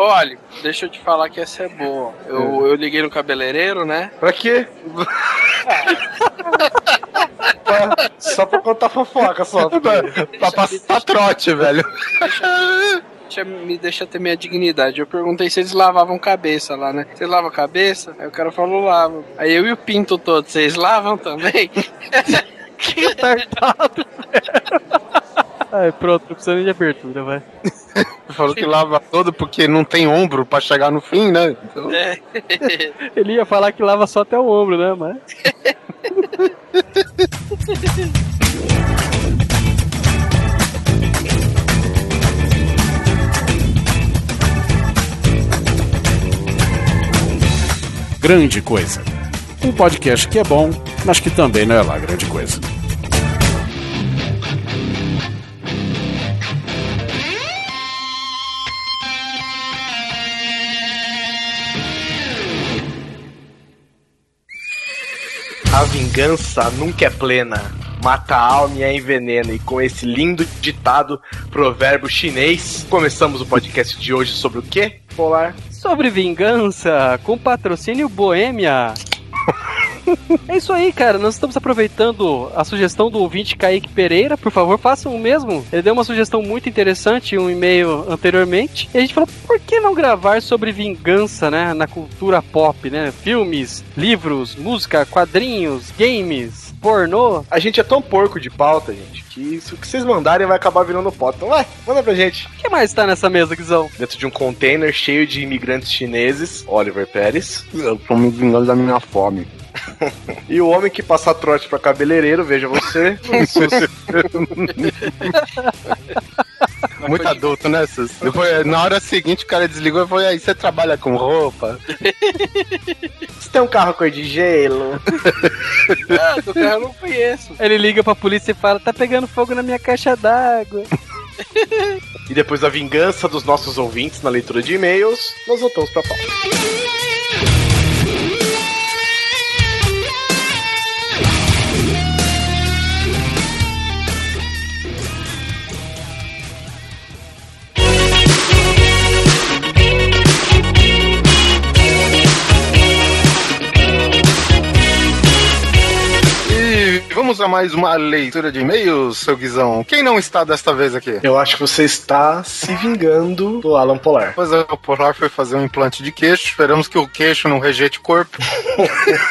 Olha, deixa eu te falar que essa é boa. Eu, eu liguei no cabeleireiro, né? Pra quê? Pra- só pra contar fofoca só. pra passar trote, velho. Deixa, me deixa ter minha dignidade. Eu perguntei se eles lavavam cabeça lá, né? Vocês lavam a cabeça? Aí o cara falou, lavo. Aí eu e o Pinto todo, vocês lavam também? Que retardado, Ai, pronto, não precisa nem de abertura, vai. Falou que lava todo porque não tem ombro pra chegar no fim, né? Então, É. Ele ia falar que lava só até o ombro, né? Mas. Grande Coisa. Um podcast que é bom, mas que também não é lá grande coisa. A vingança nunca é plena. Mata a alma e a envenena. E com esse lindo ditado provérbio chinês, começamos o podcast de hoje sobre o quê, Polar? Sobre vingança, com patrocínio Boêmia. É isso aí, cara. Nós estamos aproveitando a sugestão do ouvinte Kaique Pereira. Por favor, façam o mesmo. Ele deu uma sugestão muito interessante em um e-mail anteriormente. E a gente falou, por que não gravar sobre vingança, né? Na cultura pop, né? Filmes, livros, música, quadrinhos, games, pornô. A gente é tão porco de pauta, gente, que se o que vocês mandarem vai acabar virando pauta. Então vai, manda pra gente. O que mais tá nessa mesa, Guizão? Dentro de um container cheio de imigrantes chineses, Oliver Pérez. eu tô me vingando da minha fome. E o homem que passa trote pra cabeleireiro, veja você. Muito adulto, né, Sus? Depois, na hora seguinte, o cara desligou e falou: aí, você trabalha com roupa? Você tem um carro cor de gelo? Ah, do carro eu não conheço. Ele liga pra polícia e fala: tá pegando fogo na minha caixa d'água. E depois da vingança dos nossos ouvintes na leitura de e-mails, nós voltamos pra pauta. E vamos a mais uma leitura de e-mails, seu Guizão. Quem não está desta vez aqui? Eu acho que você está se vingando do Alan Polar. Pois é, o Polar foi fazer um implante de queixo. Esperamos que o queixo não rejeite o corpo.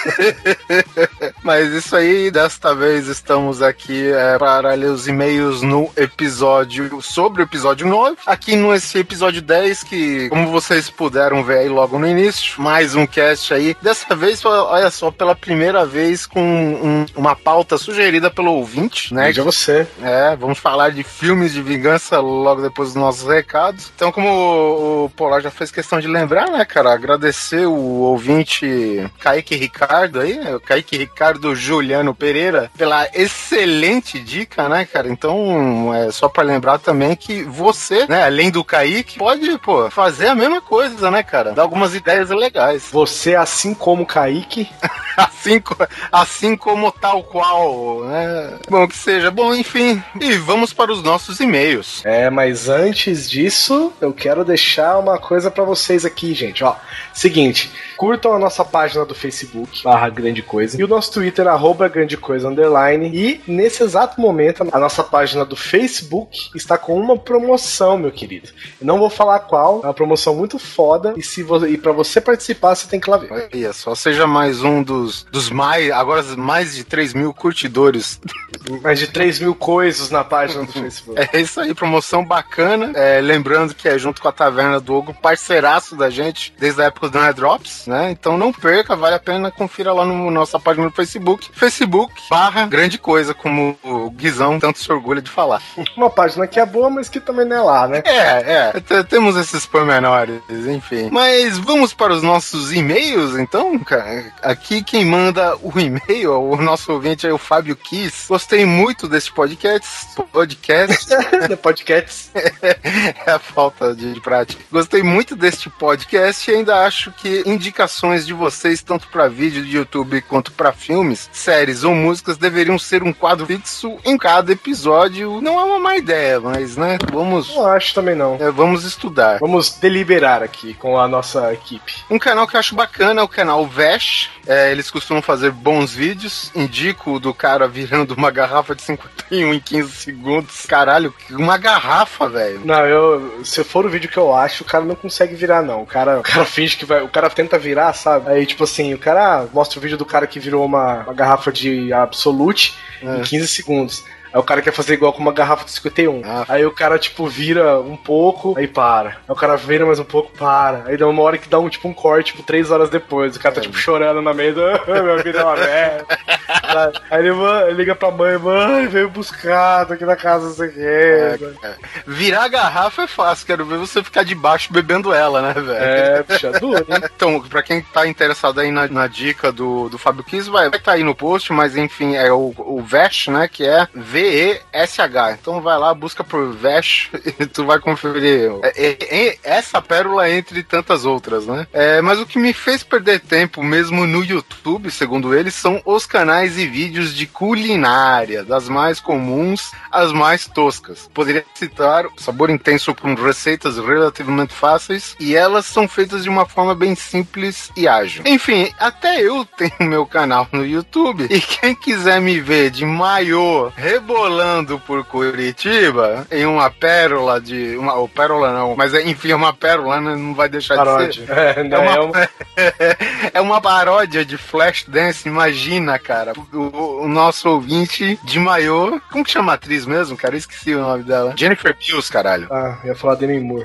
Mas isso aí, desta vez estamos aqui é, para ler os e-mails no episódio sobre o episódio 9. Aqui nesse episódio 10, que, como vocês puderam ver aí logo no início, mais um cast aí. Dessa vez, olha só, pela primeira vez com um- uma pauta sugerida pelo ouvinte, né? Veja você. É, vamos falar de filmes de vingança logo depois dos nossos recados. Então, como o, Polar já fez questão de lembrar, né, cara, agradecer o ouvinte Kaique Ricardo aí, o Kaique Ricardo Juliano Pereira, pela excelente dica, né, cara? Então, é só pra lembrar também que você, né, além do Kaique, pode, pô, fazer a mesma coisa, né, cara? Dar algumas ideias legais. Você, assim como o Kaique, Assim, assim como tal qual, né? Bom, que seja. Bom, enfim. E vamos para os nossos e-mails. É, mas antes disso, eu quero deixar uma coisa pra vocês aqui, gente. Ó, seguinte, curtam a nossa página do Facebook, barra Grande Coisa, e o nosso Twitter, arroba Grande Coisa Underline. E nesse exato momento, a nossa página do Facebook está com uma promoção, meu querido. Eu não vou falar qual, é uma promoção muito foda. E, se e para você participar, você tem que lá ver. Olha só, seja mais um dos, dos mais, agora mais de 3 mil curtidores. Mais de 3 mil coisas na página do Facebook. É isso aí, promoção bacana. É, lembrando que é junto com a Taverna do Ogo, parceiraço da gente desde a época do Drops, né? Então não perca, vale a pena, confira lá no nossa página no Facebook. Facebook barra grande coisa, como o Guizão tanto se orgulha de falar. Uma página que é boa, mas que também não é lá, né? É, é, temos esses pormenores, enfim. Mas vamos para os nossos e-mails, então, cara. Aqui quem quem manda o e-mail, o nosso ouvinte é o Fábio Kiss. Gostei muito desse podcast. Podcast. Podcasts. é a falta de prática. Gostei muito deste podcast e ainda acho que indicações de vocês, tanto para vídeo de YouTube quanto para filmes, séries ou músicas, deveriam ser um quadro fixo em cada episódio. Não é uma má ideia, mas, né, vamos. Não acho também não. é, vamos estudar. Vamos deliberar aqui com a nossa equipe. Um canal que eu acho bacana é o canal Vesh. É, eles costumam fazer bons vídeos. Indico o do cara virando uma garrafa de 51 em 15 segundos. Caralho, uma garrafa, velho. Não, eu. Se for o vídeo que eu acho, o cara não consegue virar, não. O cara, o cara finge que vai. O cara tenta virar, sabe? Aí, tipo assim, o cara mostra o vídeo do cara que virou uma, uma garrafa de Absolute É. em 15 segundos. Aí o cara quer fazer igual com uma garrafa de 51. Ah. Aí o cara, tipo, vira um pouco, aí para. Aí o cara vira mais um pouco, para. Aí dá uma hora que dá um, tipo, um corte, tipo, três horas depois. O cara tá, tipo, chorando na do... Minha vida é uma merda. aí ele, mãe, liga pra mãe, mãe, veio buscar, tô aqui na casa, não sei o quê. Virar a garrafa é fácil, quero ver você ficar debaixo bebendo ela, né, velho? É, puxa, duro, hein? Então, pra quem tá interessado aí na, na dica do, do Fábio Kiss, vai estar tá aí no post, mas enfim, é o, o Vesh, né, que é V-E-S-H. Então vai lá, busca por Vesh e tu vai conferir é, é, é, essa pérola entre tantas outras, né? Mas o que me fez perder tempo mesmo no YouTube, segundo eles, são os canais e vídeos de culinária, das mais comuns às mais toscas. Poderia citar Sabor Intenso com receitas relativamente fáceis e elas são feitas de uma forma bem simples e ágil. Enfim, até eu tenho meu canal no YouTube e quem quiser me ver de maiô rebolando por Curitiba em uma pérola de. Uma, ou pérola não, mas é, enfim, é uma pérola, né, não vai deixar de Paródia. ser. É, não, É uma- é uma- é uma paródia de Flashdance, imagina, cara. O, o nosso ouvinte de maiô. Como que chama a atriz mesmo, cara? Eu esqueci o nome dela. Jennifer Pills, caralho. Ah, ia falar Demi Moore.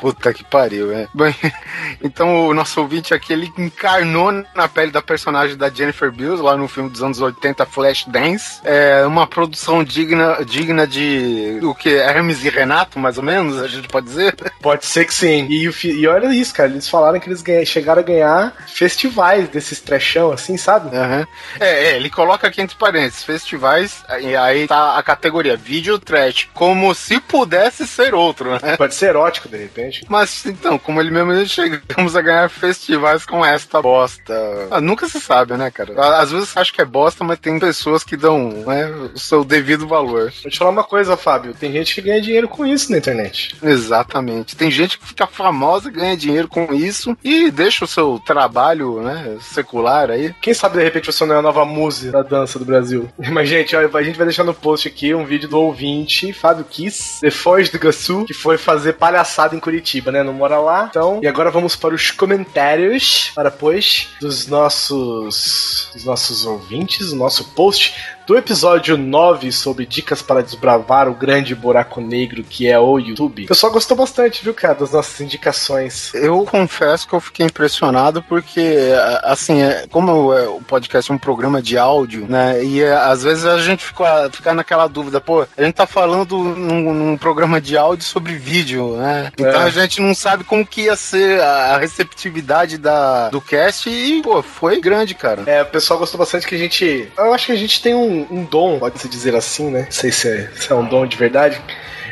Puta que pariu, é. Bem, então o nosso ouvinte aqui, ele encarnou na pele da personagem da Jennifer Bills, lá no filme dos anos 80, Flashdance. É uma produção digna, digna de o que? Hermes e Renato, mais ou menos, a gente pode dizer? Pode ser que sim. E, e olha isso, cara. Eles falaram que eles ganha- chegaram a ganhar festivais desses trechão, assim, sabe? Aham. É, é, ele coloca aqui entre parênteses, festivais, e aí tá a categoria vídeo trash, como se pudesse ser outro, né? Pode ser erótico, de repente. Mas então, como ele mesmo diz, chegamos a ganhar festivais com esta bosta. Ah, nunca se sabe, né, cara? Á- Às vezes você acha que é bosta, mas tem pessoas que dão né, o seu devido valor. Vou te falar uma coisa, Fábio. Tem gente que ganha dinheiro com isso na internet. Exatamente. Tem gente que fica famosa, ganha dinheiro com isso e deixa o seu trabalho, né, secular aí. Quem sabe, de repente, você não é a nova musa da dança do Brasil. Mas, gente, a gente vai deixar no post aqui um vídeo do ouvinte, Fábio Kiss, de Foz do Iguaçu, que foi fazer palhaçada em Curitiba, né? Não mora lá. Então, e agora vamos para os comentários, para pois, dos nossos, dos nossos ouvintes, o nosso post do episódio 9 sobre dicas para desbravar o grande buraco negro que é o YouTube. O pessoal gostou bastante, viu, cara, das nossas indicações. Eu confesso que eu fiquei impressionado porque, assim, é- como é, o podcast é um programa de áudio, né? E é, às vezes a gente fica, fica naquela dúvida, pô, a gente tá falando num, num programa de áudio sobre vídeo, né? Então. A gente não sabe como que ia ser a, receptividade da, do cast e, pô, foi grande, cara. É, o pessoal gostou bastante que a gente. Eu acho que a gente tem um, um dom, pode-se dizer assim, né? Não sei se é, se é um dom de verdade.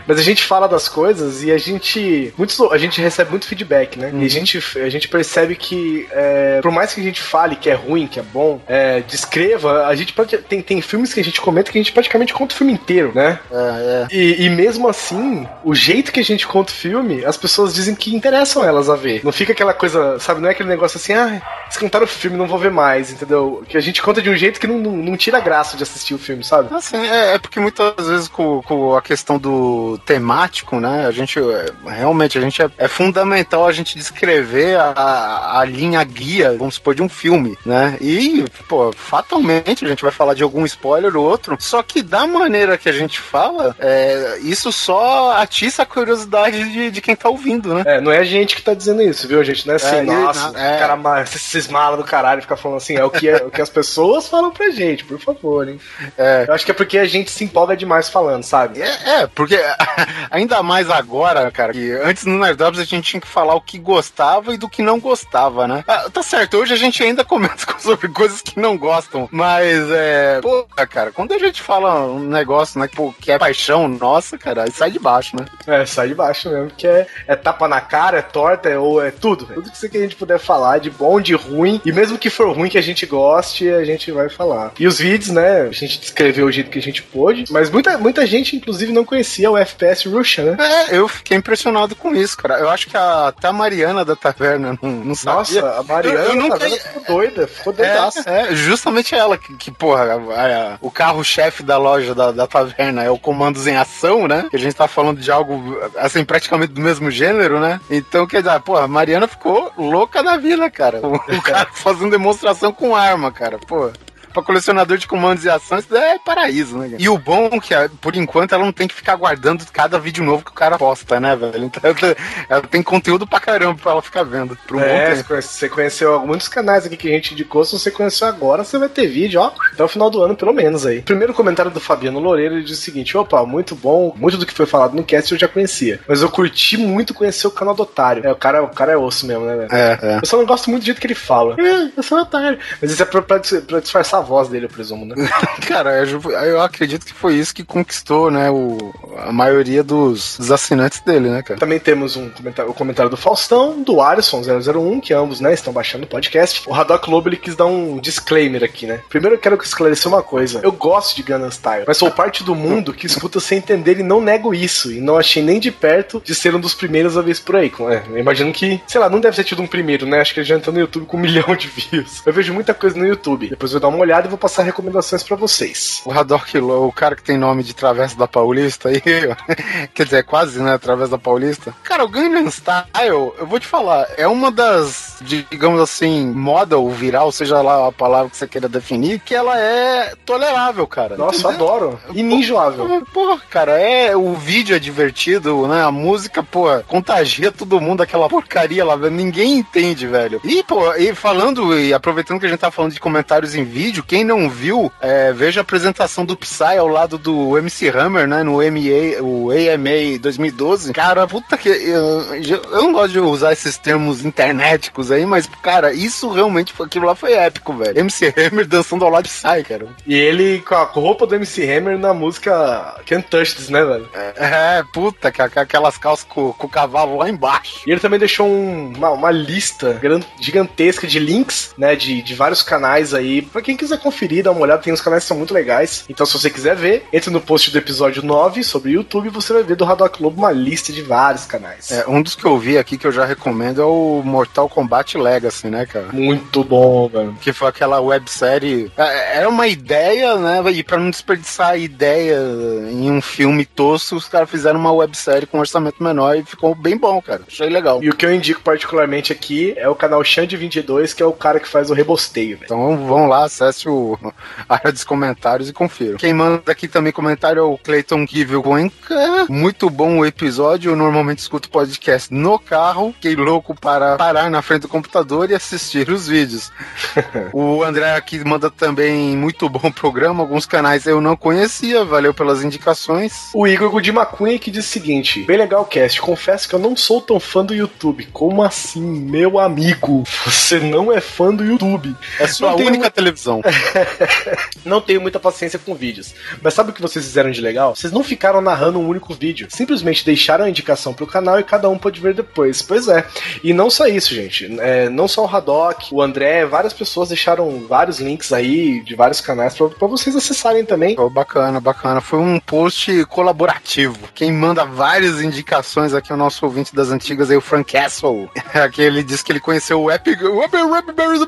Mas a gente fala das coisas e a gente. Muitos, a gente recebe muito feedback, né? E a gente, a gente percebe que, é, por mais que a gente fale que é ruim, que é bom, é, descreva, a gente pode. Tem, tem filmes que a gente comenta que a gente praticamente conta o filme inteiro, né? É, é. E, e mesmo assim, o jeito que a gente conta o filme, as pessoas dizem que interessam elas a ver. Não fica aquela coisa, sabe? Não é aquele negócio assim, ah, eles contaram o filme, não vou ver mais, entendeu? Que a gente conta de um jeito que não, não, não tira a graça de assistir o filme, sabe? Assim, é, é porque muitas vezes com, com a questão do temático, né? A gente é, realmente a gente é, é fundamental a gente descrever a, a, linha guia, vamos supor, de um filme, né? E, pô, fatalmente a gente vai falar de algum spoiler ou outro. Só que da maneira que a gente fala, é, isso só atiça a curiosidade de, de quem tá ouvindo, né? É, não é a gente que tá dizendo isso, viu, gente? Não é assim, É, nossa, é. cara, esses malas do caralho ficar falando assim, é o que, é, o que as pessoas falam pra gente, por favor, hein? É. Eu acho que é porque a gente se empolga demais falando, sabe? É, é porque ainda mais agora, cara, que antes no Nerdops a gente tinha que falar o que gostava e do que não gostava, né? Ah, tá certo, hoje a gente ainda comenta sobre coisas que não gostam, mas é. Pô, cara, quando a gente fala um negócio, né, pô, que é paixão nossa, cara, sai de baixo, né? É, sai de baixo mesmo, que é, é tapa na cara, é torta, é, ou é tudo, tudo que, que a gente puder falar, de bom, de ruim, e mesmo que for ruim que a gente goste, a gente vai falar. E os vídeos, né, a gente descreveu o jeito que a gente pôde, mas muita, muita gente, inclusive, não conhecia o FPS Russian, né? É, eu fiquei impressionado com isso, cara. Eu acho que a, até a Mariana da Taverna não, não sabia. Nossa, a Mariana eu, eu nunca... ficou doida, ficou doidaça. É, é, justamente ela, que, que porra, a, a, o carro-chefe da loja da, da Taverna é o Comandos em Ação, né? Que a gente tá falando de algo, assim, praticamente do mesmo gênero, né? Então, quer dizer, pô, a Mariana ficou louca na vida, cara. O, o cara fazendo demonstração com arma, cara, pô pra colecionador de comandos e ações, é paraíso, né? E o bom é que, por enquanto, ela não tem que ficar guardando cada vídeo novo que o cara posta, né, velho? Então ela tem conteúdo pra caramba pra ela ficar vendo. Um é, você conheceu muitos canais aqui que a gente indicou, se você conheceu agora, você vai ter vídeo, ó, até o final do ano, pelo menos aí. Primeiro comentário do Fabiano Loureiro, ele diz o seguinte: opa, muito bom, muito do que foi falado no cast eu já conhecia, mas eu curti muito conhecer o canal do Otário. É, o cara, o cara é osso mesmo, né, velho? É, é. Eu só não gosto muito do jeito que ele fala. É, eu sou um otário. Mas isso é pra, pra, pra disfarçar voz dele, eu presumo, né? Cara, eu, eu, acredito que foi isso que conquistou, né, o, a maioria dos, dos assinantes dele, né, cara? Também temos um comentário, o comentário do Faustão, do Alisson001, que ambos, né, estão baixando o podcast. O Haddock Globo, ele quis dar um disclaimer aqui, né? Primeiro eu quero esclarecer uma coisa. Eu gosto de Gunnan Style, mas sou parte do mundo que escuta sem entender e não nego isso. E não achei nem de perto de ser um dos primeiros a ver isso por aí. É, eu imagino que, sei lá, não deve ter tido um primeiro, né? Acho que ele já entrou no YouTube com um milhão de views. Eu vejo muita coisa no YouTube. Depois eu vou dar uma olhada e vou passar recomendações para vocês. O Haddock, o cara que tem nome de Travessa da Paulista aí, quer dizer, quase, né, Travessa da Paulista. Cara, o Gangnam Style, eu vou te falar, é uma das, digamos assim, moda ou viral, seja lá a palavra que você queira definir, que ela é tolerável, cara. Nossa, Entendeu? adoro. E ninjoável. Pô, cara, é, o vídeo é divertido, né, a música, pô, contagia todo mundo aquela porcaria lá, ninguém entende, velho. E, pô, e falando, e aproveitando que a gente tá falando de comentários em vídeo, quem não viu, é, veja a apresentação do Psy ao lado do MC Hammer, né? No MA, o AMA 2012. Cara, puta que. Eu, eu não gosto de usar esses termos internéticos aí, mas, cara, isso realmente, aquilo lá foi épico, velho. MC Hammer dançando ao lado de Psy, cara. E ele com a roupa do MC Hammer na música Can't Touch This, né, velho? É, é puta, aquelas calças com, com, o cavalo lá embaixo. E ele também deixou um, uma, uma lista gigantesca de links, né, de, de vários canais aí, pra quem quiser conferir dá uma olhada, tem uns canais que são muito legais. Então, se você quiser ver, entre no post do episódio 9 sobre o YouTube, você vai ver do Haddock Globo uma lista de vários canais. É, um dos que eu vi aqui que eu já recomendo é o Mortal Kombat Legacy, né, cara? Muito bom, velho. Que foi aquela websérie. É, era uma ideia, né? E pra não desperdiçar a ideia em um filme tosco, os caras fizeram uma websérie com um orçamento menor e ficou bem bom, cara. Achei legal. E o que eu indico particularmente aqui é o canal Xande22, que é o cara que faz o rebosteio, velho. Então vão lá, acesse o área dos comentários e confira. Quem manda aqui também comentário é o Clayton Givel Cuenca. Muito bom o episódio. Eu normalmente escuto podcast no carro. Fiquei louco para parar na frente do computador e assistir os vídeos. o André aqui manda também muito bom programa. Alguns canais eu não conhecia. Valeu pelas indicações. O Igor Godima Cunha que diz o seguinte: bem legal o cast. Confesso que eu não sou tão fã do YouTube. Como assim, meu amigo? Você não é fã do YouTube. É sua única televisão. não tenho muita paciência com vídeos. Mas sabe o que vocês fizeram de legal? Vocês não ficaram narrando um único vídeo. Simplesmente deixaram a indicação pro canal e cada um pode ver depois. Pois é. E não só isso, gente. É, não só o Haddock, o André, várias pessoas deixaram vários links aí de vários canais para vocês acessarem também. Oh, bacana, bacana. Foi um post colaborativo. Quem manda várias indicações aqui é o nosso ouvinte das antigas aí, o Frank Castle. Aqui ele disse que ele conheceu o Epic, o Epic Raspberry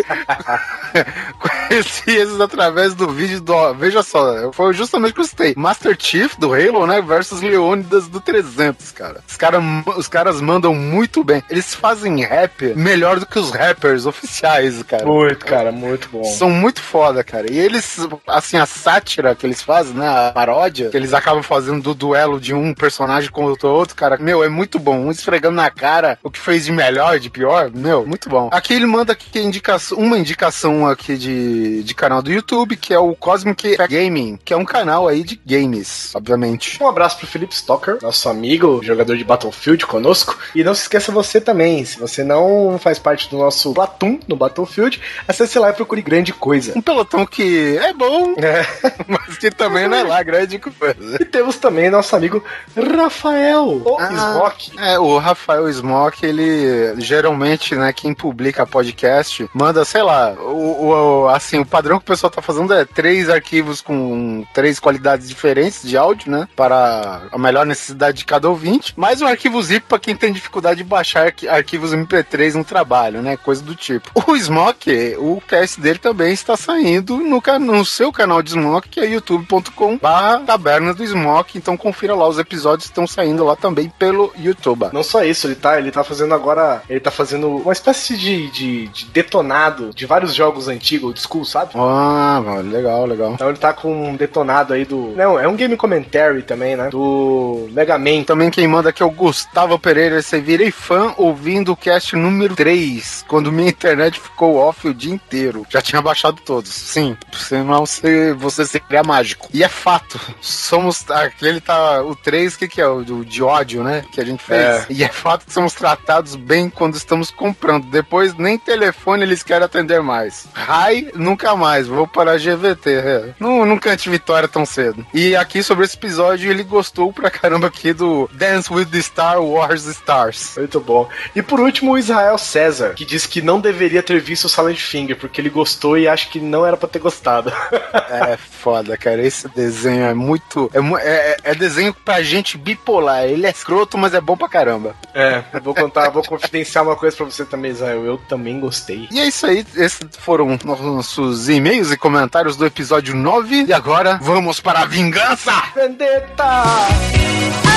Conheci esses através do vídeo do. Veja só, foi justamente o que eu citei. Master Chief do Halo, né? Versus Leônidas do 300, cara. Os, cara, os caras mandam muito bem. Eles fazem rap melhor do que os rappers oficiais, cara. Muito, cara, muito bom. São muito foda, cara. E eles, assim, a sátira que eles fazem, né? A paródia, que eles acabam fazendo do duelo de um personagem com o outro, cara. Meu, é muito bom. Um esfregando na cara o que fez de melhor, de pior. Meu, muito bom. Aqui ele manda aqui indicação, uma indicação aqui de, de canal do YouTube, que é o Cosmic Gaming, que é um canal aí de games, obviamente. Um abraço pro Felipe Stocker, nosso amigo, jogador de Battlefield conosco. E não se esqueça você também, se você não faz parte do nosso Platum no Battlefield, acesse lá e procure grande coisa. Um pelotão que é bom, é. mas que também não é lá grande coisa. E temos também nosso amigo Rafael, o ah, Smoke. É, o Rafael Smoke, ele geralmente, né, quem publica podcast, manda, sei lá, o, o, assim, o padrão que o pessoal tá fazendo é três arquivos com três qualidades diferentes de áudio, né, para a melhor necessidade de cada ouvinte, mais um arquivo zip para quem tem dificuldade de baixar arquivos MP3 no trabalho, né, coisa do tipo. O Smoke, o cast dele também está saindo no, no seu canal de Smoke, que é youtube.com barra taberna do Smoke, então confira lá, os episódios estão saindo lá também pelo YouTube. Não só isso, ele tá, ele tá fazendo agora, ele tá fazendo uma espécie de, de, de detonado de vários jogos antigos, old school, sabe? Ah, legal, legal. Então ele tá com um detonado aí do. Não, é um game commentary também, né? Do Mega Man. Também quem manda aqui é o Gustavo Pereira. Você virei fã ouvindo o cast número 3, quando minha internet ficou off o dia inteiro. Já tinha baixado todos. Sim, senão você, você seria mágico. E é fato. Somos. Aquele tá. O 3, o que, que é? O de ódio, né? Que a gente fez. É. E é fato que somos tratados bem quando estamos comprando. Depois nem telefone eles querem atender mais. Rai, nunca mais. Vou para a GVT. É. Não, nunca tive vitória tão cedo. E aqui sobre esse episódio, ele gostou pra caramba aqui do Dance with the Star Wars Stars. Muito bom. E por último, o Israel César, que diz que não deveria ter visto o Silent Finger, porque ele gostou e acha que não era pra ter gostado. é foda, cara. Esse desenho é muito. É, é, é desenho pra gente bipolar. Ele é escroto, mas é bom pra caramba. É, eu vou contar, vou confidenciar uma coisa pra você também, Israel. Eu também gostei. E é isso aí. Esses foram nossos e-mails e comentários do episódio 9. E agora, vamos para a vingança! Vendetta!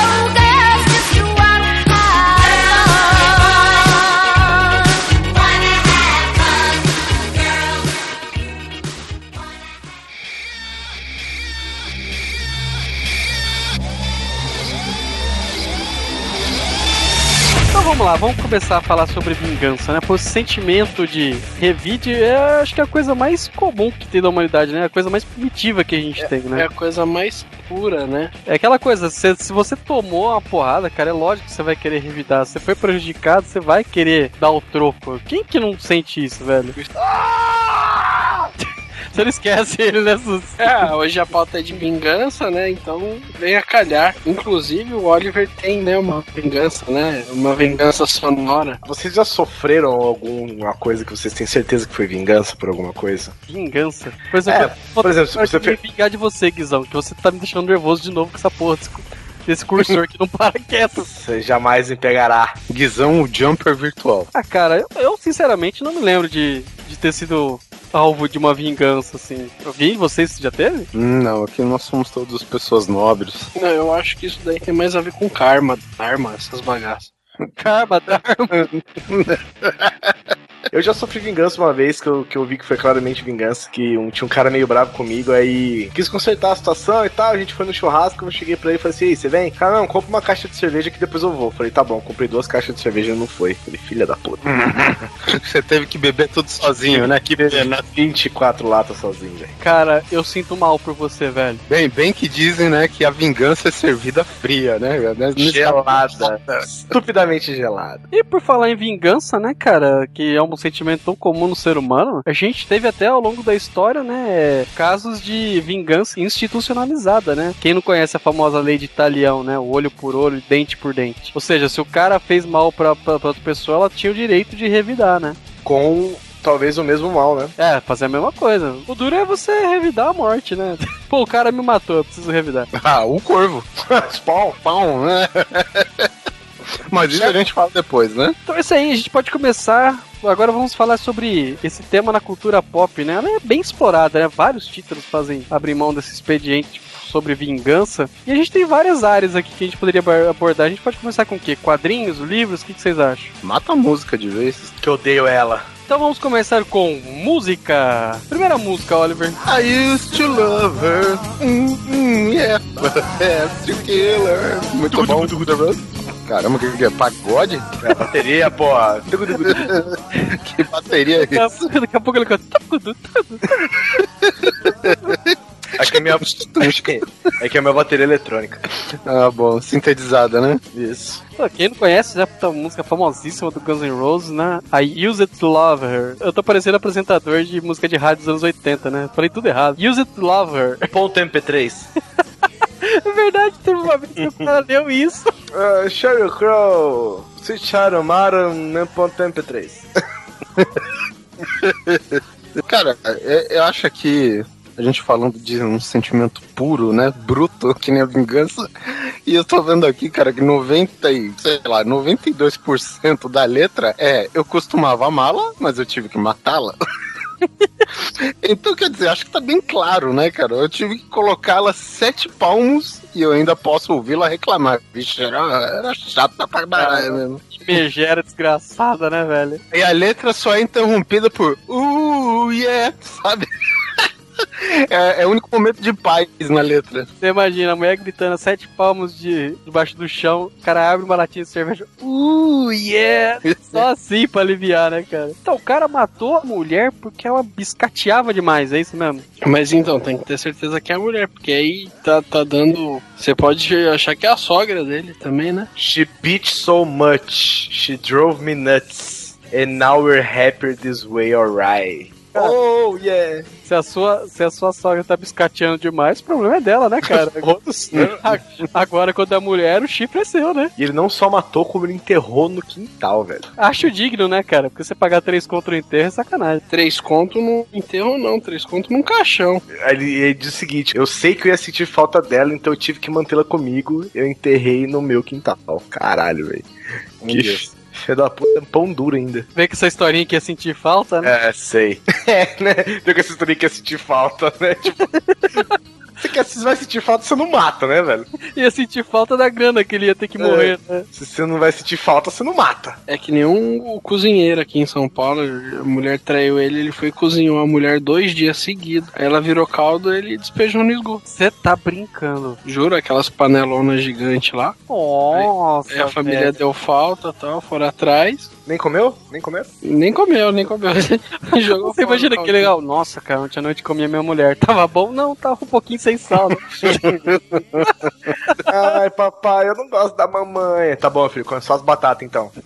Vamos lá, vamos começar a falar sobre vingança, né? O sentimento de revide é, acho que é a coisa mais comum que tem da humanidade, né? A coisa mais primitiva que a gente é, tem, né? É a coisa mais pura, né? É aquela coisa, se, se você tomou uma porrada, cara, é lógico que você vai querer revidar. Se você foi prejudicado, você vai querer dar o troco. Quem que não sente isso, velho? Ah! Você não esquece ele, né, Sus? É, hoje a pauta é de vingança, né? Então vem a calhar. Inclusive o Oliver tem, né, uma vingança, né? Uma vingança sonora. Vocês já sofreram alguma coisa que vocês têm certeza que foi vingança por alguma coisa? Vingança? Por exemplo, é, por exemplo se você me vingar de você, Guizão, que você tá me deixando nervoso de novo com essa porra desse cursor que não para quieto. Você jamais me pegará. Guizão, o jumper virtual. Ah, cara, eu, eu, sinceramente não me lembro de, de ter sido alvo de uma vingança, assim. Alguém vocês já teve? Não, aqui nós somos todos pessoas nobres. Não, eu acho que isso daí tem mais a ver com karma, arma, essas bagaças. Karma, dharma. Eu já sofri vingança uma vez que eu, que eu vi que foi claramente vingança, que um, tinha um cara meio bravo comigo, aí quis consertar a situação e tal, a gente foi no churrasco, eu cheguei pra ele e falei assim, você vem? Cara, não, compra uma caixa de cerveja que depois eu vou. Falei, tá bom, comprei duas caixas de cerveja e não foi. Falei, filha da puta. você teve que beber tudo sozinho, né? Que beber 24 latas sozinho, velho. Cara, eu sinto mal por você, velho. Bem, bem que dizem, né, que a vingança é servida fria, né? Gelada. Estupidamente gelada. E por falar em vingança, né, cara, que é um sentimento tão comum no ser humano, a gente teve até ao longo da história, né, casos de vingança institucionalizada, né? Quem não conhece a famosa lei de Italião, né? O olho por olho, dente por dente. Ou seja, se o cara fez mal pra, pra, pra outra pessoa, ela tinha o direito de revidar, né? Com talvez o mesmo mal, né? É, fazer a mesma coisa. O duro é você revidar a morte, né? Pô, o cara me matou, eu preciso revidar. Ah, o corvo. Spawn. Spawn, né? Mas isso a gente fala depois, né? Então é isso aí, a gente pode começar. Agora vamos falar sobre esse tema na cultura pop, né? Ela é bem explorada, né? Vários títulos fazem abrir mão desse expediente sobre vingança. E a gente tem várias áreas aqui que a gente poderia abordar. A gente pode começar com o quê? Quadrinhos, livros? O que, que vocês acham? Mata a música de vez. Que eu odeio ela. Então vamos começar com música. Primeira música, Oliver. I used to love her. Mm, mm, yeah, but I have to kill her. Muito bom. Caramba, que, que é pagode? É, bateria, porra. que bateria é Daqui a, isso? daqui a pouco ele canta. Acho que é minha. Acho que é que é minha bateria eletrônica. Ah, bom, sintetizada, né? Isso. Pô, Quem não conhece, já puta música famosíssima do Guns N' Roses, né? I Use It to Love Her. Eu tô parecendo apresentador de música de rádio dos anos 80, né? Falei tudo errado. Use It to Love Her. Ponto MP3. É verdade, teve uma vez que o cara leu isso. Uh, Sheryl Crow. Maram, ponto MP3. Cara, é- eu acho que a gente falando de um sentimento puro, né? Bruto, que nem a vingança. E eu tô vendo aqui, cara, que 90 e, sei lá, 92% da letra é eu costumava amá-la, mas eu tive que matá-la. então, quer dizer, acho que tá bem claro, né, cara? Eu tive que colocá-la sete palmos e eu ainda posso ouvi-la reclamar. Vixe, era, era chata pra caralho mesmo. Megera desgraçada, né, velho? E a letra só é interrompida por uh, yeah, sabe? É, é o único momento de paz na letra. Você imagina a mulher gritando a sete palmos de debaixo do chão, o cara abre uma latinha de cerveja. Uh, yeah! Só assim pra aliviar, né, cara? Então, o cara matou a mulher porque ela biscateava demais, é isso mesmo? Mas então, tem que ter certeza que é a mulher, porque aí tá, tá dando. Você pode achar que é a sogra dele também, né? She beat so much. She drove me nuts. And now we're happier this way, alright. Oh, yeah. Se a sua, se a sua sogra tá biscateando demais, o problema é dela, né, cara? Agora, quando é mulher, o chifre é seu, né? E ele não só matou, como ele enterrou no quintal, velho. Acho digno, né, cara? Porque você pagar três contra o enterro é sacanagem. Três conto no enterro, não. Três conto num caixão. Ele, ele diz o seguinte: eu sei que eu ia sentir falta dela, então eu tive que mantê-la comigo. Eu enterrei no meu quintal. Caralho, velho. Que filho da puta, pão duro ainda. Vê que essa historinha que ia sentir falta, né? É, sei. É, né? Tem que essa história que ia sentir falta, né? Tipo. Você, quer, você vai sentir falta, você não mata, né, velho? Ia sentir falta da grana que ele ia ter que morrer, né? Se você não vai sentir falta, você não mata. É que nem um cozinheiro aqui em São Paulo. A mulher traiu ele, ele foi e cozinhou a mulher dois dias seguidos. Aí ela virou caldo ele despejou no esgoto. Você tá brincando. Juro, aquelas panelonas gigantes lá. Nossa, Aí a família velho. deu falta e tal, foram atrás. Nem comeu? Nem comeu? Nem comeu, nem comeu. Jogou Você imagina que legal. Nossa, cara, ontem à noite comi a minha mulher. Tava bom? Não, tava um pouquinho sem sal. né? Ai, papai, eu não gosto da mamãe. Tá bom, filho, come só as batatas então.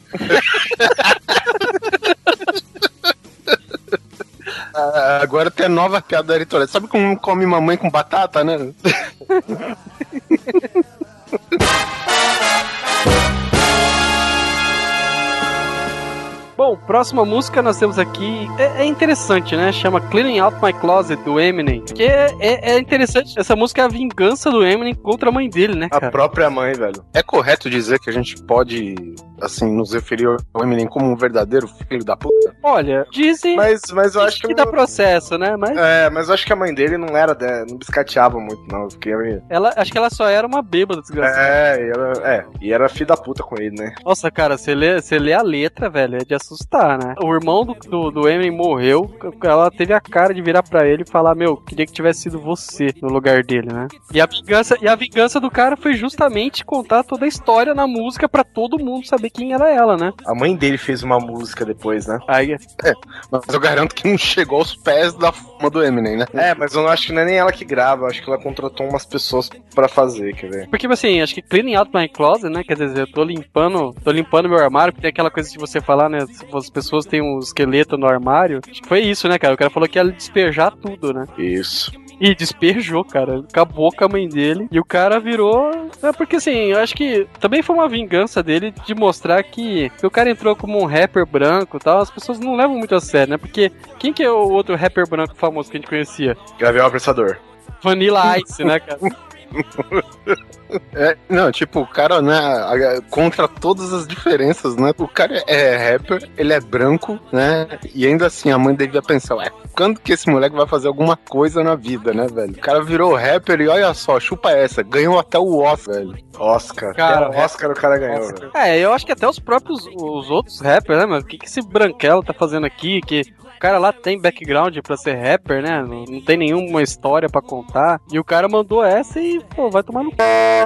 Ah, agora tem a nova piada da editora. Sabe como come mamãe com batata, né? Bom, próxima música nós temos aqui. É, é interessante, né? Chama Cleaning Out My Closet do Eminem. Que é, é, é interessante. Essa música é a vingança do Eminem contra a mãe dele, né, A cara? própria mãe, velho. É correto dizer que a gente pode, assim, nos referir ao Eminem como um verdadeiro filho da puta? Olha, dizem Mas, mas eu acho que. que dá processo, né? Mas É, mas eu acho que a mãe dele não era, né, não biscateava muito, não. Fiquei... ela, acho que ela só era uma bêbada desgraçada. É, e era, é, e era filho da puta com ele, né? Nossa, cara, você lê, você lê a letra, velho, é de assustar, né? O irmão do, do, do Eminem morreu, ela teve a cara de virar pra ele e falar, meu, queria que tivesse sido você no lugar dele, né? E a vingança, e a vingança do cara foi justamente contar toda a história na música pra todo mundo saber quem era ela, né? A mãe dele fez uma música depois, né? Aí, Mas eu garanto que não chegou aos pés da fama do Eminem, né? É, mas eu não acho que não é nem ela que grava, eu acho que ela contratou umas pessoas pra fazer, quer ver? porque assim, acho que cleaning out my closet, né? Quer dizer, eu tô limpando, tô limpando meu armário, porque tem aquela coisa de você falar, né? As pessoas têm um esqueleto no armário. Acho que foi isso, né, cara? O cara falou que ia despejar tudo, né? Isso. E despejou, cara. Acabou com a mãe dele. E o cara virou. É porque assim, eu acho que também foi uma vingança dele de mostrar que, que o cara entrou como um rapper branco e tal. As pessoas não levam muito a sério, né? Porque quem que é o outro rapper branco famoso que a gente conhecia? Gavião Apressador. Vanilla Ice, né, cara? É, não, tipo, o cara, né, contra todas as diferenças, né? O cara é rapper, ele é branco, né? E ainda assim, a mãe devia pensar, ué, quando que esse moleque vai fazer alguma coisa na vida, né, velho? O cara virou rapper e olha só, chupa essa, ganhou até o Oscar, velho. Oscar. Cara, o Oscar o cara ganhou, velho. É, eu acho que até os próprios, os outros rappers, né, mano? O que, que esse branquelo tá fazendo aqui? Que cara lá tem background pra ser rapper, né? Não, não tem nenhuma história pra contar. E o cara mandou essa e, pô, vai tomar no c...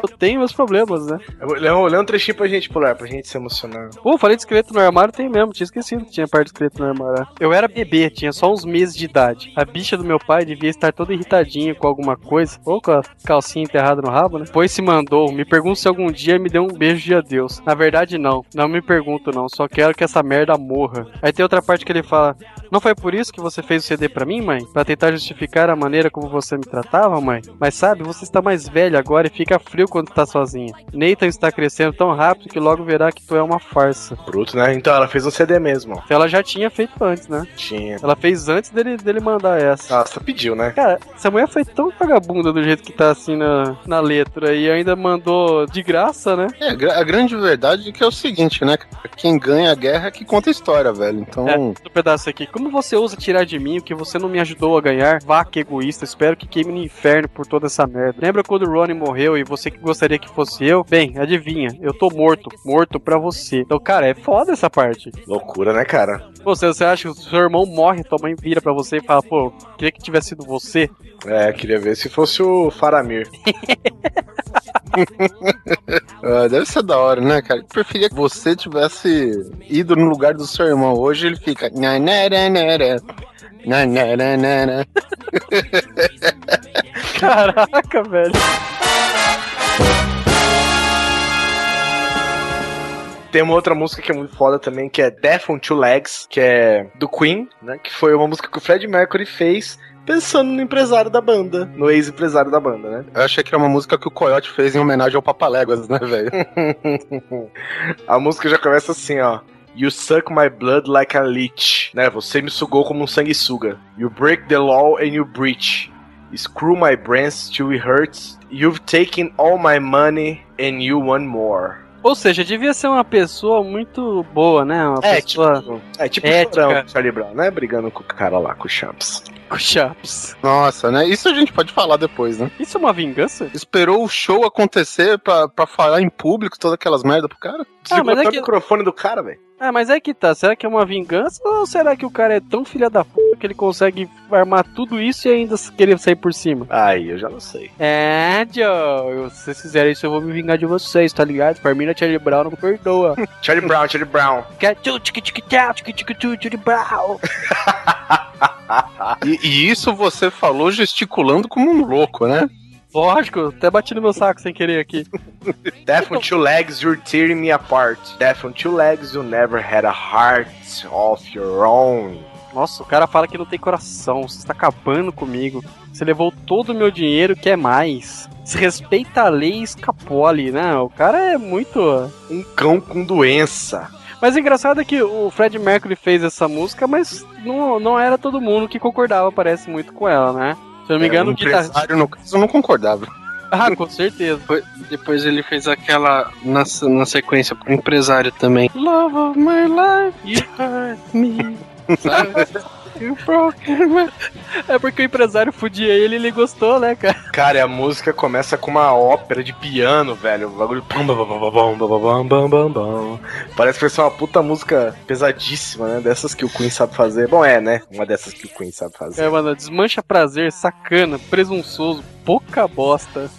Eu tenho meus problemas, né? Lê um, lê um trechinho pra gente pular, pra gente se emocionar. Pô, falei de esqueleto no armário, tem mesmo. Tinha esquecido que tinha parte de esqueleto no armário. Eu era bebê, tinha só uns meses de idade. A bicha do meu pai devia estar toda irritadinha com alguma coisa. Ou com a calcinha enterrada no rabo, né? Pois se mandou. Me pergunta se algum dia me deu um beijo de adeus. Na verdade, não. Não me pergunto, não. Só quero que essa merda morra. Aí tem outra parte que ele fala: Não foi por isso que você fez o CD pra mim, mãe? Pra tentar justificar a maneira como você me tratava, mãe? Mas sabe, você está mais velha agora e fica frio quando está sozinha. Nathan está crescendo tão rápido que logo verá que tu é uma farsa. Bruto, né? Então ela fez um CD mesmo, ó. Ela já tinha feito antes, né? Tinha. Ela fez antes dele, dele mandar essa. Nossa, pediu, né? Cara, essa mulher foi tão vagabunda do jeito que tá assim na, na letra e ainda mandou de graça, né? É, a gra- a grande verdade é que é o seguinte, né? Quem ganha a guerra é que conta a história, velho. Então, É, do pedaço aqui. Como você ousa tirar de mim o que você não me ajudou a ganhar? Vaca egoísta, espero que queime no inferno por toda essa merda. Lembra quando o Ronnie morreu e você que gostaria que fosse eu? Bem, adivinha, eu tô morto. Morto pra você. Então, cara, é foda essa parte. Loucura, né, cara? Você, você acha que o seu irmão morre, tua mãe vira pra você e fala, pô, queria que tivesse sido você? É, queria ver se fosse o Faramir. ah, deve ser da hora, né, cara? Eu preferia que você tivesse ido no lugar do seu irmão. Hoje ele fica. nananara, nananara. Caraca, velho. Tem uma outra música que é muito foda também, que é Death on Two Legs, que é do Queen, né? Que foi uma música que o Fred Mercury fez pensando no empresário da banda, no ex-empresário da banda, né? Eu achei que era uma música que o Coyote fez em homenagem ao Papaléguas, né, velho? A música já começa assim, ó. You suck my blood like a leech. Né? Você me sugou como um sanguessuga. You break the law and you breach. Screw my brains till it hurts. You've taken all my money and you want more. Ou seja, devia ser uma pessoa muito boa, né? Uma É, pessoa tipo, é tipo ética. o Charlie Brown, né? Brigando com o cara lá, com o Champs. com chaps. Nossa, né? Isso a gente pode falar depois, né? Isso é uma vingança? Esperou o show acontecer pra, pra falar em público todas aquelas merda pro cara? Desligou mas é que- o microfone do cara, velho. Ah, mas é que tá. Será que é uma vingança ou será que o cara é tão filha da p que ele consegue armar tudo isso e ainda querer sair por cima? Aí, eu já não sei. É, Joe. Se vocês fizerem isso, eu vou me vingar de vocês, tá ligado? Farmina Charlie Brown não perdoa. Charlie Brown, Charlie Brown. Tchu, Charlie Brown. E, e isso você falou gesticulando como um louco, né? Lógico, até bati no meu saco sem querer aqui. Death on two legs, you're tearing me apart. Death on two legs, you never had a heart of your own. Nossa, o cara fala que não tem coração, você está acabando comigo. Você levou todo o meu dinheiro, quer mais. Se respeita a lei e escapou ali, né? O cara é muito. Um cão com doença. Mas o engraçado é que o Fred Mercury fez essa música, mas não, não era todo mundo que concordava, parece muito com ela, né? Se eu não me engano, o o guitarrista. empresário, no caso, não concordava. Ah, com certeza. Depois, depois ele fez aquela na, na sequência pro empresário também. Love of my life, you hurt me. Sabe? É porque o empresário fudia ele e ele gostou, né, cara? Cara, a música começa com uma ópera de piano, velho. O bagulho. Parece que vai ser uma puta música pesadíssima, né? Dessas que o Queen sabe fazer. Bom, é, né? Uma dessas que o Queen sabe fazer. É, mano, desmancha prazer, sacana, presunçoso, pouca bosta.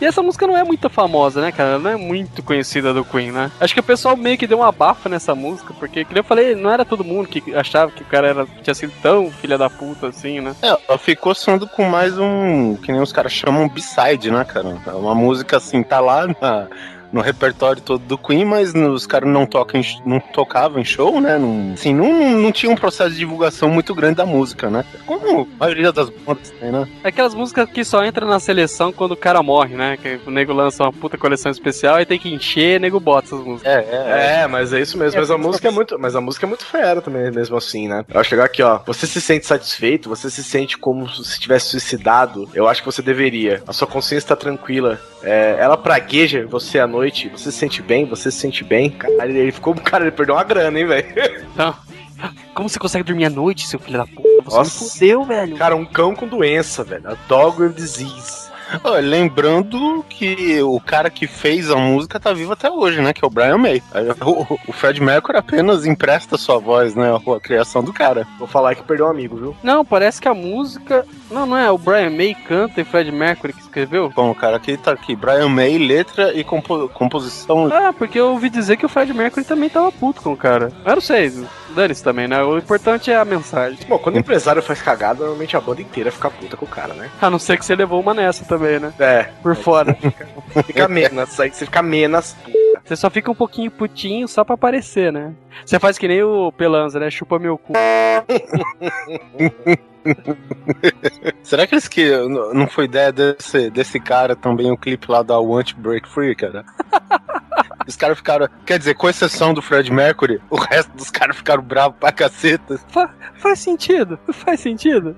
e essa música não é muito famosa, né, cara? Não é muito conhecida do Queen, né? Acho que o pessoal meio que deu uma bafa nessa música, porque, como eu falei, não era todo mundo que achava que o cara era, tinha sido tão filha da puta assim, né? É, ela ficou sendo com mais um. Que nem os caras chamam B-side, né, cara? É uma música assim, tá lá na, no repertório todo do Queen, mas os caras não, tocam, não tocavam em show, né? Não, assim, não, não tinha um processo de divulgação muito grande da música, né? Como a maioria das bandas tem, né? É aquelas músicas que só entram na seleção quando o cara morre, né? Que o nego lança uma puta coleção especial e tem que encher, o nego bota essas músicas. É, é, é. mas é isso mesmo. Mas a música é muito, mas a música é muito fera também, mesmo assim, né? Eu chegar aqui, ó. Você se sente satisfeito, você se sente como se tivesse suicidado. Eu acho que você deveria. A sua consciência tá tranquila. É, ela pragueja você à noite, você se sente bem, você se sente bem. Cara, ele ficou, cara, ele perdeu uma grana, hein, velho? Não. Como você consegue dormir à noite, seu filho da puta? Você Nossa. me fudeu, velho. Cara, um cão com doença, velho. A dog with disease. Lembrando que o cara que fez a música tá vivo até hoje, né? Que é o Brian May. O, o Fred Mercury apenas empresta sua voz, né? A criação do cara. Vou falar que perdeu um amigo, viu? Não, parece que a música. Não, não é. O Brian May canta e Fred Mercury que escreveu? Bom, o cara aqui tá aqui. Brian May, letra e compo composição. Ah, porque eu ouvi dizer que o Fred Mercury também tava puto com o cara. Eu não sei. Dane-se também, né? O importante é a mensagem. Bom, quando o empresário faz cagada, normalmente a banda inteira fica puta com o cara, né? A não ser que você levou uma nessa também, né? É. Por fora. Fica, menos, aí você fica menos Você só fica um pouquinho putinho só pra aparecer, né? Você faz que nem o Pelanza, né? Chupa meu cu. Será que eles que não foi ideia desse, desse cara também o clipe lá da Want Break Free, cara? Os caras ficaram. Quer dizer, com exceção do Fred Mercury, o resto dos caras ficaram bravos pra caceta. Fa faz sentido, faz sentido.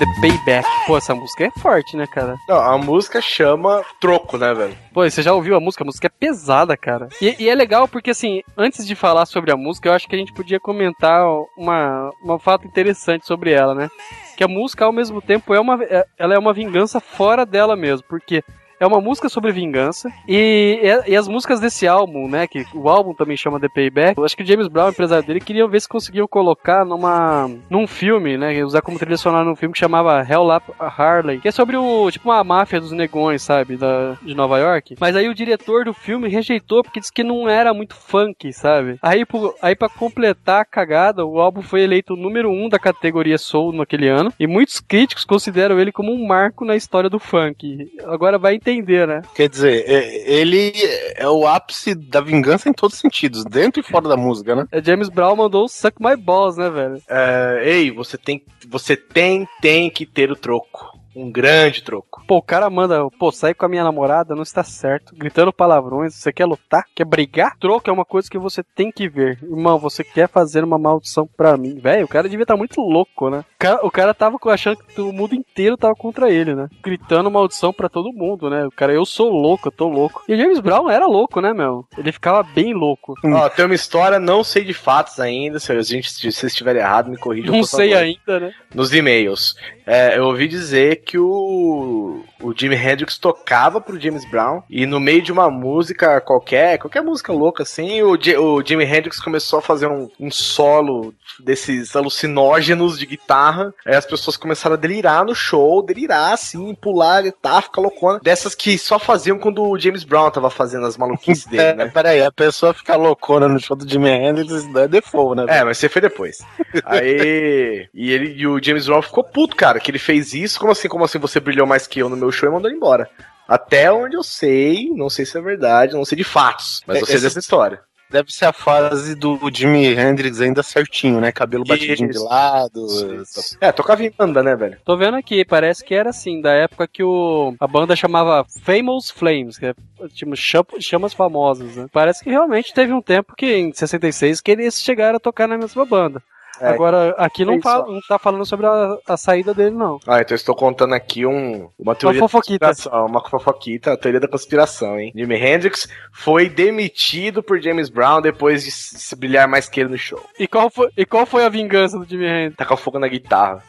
The Payback. Pô, essa música é forte, né, cara? Não, a música chama Troco, né, velho? Pô, você já ouviu a música? A música é pesada, cara. E, e, é legal porque, assim, antes de falar sobre a música, eu acho que a gente podia comentar uma, uma fato interessante sobre ela, né? Que a música, ao mesmo tempo, é uma, é, ela é uma vingança fora dela mesmo. Porque é uma música sobre vingança. E, e, as músicas desse álbum, né? Que o álbum também chama The Payback. Eu acho que o James Brown, empresário dele, queria ver se conseguiam colocar numa, num filme, né? Usar como trilha sonora num filme que chamava Hell Up Harley. Que é sobre o, tipo, uma máfia dos negões, sabe? Da, de Nova York. Mas aí o diretor do filme rejeitou porque disse que não era muito funk, sabe? Aí, pro, aí pra completar a cagada, o álbum foi eleito o número um da categoria Soul naquele ano. E muitos críticos consideram ele como um marco na história do funk. Agora vai entender entender, né? Quer dizer, é, ele é o ápice da vingança em todos os sentidos, dentro e fora da música, né? É, James Brown mandou o Suck My Balls, né, velho? É, ei, você tem, você tem, tem que ter o troco. Um grande troco. Pô, o cara manda, pô, sai com a minha namorada, não está certo. Gritando palavrões, você quer lutar? Quer brigar? Troco é uma coisa que você tem que ver. Irmão, você quer fazer uma maldição pra mim. Velho, o cara devia estar tá muito louco, né? O cara, o cara tava achando que o mundo inteiro tava contra ele, né? Gritando maldição pra todo mundo, né? O cara, eu sou louco, eu tô louco. E o James Brown era louco, né, meu? Ele ficava bem louco. Ó, tem uma história, não sei de fatos ainda. Se a gente se vocês estiverem errado, me corrijam. Não sei favor. ainda, né? Nos e-mails. É, eu ouvi dizer que o, o Jimi Hendrix tocava pro James Brown e no meio de uma música qualquer, qualquer música louca assim, o, o Jimi Hendrix começou a fazer um, um solo desses alucinógenos de guitarra. Aí as pessoas começaram a delirar no show, delirar assim, pular guitarra, ficar loucona. Dessas que só faziam quando o James Brown tava fazendo as maluquices dele, é, né? Peraí, a pessoa ficar loucona no show do Jimi Hendrix é default, né? É, mas você foi depois. Aí. e ele e o James Brown ficou puto, cara, que ele fez isso. Como assim, como assim você brilhou mais que eu no meu show e mandou ele embora? Até onde eu sei, não sei se é verdade, não sei de fatos, mas é, eu sei dessa história. Deve ser a fase do Jimi Hendrix ainda certinho, né? Cabelo batidinho isso. de lado. Isso. É, tocava em banda, né, velho? Tô vendo aqui, parece que era assim, da época que o, a banda chamava Famous Flames, que é tipo chamas famosas, né? Parece que realmente teve um tempo que, em 66, que eles chegaram a tocar na mesma banda. É, Agora, aqui não, fala, não tá falando sobre a, a, saída dele, não. Ah, então eu estou contando aqui um, uma teoria uma fofoquita. Uma fofoquita, a teoria da conspiração, hein? Jimi Hendrix foi demitido por James Brown depois de se brilhar mais que ele no show. E qual foi, e qual foi a vingança do Jimi Hendrix? Tacar fogo na guitarra.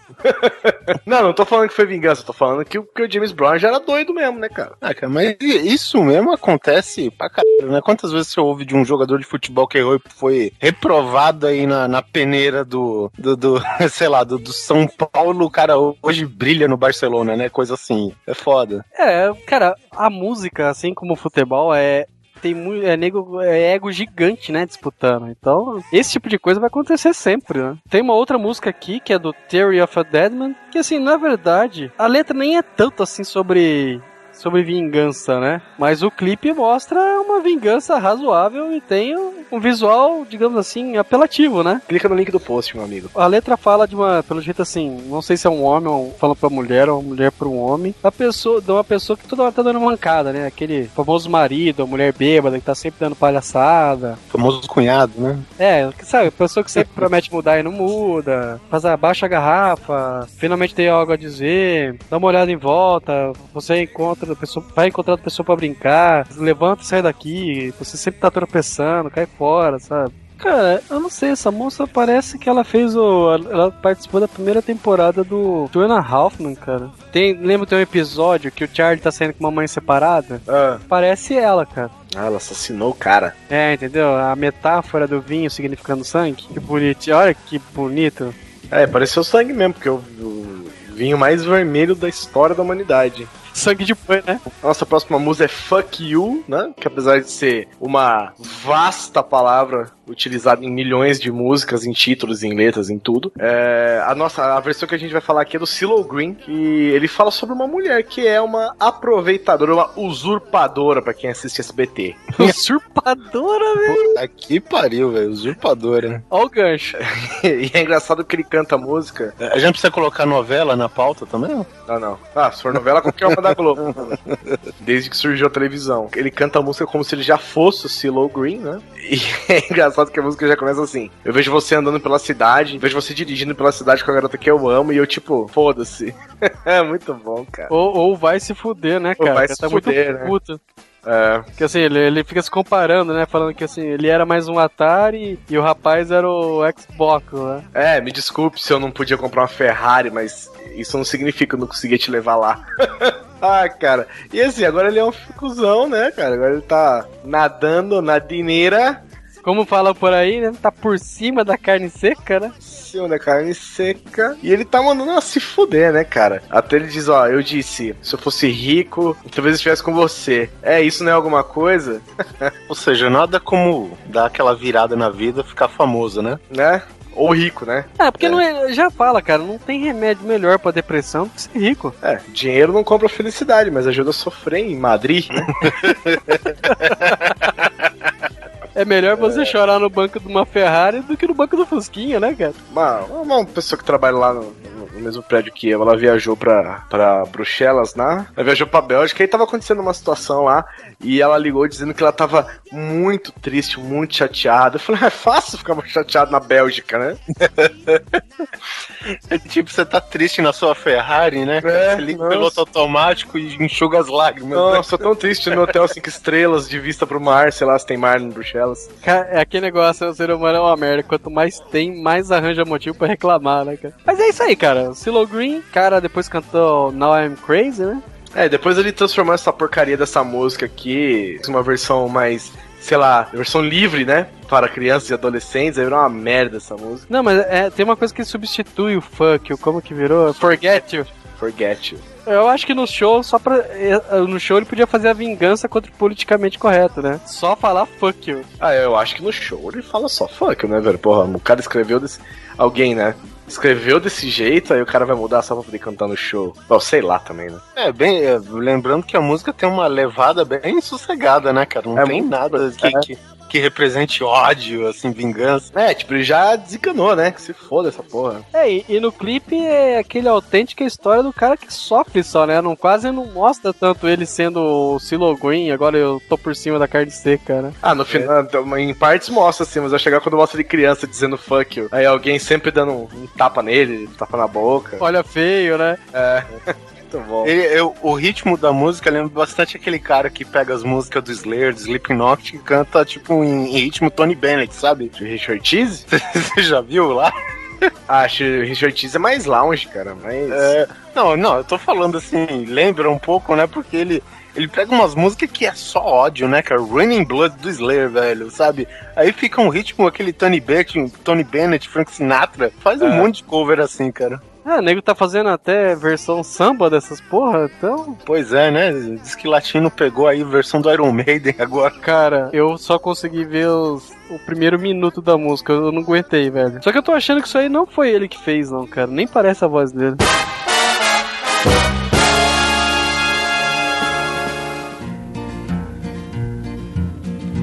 não, não tô falando que foi vingança, tô falando que, que o James Brown já era doido mesmo, né, cara? Ah, cara, mas isso mesmo acontece pra caralho, né? Quantas vezes você ouve de um jogador de futebol que foi reprovado aí na, na peneira do do, do, sei lá, do, do, São Paulo, cara hoje brilha no Barcelona, né? Coisa assim. É foda. É, cara, a música, assim como o futebol, é tem muito. É, nego, é ego gigante, né? Disputando. Então, esse tipo de coisa vai acontecer sempre, né? Tem uma outra música aqui, que é do Theory of a Deadman, que assim, na verdade, a letra nem é tanto assim sobre sobre vingança, né? Mas o clipe mostra uma vingança razoável e tem um, visual, digamos assim, apelativo, né? Clica no link do post, meu amigo. A letra fala de uma, pelo jeito assim, não sei se é um homem ou falando pra mulher ou mulher pra um homem. A pessoa, de uma pessoa que toda hora tá dando mancada, né? Aquele famoso marido, a mulher bêbada que tá sempre dando palhaçada. Famoso cunhado, né? É, sabe, a pessoa que sempre promete mudar e não muda, faz a baixa a garrafa, finalmente tem algo a dizer, dá uma olhada em volta, você encontra a pessoa, vai encontrar outra pessoa pra brincar, levanta e sai daqui, você sempre tá tropeçando, cai fora, sabe? Cara, eu não sei, essa moça parece que ela fez o. Ela participou da primeira temporada do Joanna Halfman, cara. Tem, lembra tem um episódio que o Charlie tá saindo com uma mãe separada? Ah, Parece ela, cara. ela assassinou o cara. É, entendeu? A metáfora do vinho significando sangue. Que bonito. Olha que bonito. É, pareceu sangue mesmo, porque o, o vinho mais vermelho da história da humanidade. Sangue de boi, né? Nossa próxima música é Fuck You, né? Que apesar de ser uma vasta palavra utilizada em milhões de músicas, em títulos, em letras, em tudo. É, a nossa a versão que a gente vai falar aqui é do Silo Green, que ele fala sobre uma mulher que é uma aproveitadora, uma usurpadora pra quem assiste SBT. Usurpadora, velho. Aqui pariu, velho. Usurpadora, né? Olha o gancho. e é engraçado que ele canta a música. A gente precisa colocar novela na pauta também? Ah, não. Ah, se for novela, qualquer uma da Globo. Desde que surgiu a televisão. Ele canta a música como se ele já fosse o Silo Green, né? E é engraçado que a música já começa assim. Eu vejo você andando pela cidade, vejo você dirigindo pela cidade com a garota que eu amo, e eu, tipo, foda-se. é muito bom, cara. Ou, ou vai se fuder, né, Ou cara? vai Porque se tá fuder, muito né? puto. É. Porque assim, ele, ele fica se comparando, né? Falando que assim, ele era mais um Atari e o rapaz era o Xbox, né? É, me desculpe se eu não podia comprar uma Ferrari, mas isso não significa que eu não conseguia te levar lá. ah, cara. E assim, agora ele é um cuzão, né, cara? Agora ele tá nadando na dineira. Como fala por aí, né? Tá por cima da carne seca, né? cima da carne seca. E ele tá mandando ela se fuder, né, cara? Até ele diz, ó, eu disse, se eu fosse rico, talvez eu estivesse com você. É, isso não é alguma coisa? Ou seja, nada como dar aquela virada na vida ficar famoso, né? Né? Ou rico, né? É, porque Não é, já fala, cara, não tem remédio melhor pra depressão do que ser rico. É, dinheiro não compra felicidade, mas ajuda a sofrer em Madrid, né? É melhor você chorar no banco de uma Ferrari do que no banco do Fusquinha, né, cara? Uma, uma pessoa que trabalha lá no mesmo prédio que eu, ela viajou pra, pra Bruxelas, né? Ela viajou pra Bélgica e tava acontecendo uma situação lá e ela ligou dizendo que ela tava muito triste, muito chateada. Eu falei, é fácil ficar chateado na Bélgica, né? É tipo, você tá triste na sua Ferrari, né? É, você liga o piloto automático e enxuga as lágrimas. né? Nossa, tô tão triste no hotel 5 estrelas de vista pro mar, sei lá se tem mar em Bruxelas. Cara, é aquele negócio, o ser humano é uma merda. Quanto mais tem, mais arranja motivo pra reclamar, né, cara? Mas é isso aí, cara. O Silo Green, cara, depois cantou Now I'm Crazy, né? É, depois ele transformou essa porcaria dessa música aqui, em uma versão mais, sei lá, versão livre, né? Para crianças e adolescentes, aí virou uma merda essa música. Não, mas é, tem uma coisa que substitui o fuck, o como que virou? Forget you. Forget you. Eu acho que no show, só pra. eh, No show ele podia fazer a vingança contra o politicamente correto, né? Só falar fuck you. Ah, eu acho que no show ele fala só fuck, né, velho? Porra, o cara escreveu desse. Alguém, né? Escreveu desse jeito, aí o cara vai mudar só pra poder cantar no show. Bom, sei lá também, né? É, bem, é, lembrando que a música tem uma levada bem sossegada, né, cara? Não É tem nada que, que, que represente ódio, assim, vingança. É, tipo, ele já desencanou, né? Que se foda essa porra. É, e, e no clipe é aquele autêntica história do cara que sofre só, né? Não, quase não mostra tanto ele sendo o Silo Green, agora eu tô por cima da carne seca, né? Ah, no final, então, em partes mostra assim, mas vai chegar quando mostra ele criança dizendo fuck you. Aí alguém sempre dando um, um tapa nele, um tapa na boca. Olha feio, né? É. Muito bom. Ele, eu- o ritmo da música lembra bastante aquele cara que pega as músicas do Slayer, do Slipknot, e canta, tipo, em, em ritmo Tony Bennett, sabe? De Richard Cheese? Você já viu lá? Acho que o Richard Cheese é mais lounge, cara. Mas. É, não, não, eu tô falando assim, lembra um pouco, né? Porque ele, ele pega umas músicas que é só ódio, né, cara? Running Blood do Slayer, velho, sabe? Aí fica um ritmo, aquele Tony Bennett, Tony Bennett, Frank Sinatra, faz um É. monte de cover assim, cara. Ah, o nego tá fazendo até versão samba dessas porra, então. Pois é, né? Diz que Latino pegou aí a versão do Iron Maiden agora. Cara, eu só consegui ver os, o primeiro minuto da música, eu não aguentei, velho. Só que eu tô achando que isso aí não foi ele que fez, não, cara. Nem parece a voz dele.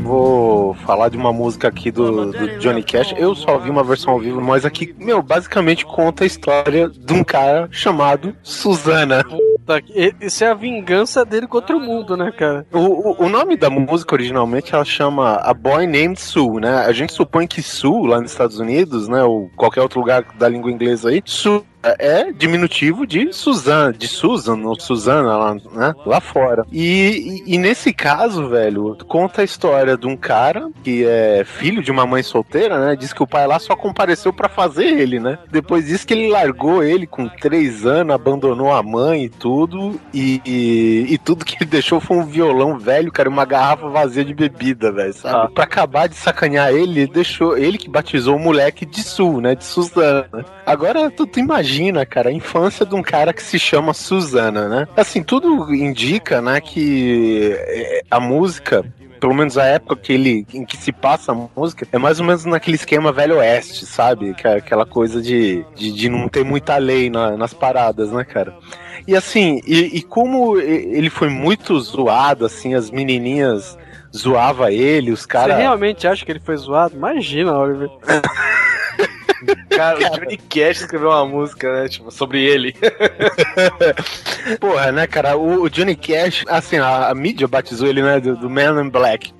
Vou falar de uma música aqui do, do Johnny Cash. Eu só vi uma versão ao vivo, mas aqui, meu, basicamente conta a história de um cara chamado Susana. Puta, isso é a vingança dele contra o mundo, né, cara? O, o, o nome da música originalmente ela chama A Boy Named Sue, né? A gente supõe que Sue, lá nos Estados Unidos, né? Ou qualquer outro lugar da língua inglesa aí, Sue é diminutivo de Suzanne, de Susan ou Susana lá, né? Lá fora. E, e, e nesse caso, velho, conta a história de um cara que é filho de uma mãe solteira, né? Diz que o pai lá só compareceu pra fazer ele, né? Depois disso que ele largou ele com três anos, abandonou a mãe e tudo, e, e, e tudo que ele deixou foi um violão velho, cara, uma garrafa vazia de bebida, velho, sabe? Ah. Pra acabar de sacanear ele, ele deixou ele que batizou o moleque de Su, né? De Suzana. Agora, tu, tu imagina, cara, a infância de um cara que se chama Suzana, né? Assim, tudo indica, né, que eh, a música pelo menos a época que ele, em que se passa a música, é mais ou menos naquele esquema velho oeste, sabe? Que é aquela coisa de, de, de não ter muita lei na- nas paradas, né, cara? E assim, e, e como ele foi muito zoado, assim, as menininhas zoava ele, os Você caras... realmente acha que ele foi zoado? Imagina, Oliver. Cara, o Johnny Cash escreveu uma música, né? Tipo, sobre ele. Porra, né, cara? O, o Johnny Cash, assim, a, a mídia batizou ele, né, do, do Man in Black.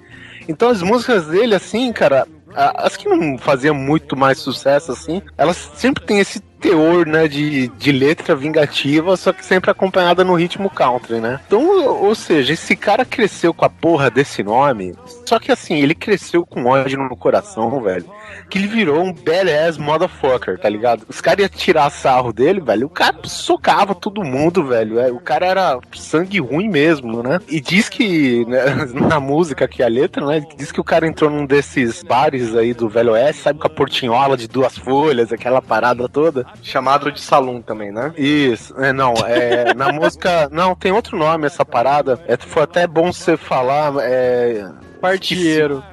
Então as músicas dele, assim, cara, as que não faziam muito mais sucesso, assim, elas sempre têm esse teor, né, de, de letra vingativa, só que sempre acompanhada no ritmo country, né? Então, ou seja, esse cara cresceu com a porra desse nome, só que assim, ele cresceu com ódio no coração, velho que ele virou um badass motherfucker, tá ligado? Os caras iam tirar sarro dele, velho. O cara socava todo mundo, velho. É, O cara era sangue ruim mesmo, né? E diz que, né, na música aqui, a letra, né? Diz que o cara entrou num desses bares aí do Velho Oeste, sabe? Com a portinhola de duas folhas, aquela parada toda. Chamado de Salum também, né? Isso, é, não, é, na música, não, tem outro nome essa parada, é, foi até bom você falar, é, Partieiro.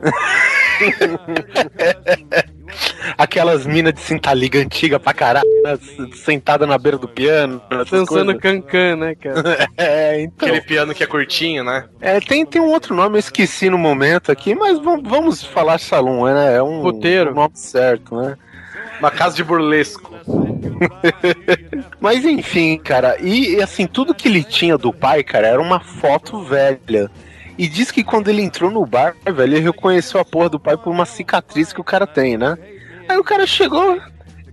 aquelas minas de cintaliga antiga pra caralho, né, sentada na beira do piano, Dançando cancan, né, cara? É, então, Aquele piano que é curtinho, né? é, tem, tem um outro nome, eu esqueci no momento aqui, mas vamos, vamos falar salão, né, é um, um nome certo, né. Uma casa de burlesco. Mas enfim, cara, e assim, tudo que ele tinha do pai, cara, era uma foto velha. E diz que quando ele entrou no bar, velho, ele reconheceu a porra do pai por uma cicatriz que o cara tem, né? Aí o cara chegou.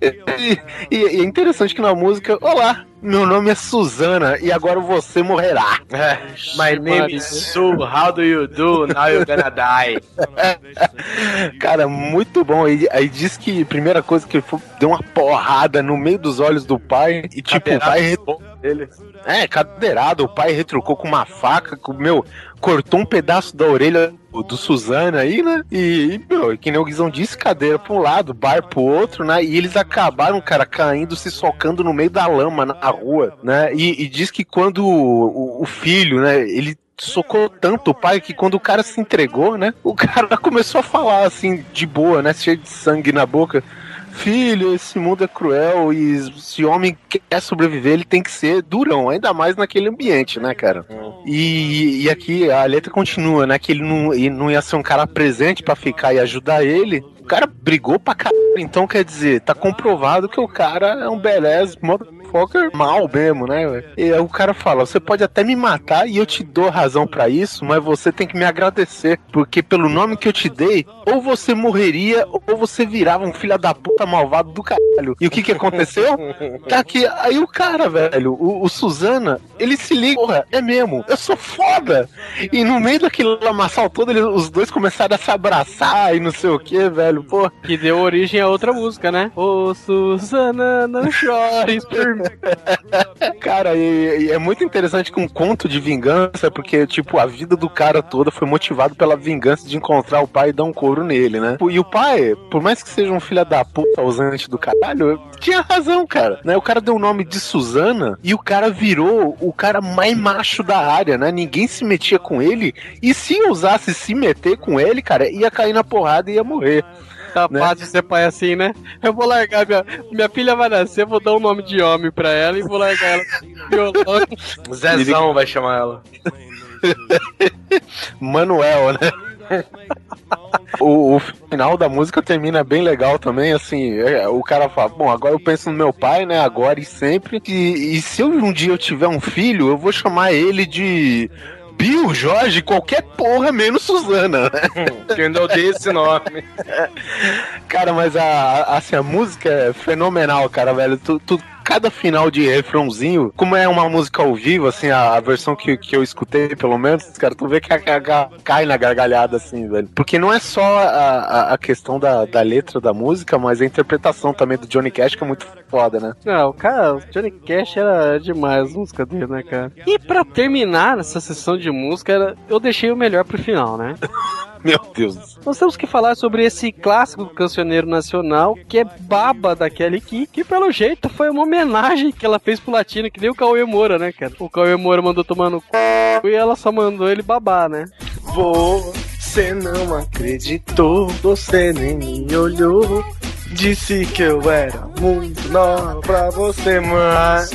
E, e- e é interessante que na música, olá, meu nome é Suzana e agora você morrerá. É, my name is Sue, how do you do? Now you're gonna die. Cara, muito bom. Aí, aí diz que a primeira coisa que ele foi, deu uma porrada no meio dos olhos do pai e tipo, o pai re- Ele. É, cadeirado, o pai retrucou com uma faca, com, meu, cortou um pedaço da orelha do, do Suzana aí, né? E, e, meu, que nem o Guizão disse, cadeira pra um lado, bar pro outro, né? E eles acabaram, cara, caindo, se socando no meio da lama na rua, né? E, e diz que quando o- o filho, né, ele socou tanto o pai que quando o cara se entregou, né? O cara começou a falar assim, de boa, né? Cheio de sangue na boca. Filho, esse mundo é cruel e se homem quer sobreviver, ele tem que ser durão, ainda mais naquele ambiente, né, cara? E, e aqui a letra continua, né? Que ele não, ele não ia ser um cara presente pra ficar e ajudar ele. O cara brigou pra caralho, então quer dizer, tá comprovado que o cara é um beleza, motherfucker mal mesmo, né? velho? E aí o cara fala: você pode até me matar e eu te dou razão pra isso, mas você tem que me agradecer, porque pelo nome que eu te dei, ou você morreria ou você virava um filho da puta malvado do caralho. E o que que aconteceu? Tá aqui, aí o cara, velho, o, o Suzana, ele se liga, porra, é mesmo, eu sou foda. E no meio daquele lamaçal todo, eles, os dois começaram a se abraçar e não sei o que, velho, pô. Que deu origem a outra música, né? Ô, Susana, não chores por mim. Cara, e, e é muito interessante que um conto de vingança, porque, tipo, a vida do cara toda foi motivado pela vingança de encontrar o pai e dar um couro nele, né? E o pai, por mais que seja um filho da puta ausente do caralho, tinha razão, cara. Né? O cara deu o nome de Suzana e o cara virou o cara mais macho da área, né? Ninguém se metia com ele. E se ousasse se meter com ele, cara, ia cair na porrada e ia morrer. Tá Né? fácil ser pai assim, né? Eu vou largar minha. Minha filha vai nascer, vou dar um nome de homem pra ela e vou largar ela violão. Zezão vai chamar ela. Manuel, né? O, o final da música termina bem legal também, assim, é, o cara fala, bom, agora eu penso no meu pai, né, agora e sempre, e, e se eu, um dia eu tiver um filho, eu vou chamar ele de Bill, Jorge, qualquer porra, menos Suzana? Que eu ainda odeio esse nome. Cara, mas a, a- assim, a música é fenomenal, cara, velho. Tu, tu- cada final de refrãozinho, como é uma música ao vivo, assim, a, a versão que, que eu escutei, pelo menos, cara, tu vê que a, a- a- cai na gargalhada, assim, velho. Porque não é só a, a, a questão da, da letra da música, mas a interpretação também do Johnny Cash, que é muito foda, né? Não, cara, o Johnny Cash era demais as músicas dele, né, cara? E pra terminar essa sessão de música, eu deixei o melhor pro final, né? Meu Deus. Nós temos que falar sobre esse clássico cancioneiro nacional, que é Baba da Kelly Key, que pelo jeito foi uma homenagem que ela fez pro latino, que nem o Cauê Moura, né, cara? O Cauê Moura mandou tomar no c... e ela só mandou ele babar, né? Você não acreditou, você nem me olhou. Disse que eu era muito nova pra você, mas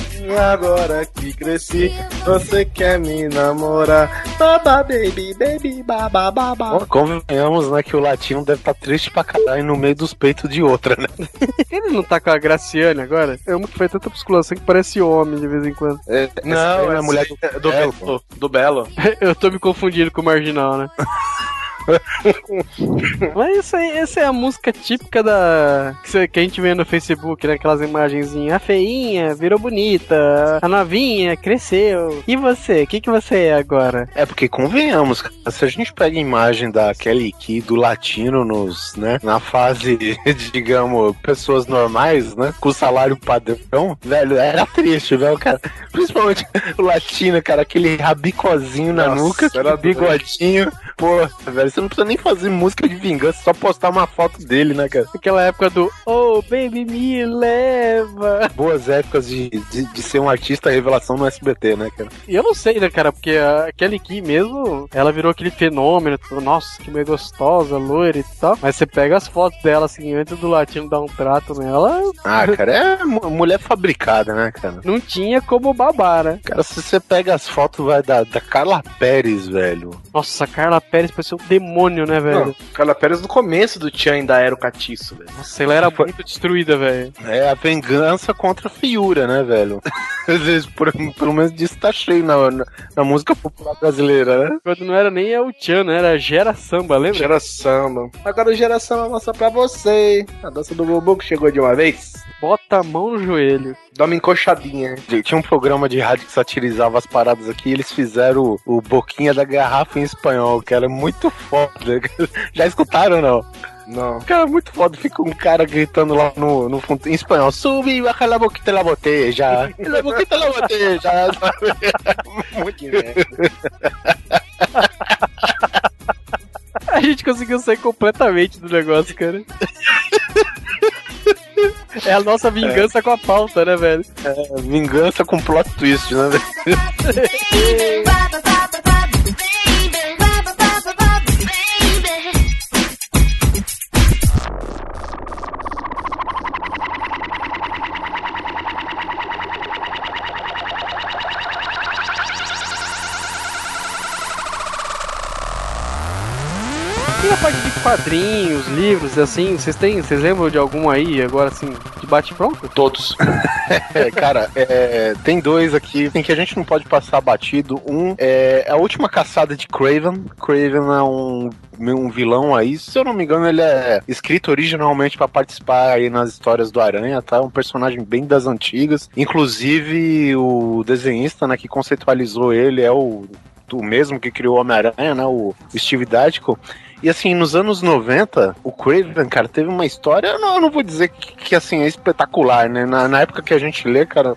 agora que cresci, você quer me namorar. Baba, baby, baby, baba, baba. Convenhamos, né, que o latino deve estar triste pra caralho no meio dos peitos de outra, né? Ele não tá com a Graciane agora? É uma que faz tanta musculação que parece homem de vez em quando. Não, é é a mulher do do, do Belo, Belo. Do Belo. Eu tô me confundindo com o marginal, né? Mas isso aí, essa é a música típica da. Que, a gente vê no Facebook, né? Aquelas imagenzinhas. A feinha virou bonita, a novinha cresceu. E você? O que, que você é agora? É porque convenhamos, cara, se a gente pega a imagem da Kelly Key do latino nos, né, na fase, digamos, pessoas normais, né, com salário padrão, velho, era triste, velho, cara. Principalmente o latino, cara, aquele rabicozinho na Nossa, nuca, era bigodinho. Pô, velho, você não precisa nem fazer música de vingança, só postar uma foto dele, né, cara? Aquela época do Oh, baby, me leva. Boas épocas de, de, de ser um artista revelação no SBT, né, cara? E eu não sei, né, cara? Porque a Kelly Key mesmo, ela virou aquele fenômeno. tipo, Nossa, que meio gostosa, loira e tal. Mas você pega as fotos dela, assim, antes do latino dar um trato nela, Ah, cara, é mu- mulher fabricada, né, cara? não tinha como babar, né? Cara, se você pega as fotos vai da, da Carla Pérez, velho. Nossa, a Carla Pérez parecia um demônio, né, velho? Não, Carla Pérez no começo do Tchan ainda era o catiço, velho. Nossa, ela era muito destruída, velho. É a vingança contra a feiura, né, velho? Às vezes, por- pelo menos disso tá cheio na, na, na música popular brasileira, né? Quando não era nem El Chan, né? Era Gera Samba, lembra? Gera samba. Agora o Gera samba mostra pra você. A dança do Bobo que chegou de uma vez. Bota a mão no joelho. Dá uma encoxadinha. Tinha um programa de rádio que satirizava as paradas aqui e eles fizeram o, o Boquinha da Garrafa em espanhol, que era muito foda. Já escutaram não? Não. Cara, muito foda. Fica um cara gritando lá no, no fundo, em espanhol: Sube e baja la boquita la botella. La boquita la botella. Muito merda. A gente conseguiu sair completamente do negócio, cara. É a nossa vingança com a pauta, né, velho? Vingança com plot twist, né? velho? Quadrinhos, livros, assim, vocês têm, vocês lembram de algum aí, agora assim, de bate-pronto? Todos. é, cara, é, tem dois aqui em que a gente não pode passar batido. Um é a última caçada de Craven. Craven é um um vilão aí, se eu não me engano, ele é escrito originalmente para participar aí nas histórias do Aranha, tá? Um personagem bem das antigas. Inclusive, o desenhista, né, que conceitualizou ele é o, o mesmo que criou o Homem-Aranha, né? O Steve Ditko. E assim, nos anos 90, o Craven, cara, teve uma história, eu não, eu não vou dizer que, que, assim, é espetacular, né? Na, na época que a gente lê, cara,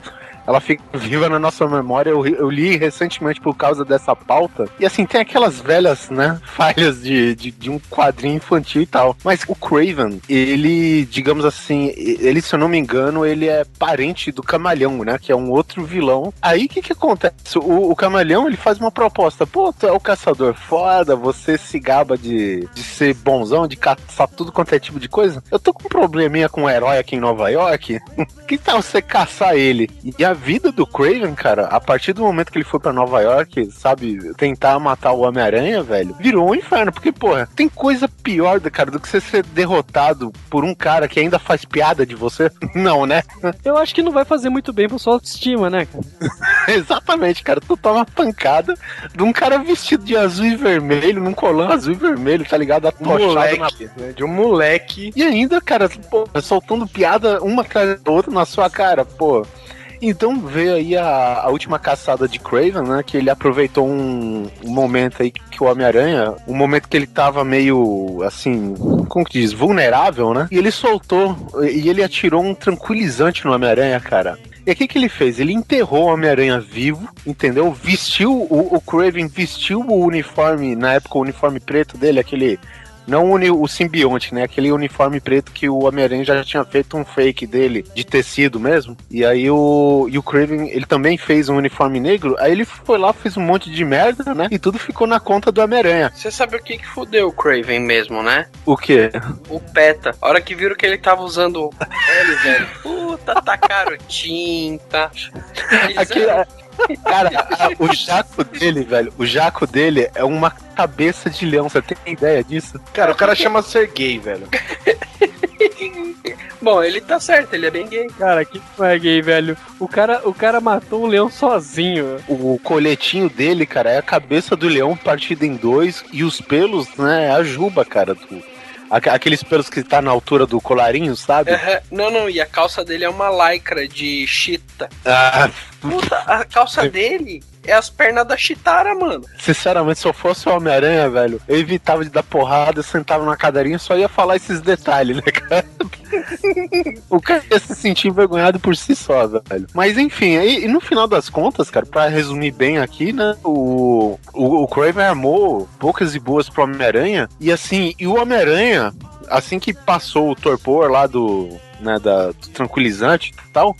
ela fica viva na nossa memória. Eu, eu, li recentemente por causa dessa pauta. E assim, tem aquelas velhas, né, falhas de, de, de, um quadrinho infantil e tal. Mas o Craven, ele, digamos assim, ele, se eu não me engano, ele é parente do Camalhão, né, que é um outro vilão. Aí o que que acontece? O, o Camalhão, ele faz uma proposta. Pô, tu é o caçador foda, você se gaba de, de ser bonzão, de caçar tudo quanto é tipo de coisa. Eu tô com um probleminha com um herói aqui em Nova York. que tal você caçar ele? E a vida do Craven, cara, a partir do momento que ele foi para Nova York, sabe, tentar matar o Homem-Aranha, velho, virou um inferno. Porque, porra, tem coisa pior, cara, do que você ser derrotado por um cara que ainda faz piada de você? Não, né? Eu acho que não vai fazer muito bem pra sua autoestima, né, cara? Exatamente, cara. Tu toma pancada de um cara vestido de azul e vermelho, num colã azul e vermelho, tá ligado? Atochado moleque, na... né? De um moleque. E ainda, cara, pô, soltando piada uma atrás da outra na sua cara, pô. Então veio aí a, a, última caçada de Craven, né? Que ele aproveitou um, um momento aí que o Homem-Aranha, um momento que ele tava meio assim, como que diz, vulnerável, né? E ele soltou e ele atirou um tranquilizante no Homem-Aranha, cara. E o que, que ele fez? Ele enterrou o Homem-Aranha vivo, entendeu? Vestiu, o, o Craven vestiu o uniforme, na época o uniforme preto dele, aquele não o, o simbionte, né? Aquele uniforme preto que o Homem-Aranha já tinha feito um fake dele, de tecido mesmo. E aí o, e o Craven, ele também fez um uniforme negro. Aí ele foi lá, fez um monte de merda, né? E tudo ficou na conta do Homem-Aranha. Você sabe o que que fudeu o Craven mesmo, né? O quê? O PETA. A hora que viram que ele tava usando ele, velho. Puta, tacaram tinta. Aquele, Cara, a, o jaco dele, velho, o jaco dele é uma cabeça de leão. Você tem ideia disso? Cara, o cara chama Sergei, velho. Bom, ele tá certo, ele é bem gay. Cara, que não é gay, velho. O cara, o cara matou o leão sozinho. O coletinho dele, cara, é a cabeça do leão partida em dois e os pelos, né, é a juba, cara, do, Aqueles pelos que tá na altura do colarinho, sabe? Uhum. Não, não, e a calça dele é uma lycra de chita. Ah. Puta, a calça dele é as pernas da Chitara, mano. Sinceramente, se eu fosse o Homem-Aranha, velho, eu evitava de dar porrada, sentava na cadeirinha só ia falar esses detalhes, né, cara? o cara ia se sentir envergonhado por si só, velho. Mas enfim, aí, e no final das contas, cara, pra resumir bem aqui, né, o, o, o Craven armou poucas e boas pro Homem-Aranha, e assim, e o Homem-Aranha, assim que passou o torpor lá do, né, da, do tranquilizante e tal,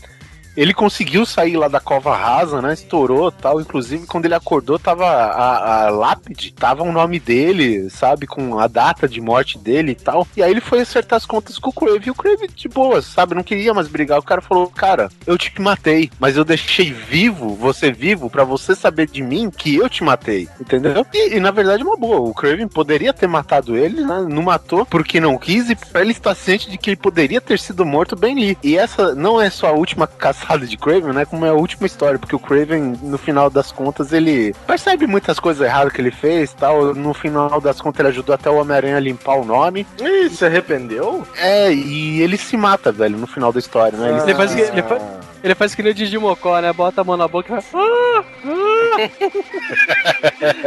ele conseguiu sair lá da cova rasa, né? Estourou tal. Inclusive, quando ele acordou, tava a, a lápide, tava o nome dele, sabe? Com a data de morte dele e tal. E aí ele foi acertar as contas com o Crave. E o Crave, de boa, sabe? Não queria mais brigar. O cara falou: Cara, eu te matei, mas eu deixei vivo, você vivo, para você saber de mim que eu te matei. Entendeu? E, e na verdade, uma boa. O Craven poderia ter matado ele, né? Não matou porque não quis. E ele está ciente de que ele poderia ter sido morto bem ali. E essa não é só a última caçada de Craven, né? Como é a última história, porque o Craven, no final das contas, ele percebe muitas coisas erradas que ele fez tal. No final das contas, ele ajudou até o Homem-Aranha a limpar o nome. Ih, se arrependeu? É, e ele se mata, velho, no final da história, né? Ele, ele, faz, que, ele, faz, ele faz que nem o Didi Mocó, né? Bota a mão na boca e fala. Ah, ah,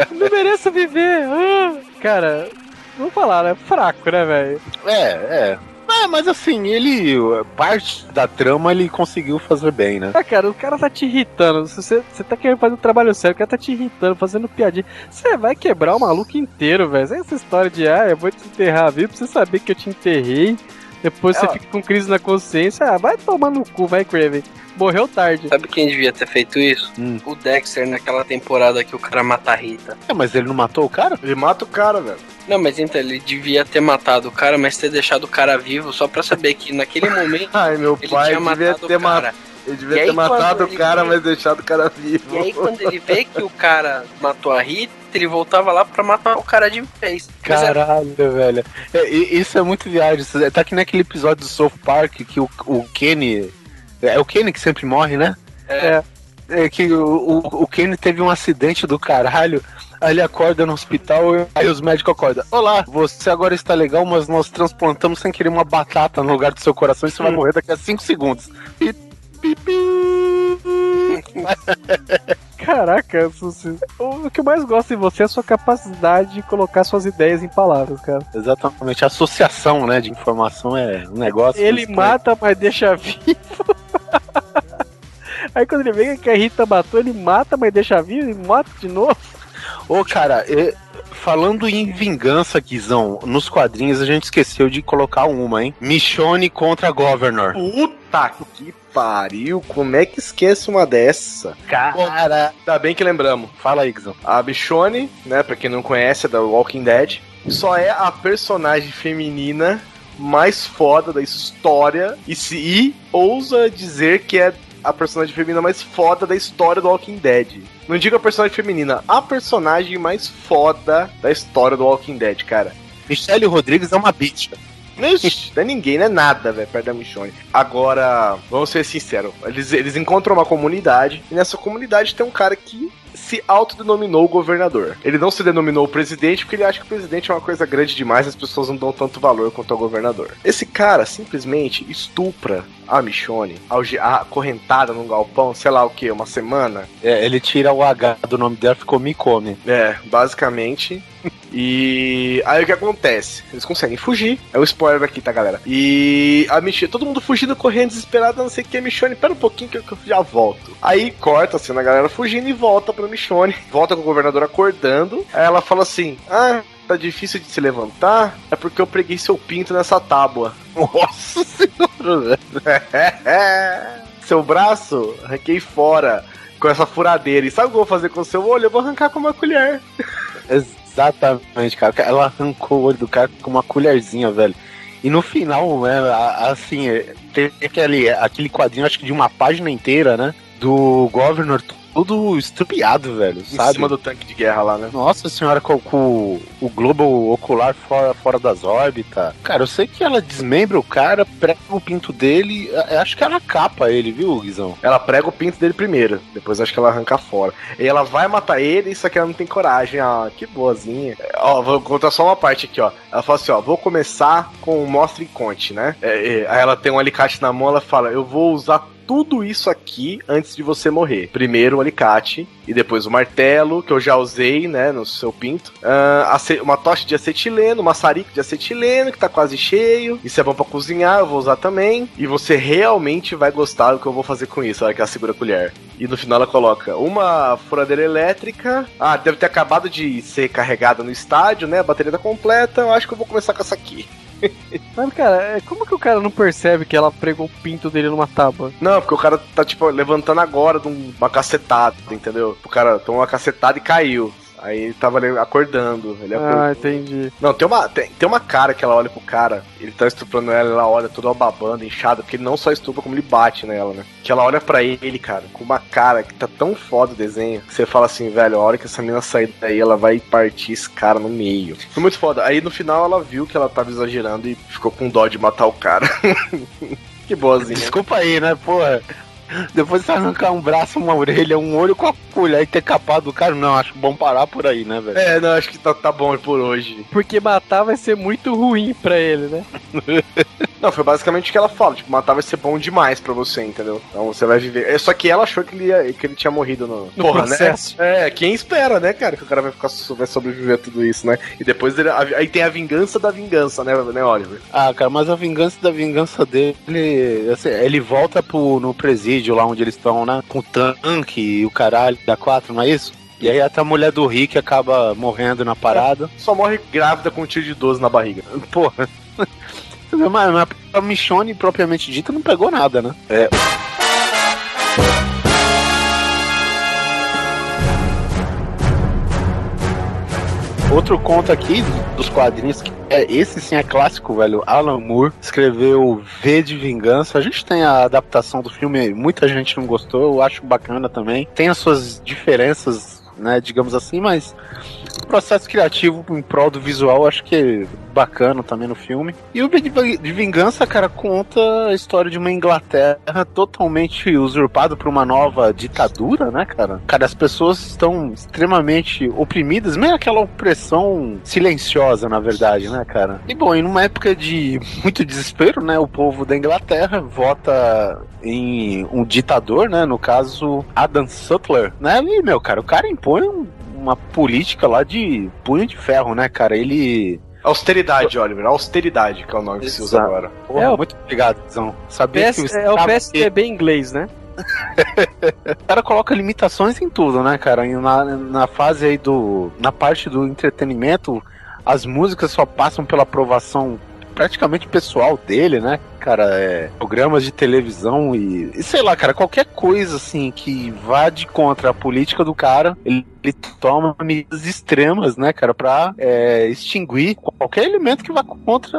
não mereço viver. Ah. Cara, vamos falar, né? Fraco, né, velho? É, é. É, mas assim, ele. Parte da trama ele conseguiu fazer bem, né? Ah, cara, o cara tá te irritando. Você, você tá querendo fazer um trabalho sério, o cara tá te irritando, fazendo piadinha. Você vai quebrar o maluco inteiro, velho. Essa história de, ah, eu vou te enterrar vivo pra você saber que eu te enterrei. Depois é, você ó. fica com crise na consciência. Ah, vai tomar no cu, vai, Craven. Morreu tarde. Sabe quem devia ter feito isso? Hum. O Dexter naquela temporada que o cara mata a Rita. É, mas ele não matou o cara? Ele mata o cara, velho. Não, mas então ele devia ter matado o cara, mas ter deixado o cara vivo só pra saber que naquele momento. Ai, meu pai devia ter matado. Ele devia ter matado o cara, vê... mas deixado o cara vivo. E aí, quando ele vê que o cara matou a Rita, ele voltava lá pra matar o cara de vez. É- Caralho, velho. É, isso é muito viagem. É- Tá aqui naquele episódio do South Park que o, o Kenny. É o Kenny que sempre morre, né? É. É que o, o, o Kenny teve um acidente do caralho. Aí ele acorda no hospital aí os médicos acordam. Olá, você agora está legal, mas nós transplantamos sem querer uma batata no lugar do seu coração e você vai morrer daqui a 5 segundos. E. Caraca, o que eu mais gosto em você é a sua capacidade de colocar suas ideias em palavras, cara. Exatamente, a associação né, de informação é um negócio. Ele mata, mas deixa vivo. Aí quando ele vê que a Rita matou, ele mata, mas deixa vivo e mata de novo. Ô, cara, falando em vingança, Guizão, nos quadrinhos a gente esqueceu de colocar uma, hein? Michonne contra Governor. Puta que pariu, como é que esquece uma dessa? Cara, Ainda bem que lembramos. fala aí, Guizão. A Michonne, né, pra quem não conhece, é da Walking Dead, só é a personagem feminina mais foda da história e se e ousa dizer que é a personagem feminina mais foda da história do Walking Dead. Não digo a personagem feminina, a personagem mais foda da história do Walking Dead, cara. Michelle Rodrigues é uma bicha. Ixi, não é ninguém, não é nada, velho, perto da Michonne. Agora, vamos ser sinceros, eles, eles encontram uma comunidade, e nessa comunidade tem um cara que se autodenominou governador. Ele não se denominou presidente porque ele acha que o presidente é uma coisa grande demais, as pessoas não dão tanto valor quanto ao governador. Esse cara simplesmente estupra a Michonne, acorrentada num galpão, sei lá o que, uma semana. É, ele tira o H do nome dela, ficou me come. É, basicamente. E aí o que acontece? Eles conseguem fugir. É o spoiler aqui, tá, galera? E a Michonne, todo mundo fugindo, correndo, desesperado, não sei o que. Michonne, pera um pouquinho que eu, já volto. Aí corta assim a galera fugindo e volta pra Michonne. Volta com o governador acordando. Aí ela fala assim: Ah, tá difícil de se levantar? É porque eu preguei seu pinto nessa tábua. Nossa senhora, seu braço, arranquei fora. Com essa furadeira. E sabe o que eu vou fazer com o seu olho? Eu vou arrancar com uma colher. Exatamente, cara. Ela arrancou o olho do cara com uma colherzinha, velho. E no final, né, assim, tem aquele, aquele quadrinho, acho que de uma página inteira, né? Do Governor todo estrupiado, velho, Em sabe? cima do tanque de guerra lá, né? Nossa senhora, com, com o globo ocular fora, fora das órbitas. Cara, eu sei que ela desmembra o cara, prega o pinto dele. Acho que ela capa ele, viu, Guizão? Ela prega o pinto dele primeiro, depois acho que ela arranca fora. E ela vai matar ele, só que ela não tem coragem. Ah, que boazinha. Ó, vou contar só uma parte aqui, ó. Ela fala assim, ó, vou começar com o mostre e conte, né? É, é, aí ela tem um alicate na mão, ela fala, eu vou usar tudo isso aqui antes de você morrer. Primeiro o alicate e depois o martelo, que eu já usei, né, no seu pinto. Ace- uma tocha de acetileno, um maçarico de acetileno, que tá quase cheio. Isso é bom pra cozinhar, eu vou usar também. E você realmente vai gostar do que eu vou fazer com isso. Olha que ela segura a colher. E no final ela coloca uma furadeira elétrica. Ah, deve ter acabado de ser carregada no estádio, né? A bateria tá completa. Eu acho que eu vou começar com essa aqui. Mas, cara, é, como que o cara não percebe que ela pregou o pinto dele numa tábua? Não, porque o cara tá, tipo, levantando agora de um- uma cacetada, entendeu? O cara tomou uma cacetada e caiu. Aí ele tava ali acordando. Ele acordou. Ah, entendi. Não, tem uma, tem, tem uma cara que ela olha pro cara, ele tá estuprando ela, ela olha toda babando, inchada, porque ele não só estupra, como ele bate nela, né? Que ela olha pra ele, cara, com uma cara que tá tão foda o desenho, que você fala assim, velho, a hora que essa menina sair daí, ela vai partir esse cara no meio. Foi muito foda. Aí no final ela viu que ela tava exagerando e ficou com dó de matar o cara. que boazinha. Desculpa aí, né, porra. Depois você arrancar um braço, uma orelha, um olho com a colher e ter capado o cara, não, acho bom parar por aí, né, velho? É, não, acho que tá, tá bom por hoje. Porque matar vai ser muito ruim pra ele, né? Não, foi basicamente o que ela fala, tipo, matar vai ser bom demais pra você, entendeu? Então você vai viver. É só que ela achou que ele, ia- que ele tinha morrido no, No processo. né? É, quem espera, né, cara, que o cara vai ficar vai sobreviver a tudo isso, né? E depois ele- aí tem a vingança da vingança, né, né, Oliver? Ah, cara, mas a vingança da vingança dele, assim, ele volta pro, no presídio lá onde eles estão, né? Com o tanque e o caralho da 4, não é isso? E aí até a mulher do Rick acaba morrendo na parada. Só morre grávida com um tiro de 12 na barriga. Porra. Mas, mas a Michonne, propriamente dita, não pegou nada, né? É. Outro conto aqui dos quadrinhos, que é esse sim é clássico, velho. Alan Moore escreveu V de Vingança. A gente tem a adaptação do filme, muita gente não gostou, eu acho bacana também. Tem as suas diferenças né, digamos assim, mas processo criativo em prol do visual acho que é bacana também no filme. E o de Vingança, cara, conta a história de uma Inglaterra totalmente usurpada por uma nova ditadura, né, cara? Cara, as pessoas estão extremamente oprimidas, meio aquela opressão silenciosa, na verdade, né, cara? E bom, em uma época de muito desespero, né, o povo da Inglaterra vota em um ditador, né, no caso Adam Sutler, né? E, meu, cara, o cara impõe um uma política lá de punho de ferro, né, cara? Ele. Austeridade, Oliver. Austeridade, que é o nome que se usa agora. Porra, é o... muito obrigado, Zão. Sabia PS... que o é o PSDB inglês, né? o cara coloca limitações em tudo, né, cara? Na, na fase aí do. Na parte do entretenimento, as músicas só passam pela aprovação praticamente pessoal dele, né? Cara, é, programas de televisão e, e, sei lá, cara, qualquer coisa assim que vá de contra a política do cara, ele, ele toma medidas extremas, né, cara, pra é, extinguir qualquer elemento que vá contra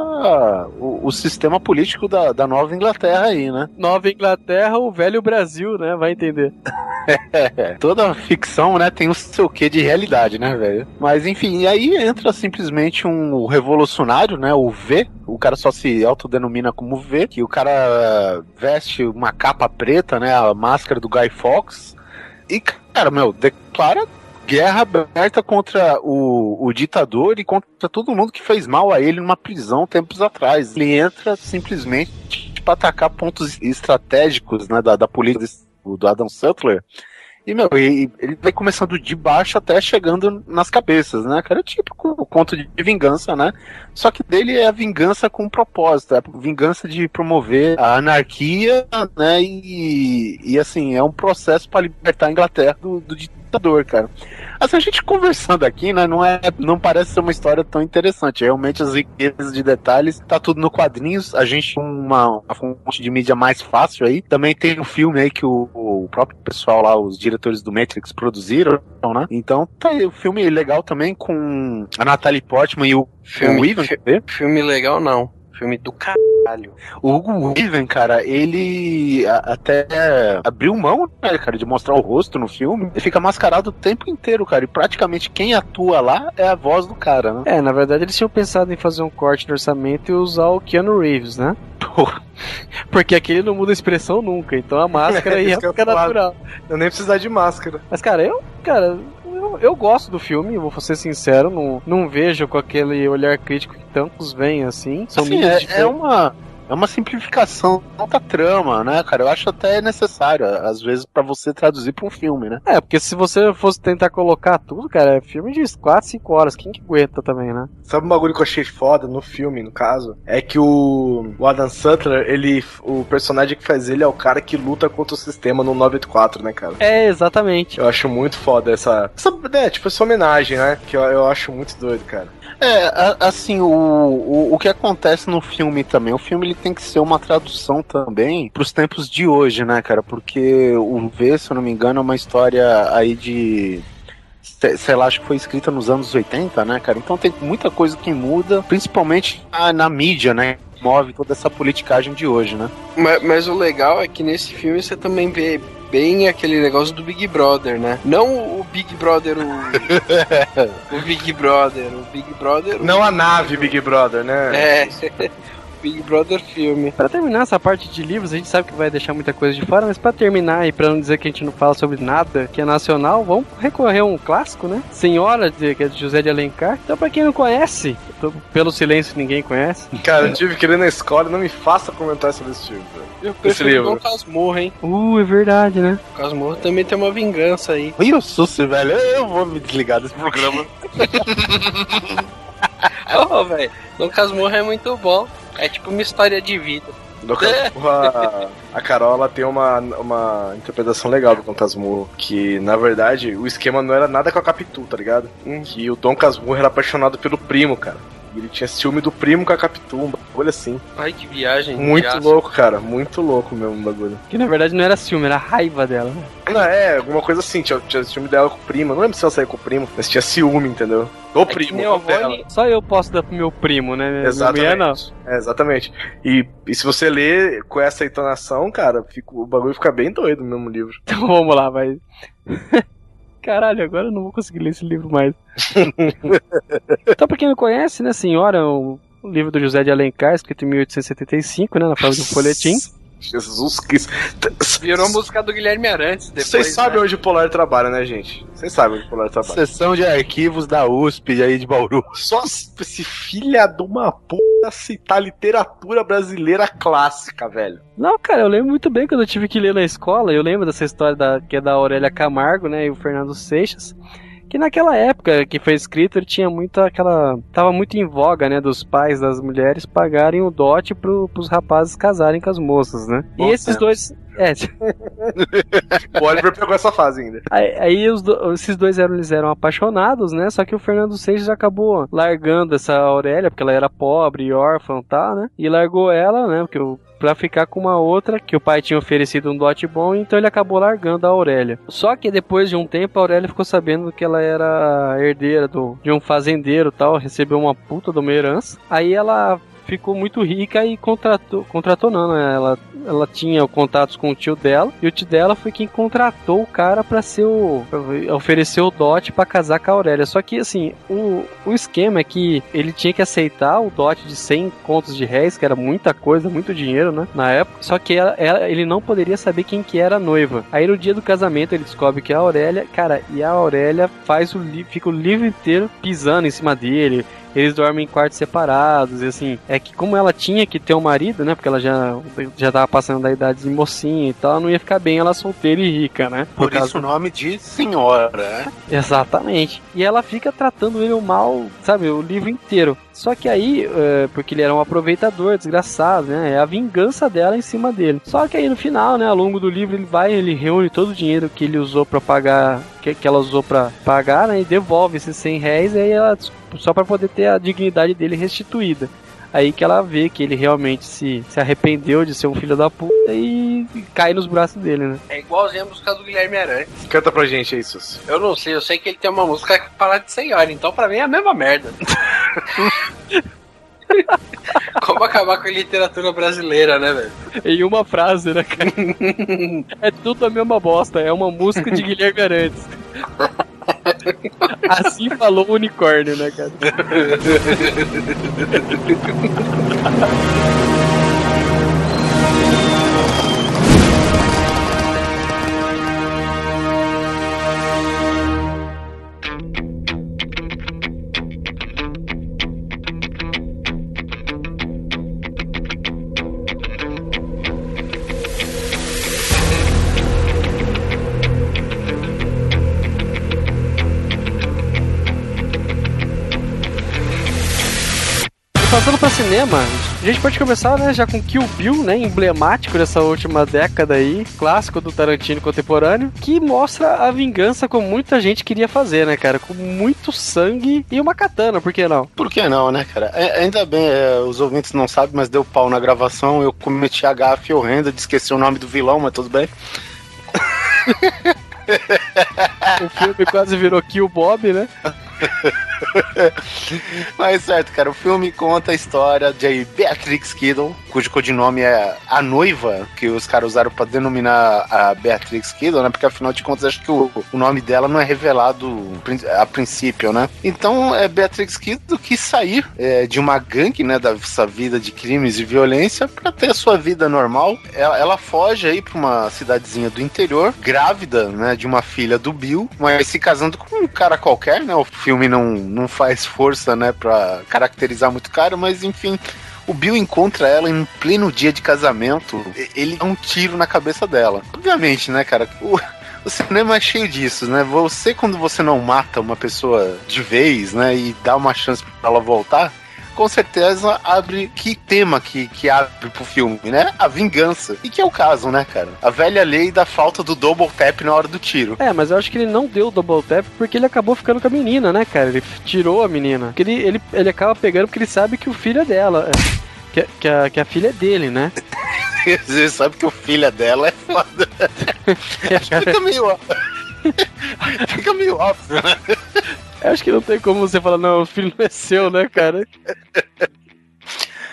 o, o sistema político da, da Nova Inglaterra aí, né? Nova Inglaterra, o velho Brasil, né? Vai entender. É, toda ficção, né, tem o seu quê de realidade, né, velho? Mas enfim, e aí entra simplesmente um revolucionário, né, o V, o cara só se autodenomina como V, que o cara veste uma capa preta, né, a máscara do Guy Fawkes, e, cara, meu, declara guerra aberta contra o, o ditador e contra todo mundo que fez mal a ele numa prisão tempos atrás. Ele entra simplesmente para atacar pontos estratégicos né, da, da política do Adam Sutler. E, meu, ele vai começando de baixo até chegando nas cabeças, né, cara? É típico o conto de vingança, né? Só que dele é a vingança com propósito, é a vingança de promover a anarquia, né? E, e assim, é um processo para libertar a Inglaterra do, do ditador, cara. Assim, a gente conversando aqui, né, não, é, não parece ser uma história tão interessante. Realmente as riquezas de detalhes, tá tudo no quadrinhos. A gente uma, uma fonte de mídia mais fácil aí. Também tem um filme aí que o, o próprio pessoal lá, os do Matrix produziram, né? Então tá aí, o filme legal também com a Natalie Portman e o filme, o Ivan, filme legal não. Filme do caralho. O Hugo Weaving, cara, ele até abriu mão, né, cara, de mostrar o rosto no filme. Ele fica mascarado o tempo inteiro, cara. E praticamente quem atua lá é a voz do cara, né? É, na verdade eles tinham pensado em fazer um corte no orçamento e usar o Keanu Reeves, né? Porra. Porque aquele não muda a expressão nunca, então a máscara ia ficar natural. Eu nem precisar de máscara. Mas, cara, eu, cara, eu, eu gosto do filme, vou ser sincero, não, não vejo com aquele olhar crítico que tantos veem assim. São assim, é, é uma é uma simplificação da trama, né, cara? Eu acho até necessário, às vezes, para você traduzir pra um filme, né? É, porque se você fosse tentar colocar tudo, cara, é filme de 4, 5 horas. Quem que aguenta também, né? Sabe um bagulho que eu achei foda no filme, no caso? É que o, o Adam Sutler, ele. O personagem que faz ele é o cara que luta contra o sistema no 984, né, cara? É, exatamente. Eu acho muito foda essa. essa é, tipo, essa homenagem, né? Que eu, eu acho muito doido, cara. É, assim, o, o, o que acontece no filme também, o filme ele tem que ser uma tradução também pros tempos de hoje, né, cara? Porque o V, se eu não me engano, é uma história aí de sei lá, acho que foi escrita nos anos 80, né, cara? Então tem muita coisa que muda, principalmente na, na mídia, né? Move toda essa politicagem de hoje, né? Mas, mas, o legal é que nesse filme você também vê bem aquele negócio do Big Brother, né? Não o Big Brother, o, o Big Brother, o Big Brother. Não a nave Big Brother, né? É. Big Brother filme. Para terminar essa parte de livros, a gente sabe que vai deixar muita coisa de fora, mas para terminar e para não dizer que a gente não fala sobre nada que é nacional, vamos recorrer a um clássico, né? Senhora, de, que é de José de Alencar. Então, para quem não conhece, pelo silêncio ninguém conhece. Cara, eu tive que ir na escola, não me faça comentar sobre esse filme. Eu prefiro o Casmurro, hein? Uh, é verdade, né? O Casmurro também tem uma vingança aí. Ih, o susto, velho. Eu vou me desligar desse programa. Oh, velho, Dom Casmurro é muito bom. É tipo uma história de vida. Do a, a Carol tem uma, uma interpretação legal do Dom Casmurro. Que na verdade o esquema não era nada com a Capitu, tá ligado? Hum. Que o Dom Casmurro era apaixonado pelo primo, cara. E ele tinha ciúme do primo com a Capitu, um bagulho assim. Ai, que viagem. Muito louco, cara. Muito louco mesmo o bagulho. Que na verdade não era ciúme, era raiva dela. Não, é, alguma coisa assim. Tinha, tinha ciúme dela com o primo. Não lembro se ela saiu com o primo, mas tinha ciúme, entendeu? Do é primo. Meu avô, Só eu posso dar pro meu primo, né? Exatamente. Mulher, não. É, exatamente. E, e se você ler com essa entonação, cara, fica, o bagulho fica bem doido no mesmo livro. Então vamos lá, vai. Caralho, agora eu não vou conseguir ler esse livro mais. então, pra quem não conhece, né, Senhora, o livro do José de Alencar, escrito em 1875, né, na fase do folhetim. Jesus Cristo. Virou música do Guilherme Arantes depois. Vocês sabem né? onde o Polar trabalha, né, gente? Vocês sabem onde o Polar trabalha. Sessão de arquivos da USP aí de Bauru. Só esse filha de uma puta citar literatura brasileira clássica, velho. Não, cara, eu lembro muito bem quando eu tive que ler na escola. Eu lembro dessa história da, que é da Aurélia Camargo, né, e o Fernando Seixas. Que naquela época que foi escrito, ele tinha muita aquela. Tava muito em voga, né? Dos pais das mulheres pagarem o dote pro, pros rapazes casarem com as moças, né? e Bom esses tempo. dois. É, O Oliver pegou essa fase ainda. Aí, aí os do- esses dois eram, eles eram apaixonados, né? Só que o Fernando Seixas acabou largando essa Aurélia, porque ela era pobre e órfã e tal, né? E largou ela, né? Porque o, pra ficar com uma outra que o pai tinha oferecido um dote bom, então ele acabou largando a Aurélia. Só que depois de um tempo, a Aurélia ficou sabendo que ela era herdeira do, de um fazendeiro tal, recebeu uma puta de uma herança. Aí ela ficou muito rica e contratou, contratou não, né? Ela, ela tinha contatos com o tio dela e o tio dela foi quem contratou o cara pra ser o pra oferecer o dote pra casar com a Aurélia. Só que assim, o, o esquema é que ele tinha que aceitar o dote de 100 contos de réis, que era muita coisa, muito dinheiro, né? Na época. Só que ela, ela- ele não poderia saber quem que era a noiva. Aí no dia do casamento ele descobre que é a Aurélia, cara, e a Aurélia faz o fica o livro inteiro pisando em cima dele. Eles dormem em quartos separados, e assim, é que como ela tinha que ter um marido, né? Porque ela já, já tava passando da idade de mocinha e tal, ela não ia ficar bem ela solteira e rica, né? Por causa- isso o nome de senhora, né? Exatamente. E ela fica tratando ele mal, sabe, o livro inteiro. Só que aí, é, porque ele era um aproveitador, desgraçado, né? É a vingança dela em cima dele. Só que aí no final, né, ao longo do livro, ele vai, ele reúne todo o dinheiro que ele usou pra pagar, que, que ela usou pra pagar, né? E devolve esses 100 réis, e aí ela, só pra poder ter a dignidade dele restituída. Aí que ela vê que ele realmente se, se arrependeu de ser um filho da puta e cai nos braços dele, né? É igualzinho a música do Guilherme Arantes. Canta pra gente aí, Sus. Eu não sei, eu sei que ele tem uma música que fala de senhora, então pra mim é a mesma merda. Como acabar com a literatura brasileira, né, velho? Em uma frase, né, cara? é tudo a mesma bosta, é uma música de Guilherme Arantes. Assim falou o unicórnio, né, cara? cinema, a gente pode começar, né, já com Kill Bill, né, emblemático dessa última década aí, clássico do Tarantino contemporâneo, que mostra a vingança como muita gente queria fazer, né, cara, com muito sangue e uma katana, por que não? Por que não, né, cara? É- ainda bem, é, os ouvintes não sabem, mas deu pau na gravação. Eu cometi a gafe horrenda de esquecer o nome do vilão, mas tudo bem. O filme quase virou Kill Bob, né? Mas certo, cara, o filme conta a história de Beatrix Kiddo, cujo codinome é a noiva, que os caras usaram pra denominar a Beatrix Kiddo, né? Porque afinal de contas acho que o, o nome dela não é revelado a princípio, né? Então é Beatrix Kiddo que sair é, de uma gangue, né? Dessa vida de crimes e violência pra ter a sua vida normal. Ela, ela foge aí pra uma cidadezinha do interior, grávida, né? De uma filha do Bill, mas se casando com um cara qualquer, né? O filme não, não faz força, né? Pra caracterizar muito cara, mas enfim. O Bill encontra ela em pleno dia de casamento. Ele dá um tiro na cabeça dela. Obviamente, né, cara? O, o cinema é cheio disso, né? Você, quando você não mata uma pessoa de vez, né? E dá uma chance pra ela voltar, com certeza abre que tema que, que abre pro filme, né? A vingança. E que é o caso, né, cara? A velha lei da falta do double tap na hora do tiro. É, mas eu acho que ele não deu o double tap porque ele acabou ficando com a menina, né, cara? Ele tirou a menina. Porque ele, ele, ele acaba pegando porque ele sabe que o filho é dela. é, Que, a- que, a, que a filha é dele, né? Você sabe que o filho dela é foda. Fica meio. Fica meio óbvio, né? Eu acho que não tem como você falar, não, o filho não é seu, né, cara?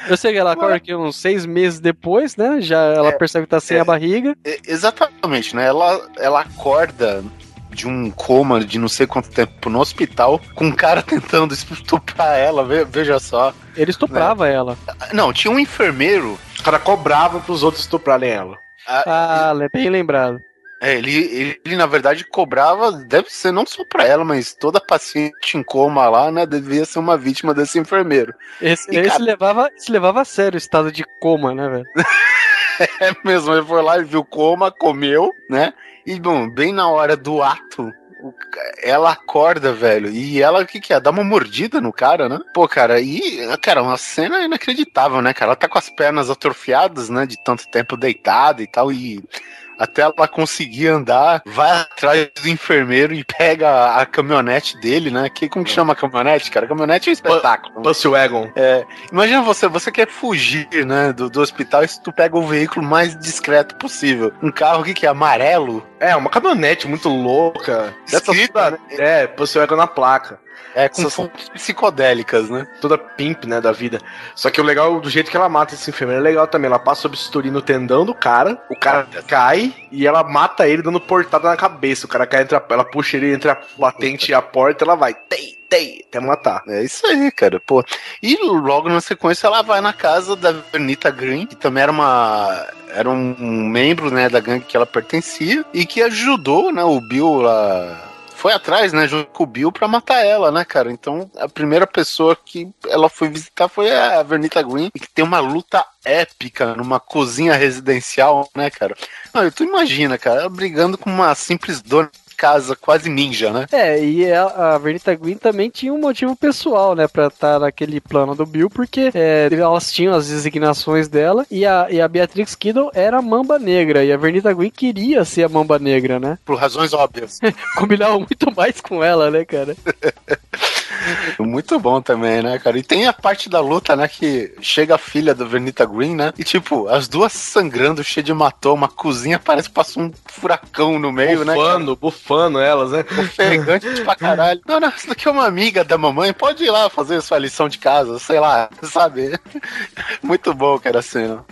Eu sei que ela acorda aqui uns seis meses depois, né? Já ela percebe que tá sem é. a barriga. E- Exatamente, né? Ela, ela acorda de um coma de não sei quanto tempo no hospital, com um cara tentando estuprar ela, veja só. Ele estuprava né? ela. Não, tinha um enfermeiro. O cara cobrava pros outros estuprarem ela. Ah, ah bem lembrado. É, ele, ele, ele, na verdade cobrava, deve ser não só pra ela, mas toda paciente em coma lá, né, devia ser uma vítima desse enfermeiro. Esse, ele cara... se, levava, se levava a sério o estado de coma, né, velho? é mesmo, ele foi lá e viu coma, comeu, né, e bom, bem na hora do ato, ela acorda, velho, e ela, o que que é? Dá uma mordida no cara, né? Pô, cara, e, cara, uma cena inacreditável, né, cara? Ela tá com as pernas atrofiadas, né, de tanto tempo deitada e tal, e até ela conseguir andar, vai atrás do enfermeiro e pega a caminhonete dele, né? Que, como que chama a caminhonete, cara? A caminhonete é um espetáculo. Bus Wagon. É, imagina você, você quer fugir, né, do, do hospital e tu pega o veículo mais discreto possível. Um carro que, que é amarelo. É, uma caminhonete muito louca. Escrita, né? É, Bus Wagon na placa. É, com fontes psicodélicas, né? Toda pimp, né, da vida. Só que o legal, do jeito que ela mata esse enfermeiro, é legal também. Ela passa o bisturi no tendão do cara, o cara cai e ela mata ele dando portada na cabeça. O cara cai entre a, ela puxa ele entre a batente e a porta, ela vai, tem, tem, até matar. É isso aí, cara, pô. E logo na sequência ela vai na casa da Vernita Green, que também era uma era um membro, né, da gangue que ela pertencia e que ajudou, né, o Bill lá foi atrás, né, junto com o Bill pra matar ela, né, cara? Então, a primeira pessoa que ela foi visitar foi a Vernita Green, que tem uma luta épica numa cozinha residencial, né, cara? Não, tu imagina, cara, brigando com uma simples dona casa, quase ninja, né? É, e a, a Vernita Green também tinha um motivo pessoal, né, pra estar naquele plano do Bill, porque é, elas tinham as designações dela e a, e a Beatrix Kiddo era a mamba negra e a Vernita Green queria ser a mamba negra, né? Por razões óbvias. Combinava muito mais com ela, né, cara? Muito bom também, né, cara? E tem a parte da luta, né, que chega a filha da Vernita Green, né? E tipo, as duas sangrando, cheia de hematoma, a cozinha parece que passou um furacão no meio, bufando, né? Bufando, bufando elas, né? Ofegante pra caralho. Não, não, isso daqui é uma amiga da mamãe, pode ir lá fazer sua lição de casa, sei lá, sabe? Muito bom, cara, a cena.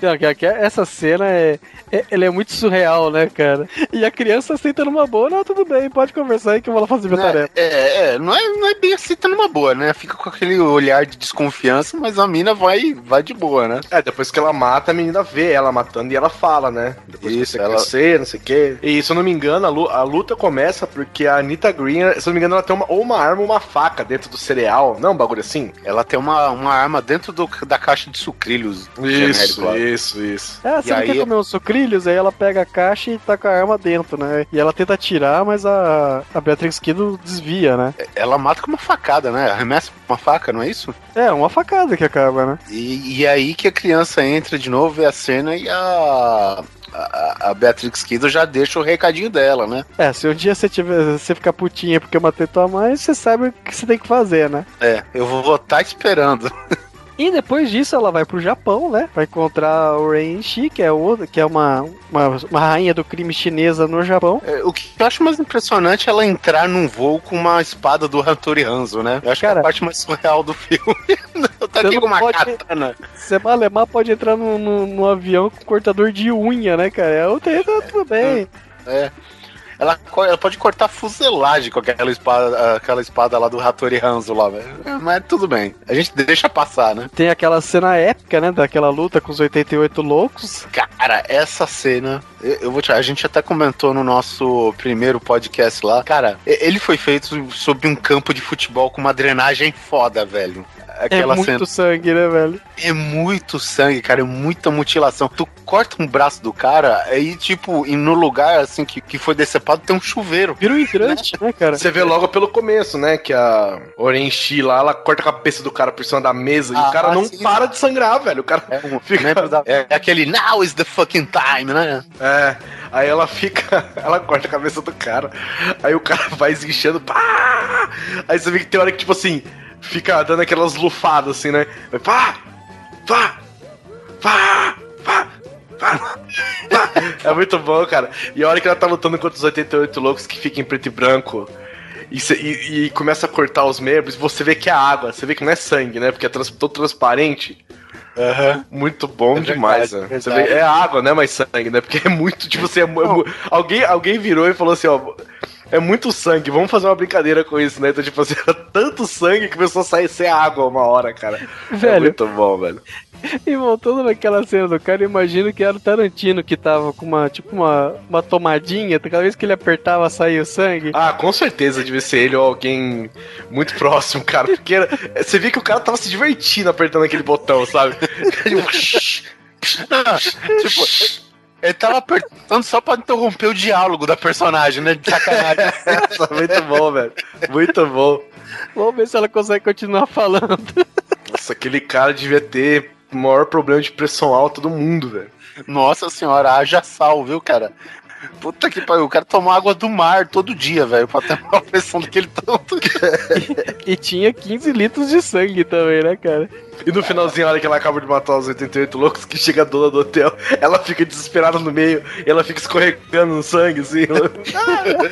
Essa cena é, é, ela é muito surreal, né, cara? E a criança aceita numa boa, não, tudo bem, pode conversar aí que eu vou lá fazer minha é, tarefa. É, é, não é, não é bem aceita numa boa, né? Fica com aquele olhar de desconfiança, mas a mina vai, vai de boa, né? É, depois que ela mata, a menina vê ela matando e ela fala, né? Depois isso, que você ela... crescer, não sei o quê. E se eu não me engano, a luta começa porque a Anita Green, se eu não me engano, ela tem uma, ou uma arma ou uma faca dentro do cereal. Não, um bagulho assim? Ela tem uma, uma arma dentro do, da caixa de sucrilhos. Isso, isso, isso. É, você e não aí... quer comer uns sucrilhos? Aí ela pega a caixa e tá com a arma dentro, né? E ela tenta atirar, mas a, a Beatrix Kiddo desvia, né? Ela mata com uma facada, né? Arremessa com uma faca, não é isso? É, uma facada que acaba, né? E, e aí que a criança entra de novo, vê a cena e a, a, a Beatrix Kiddo já deixa o recadinho dela, né? É, se um dia você, tiver, você ficar putinha porque eu matei tua mãe, você sabe o que você tem que fazer, né? É, eu vou estar tá esperando. E depois disso ela vai pro Japão, né? Vai encontrar o Renshi, que é, o, que é uma, uma, uma rainha do crime chinesa no Japão. É, o que eu acho mais impressionante é ela entrar num voo com uma espada do Hattori Hanzo, né? Eu acho Cara, que é a parte mais surreal do filme. tá aqui com uma pode, katana. Você malemar pode entrar no, no, no, avião com cortador de unha, né, cara? É o tá tudo bem. É. Ela, ela pode cortar fuselagem com aquela espada, aquela espada lá do Hattori Hanzo lá, velho. É, mas tudo bem. A gente deixa passar, né? Tem aquela cena épica, né? Daquela luta com os 88 loucos. Cara, essa cena. Eu, eu vou te, A gente até comentou no nosso primeiro podcast lá. Cara, ele foi feito sob um campo de futebol com uma drenagem foda, velho aquela é muito cena. sangue, né, velho? É muito sangue, cara, é muita mutilação. Tu corta um braço do cara, aí, tipo, e no lugar, assim, que, que foi decepado, tem um chuveiro. Vira um hidrante, né, cara? Você vê logo pelo começo, né, que a Orenchi lá, ela corta a cabeça do cara por cima da mesa ah, e o cara não sim. para de sangrar, velho. O cara é, fica... da... é, é aquele now is the fucking time, né? É. Aí ela fica. Ela corta a cabeça do cara. Aí o cara vai esguichando. Pá! Aí você vê que tem hora que, tipo assim, fica dando aquelas lufadas assim, né? Vá! Vá! Vá! Vá! Vá! É muito bom, cara. E a hora que ela tá lutando contra os 88 loucos que fica em preto e branco. E, cê, e, e, começa a cortar os membros, você vê que é água, você vê que não é sangue, né? Porque é trans, todo transparente. Uhum. Muito bom é demais, verdade, né? Você vê, é água, né? Mais sangue, né? Porque é muito, tipo assim, é, é, alguém, alguém virou e falou assim, ó é muito sangue, vamos fazer uma brincadeira com isso, né? Então, tipo assim, era tanto sangue que começou a sair sem água uma hora, cara. É Velho, muito bom, velho. e voltando naquela cena do cara, eu imagino que era o Tarantino que tava com uma, tipo, uma, uma tomadinha, cada vez que ele apertava saía o sangue. Ah, com certeza devia ser ele ou alguém muito próximo, cara. Porque era- você via que o cara tava se divertindo apertando aquele botão, sabe? Tipo, ele tava apertando só pra interromper o diálogo da personagem, né? De sacanagem. muito bom, velho. Muito bom. Vamos ver se ela consegue continuar falando. Nossa, aquele cara devia ter o maior problema de pressão alta do mundo, velho. Nossa senhora, haja sal, viu, cara? Puta que pariu, o cara tomou água do mar todo dia, velho, pra ter uma pressão daquele tanto. E tinha 15 litros de sangue também, né, cara? E no finalzinho, a hora que ela acaba de matar os 88 loucos, que chega a dona do hotel, ela fica desesperada no meio, e ela fica escorregando no sangue, assim.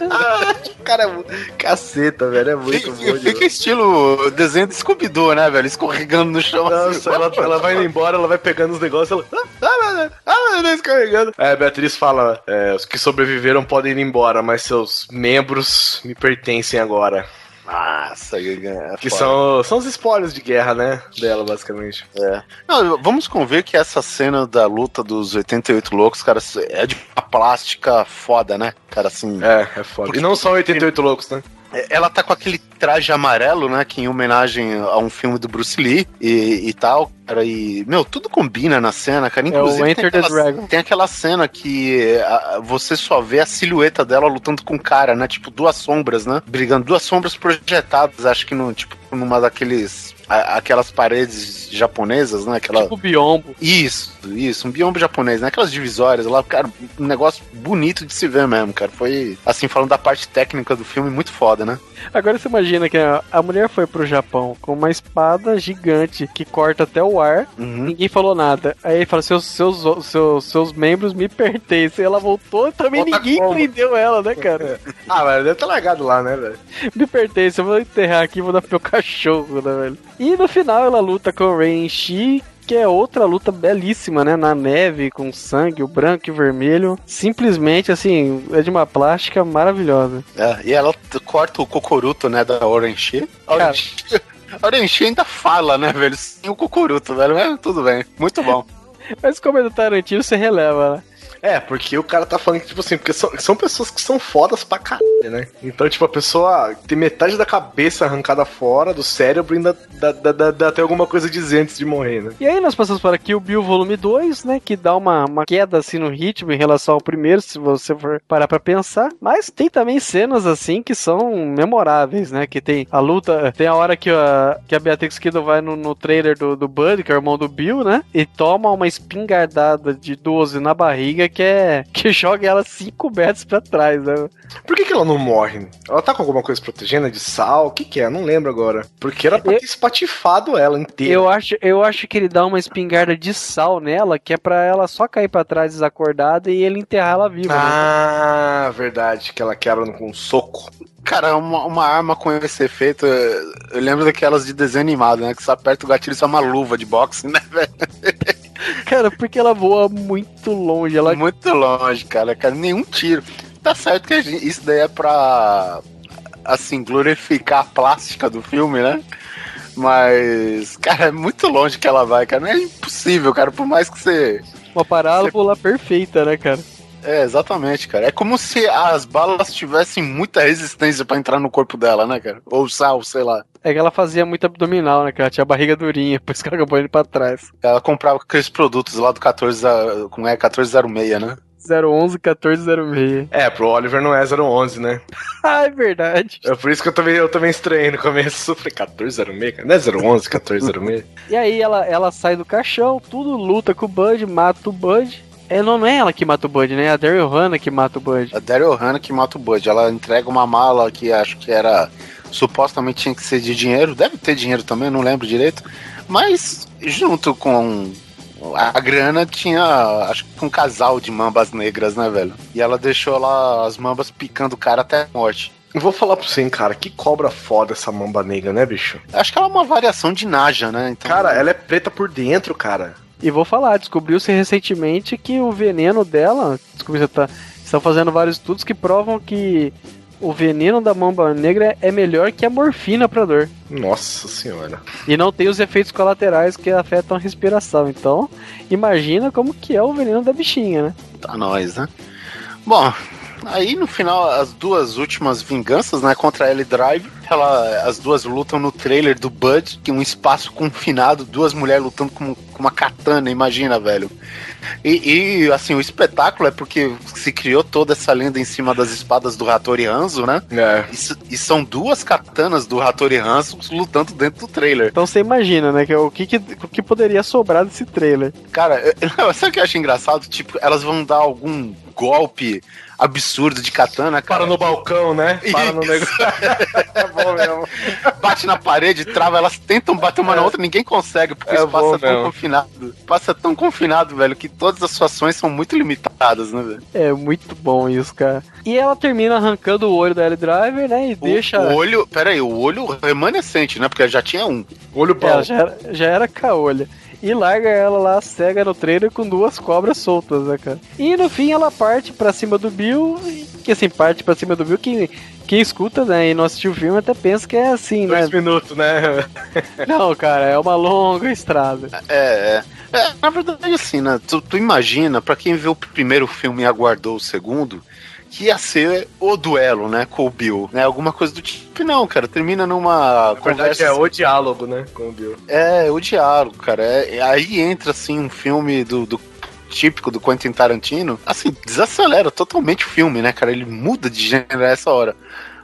Ah, cara, é caceta, velho, é muito bom. Fica, demais. fica estilo desenho do Scooby-Doo, né, velho? Escorregando no chão. Nossa, ela, ela vai indo embora, ela vai pegando os negócios, ela. Ah, ah, meu Deus, ah, meu Deus, escorregando. Aí a Beatriz fala: é, os que sobreviveram podem ir embora, mas seus membros me pertencem agora. Nossa, é Que são, são os spoilers de guerra, né? Dela, basicamente. É. Não, vamos conver que essa cena da luta dos 88 loucos, cara, é de plástica foda, né? Cara, assim. É, é foda. E não são 88 loucos, né? Ela tá com aquele traje amarelo, né? Que em homenagem a um filme do Bruce Lee e, e tal, cara. E, meu, tudo combina na cena, cara. Inclusive, É tem, aquela, tem aquela cena que a- você só vê a silhueta dela lutando com o cara, né? Tipo, duas sombras, né? Brigando. Duas sombras projetadas, acho que no, tipo, numa daqueles. A- aquelas paredes japonesas, né? Aquela. Tipo biombo. Isso, isso, um biombo japonês, né? Aquelas divisórias lá, cara, um negócio bonito de se ver mesmo, cara. Foi, assim, falando da parte técnica do filme, muito foda, né? Agora você imagina que a, a mulher foi pro Japão com uma espada gigante que corta até o ar. Uhum. Ninguém falou nada. Aí ele fala: seus, seus, seus, seus membros me pertencem. Ela voltou também Volta ninguém como? prendeu ela, né, cara? Ah, velho, deve ter largado lá, né, velho? me pertence, eu vou enterrar aqui e vou dar pro meu cachorro, né, velho? E no final ela luta com o Rain Shi, que é outra luta belíssima, né? Na neve, com sangue, o branco e o vermelho. Simplesmente, assim, é de uma plástica maravilhosa. É, e ela corta o cocoruto, né, da Orange. Orange ainda fala, né, velho? Sem o cocoruto, velho. Mas tudo bem, muito bom. Mas como é do Tarantino, você releva, né? É, porque o cara tá falando que, tipo assim, porque são, são pessoas que são fodas pra caralho, né? Então, tipo, a pessoa tem metade da cabeça arrancada fora, do cérebro, ainda dá, dá, dá, dá até alguma coisa a dizer antes de morrer, né? E aí nós passamos para Kill Bill Volume 2, né? Que dá uma, uma queda assim no ritmo em relação ao primeiro, se você for parar pra pensar. Mas tem também cenas assim que são memoráveis, né? Que tem a luta, tem a hora que a, que a Beatrix Kiddo vai no, no trailer do, do Bud, que é o irmão do Bill, né? E toma uma espingardada de 12 na barriga que é. que joga ela 5 metros pra trás, né? Por que, que ela não morre? Ela tá com alguma coisa protegendo de sal? O que que é? Não lembro agora. Porque era pra Eu- ter espatifado ela inteira. Eu acho, eu acho que ele dá uma espingarda de sal nela, que é pra ela só cair pra trás desacordada e ele enterrar ela viva. né? Ah, verdade, que ela quebra com um soco. Cara, uma, uma arma com esse efeito, eu eu lembro daquelas de desenho animado, né? Que você aperta o gatilho e sai uma luva de boxe, né, velho? Cara, porque ela voa muito longe. Ela Muito longe, cara. cara. Nenhum tiro. Tá certo que gente- isso daí é pra, assim, glorificar a plástica do filme, né? Mas, cara, é muito longe que ela vai, cara. Não é impossível, cara. Por mais que você. uma parábola perfeita, né, cara? É, exatamente, cara. É como se as balas tivessem muita resistência pra entrar no corpo dela, né, cara? Ou sal, sei lá. É que ela fazia muito abdominal, né, cara? Tinha a barriga durinha, por isso que ela acabou indo pra trás. Ela comprava aqueles produtos lá do 14, a- como é, 1406, né? 011 1406. É, pro Oliver não é 011, né? Ah, é verdade. É por isso que eu também, eu também estranhei no começo. Eu falei, 1406? cara? Não é 011, 1406? E aí ela, ela sai do caixão, tudo luta com o Bud, mata o Bud. É, não, não é ela que mata o Bud, né? É a Daryl Hannah que mata o Bud. A Daryl Hannah que mata o Bud. Ela entrega uma mala que acho que era. Supostamente tinha que ser de dinheiro. Deve ter dinheiro também, não lembro direito. Mas junto com a grana tinha, acho que um casal de mambas negras, né, velho? E ela deixou lá as mambas picando o cara até a morte. Eu Vou falar pra você, hein, cara, que cobra foda essa mamba negra, né, bicho? Acho que ela é uma variação de Naja, né? Então, Cara, ela é preta por dentro, cara. E vou falar, descobriu-se recentemente que o veneno dela. Descobri você tá. Estão fazendo vários estudos que provam que o veneno da mamba negra é melhor que a morfina pra dor. Nossa senhora. E não tem os efeitos colaterais que afetam a respiração. Então, imagina como que é o veneno da bichinha, né? Tá nós, né? Bom, aí no final, as duas últimas vinganças, né, contra a Ellie Drive, ela, as duas lutam no trailer do Bud, que é um espaço confinado, duas mulheres lutando com, com uma katana, imagina, velho. E, e, assim, o espetáculo é porque se criou toda essa lenda em cima das espadas do Hattori Hanzo, né? É. E, e são duas katanas do Hattori Hanzo lutando dentro do trailer. Então você imagina, né? Que, o, que, que, o que poderia sobrar desse trailer? Cara, eu, sabe o que eu acho engraçado? Tipo, elas vão dar algum golpe absurdo de katana, cara. Para no balcão, né? Para no negócio. bom mesmo. Bate na parede, trava, elas tentam bater uma é. na outra, ninguém consegue, porque é o espaço é tão mesmo. confinado. Passa tão confinado, velho, que todas as suas ações são muito limitadas, né, velho? É muito bom isso, cara. E ela termina arrancando o olho da L-Driver, né? E o, deixa. O olho. Pera aí, o olho remanescente, né? Porque já tinha um. Olho pau. É, já, era, já era caolha e larga ela lá cega no trailer com duas cobras soltas, né, cara? E no fim ela parte pra cima do Bill, que assim, parte pra cima do Bill, que quem escuta, né, e não assistiu o filme até pensa que é assim, Dois né? Dois minutos, né? não, cara, é uma longa estrada. É, é. é na verdade, assim, né? Tu, tu imagina, para quem viu o primeiro filme e aguardou o segundo, que ia ser o duelo, né, com o Bill, né? Alguma coisa do tipo. Não, cara, termina numa Na conversa. é o diálogo, né, com o Bill. É, o diálogo, cara. É, aí entra, assim, um filme do, do típico do Quentin Tarantino, assim, desacelera totalmente o filme, né, cara? Ele muda de gênero a essa hora.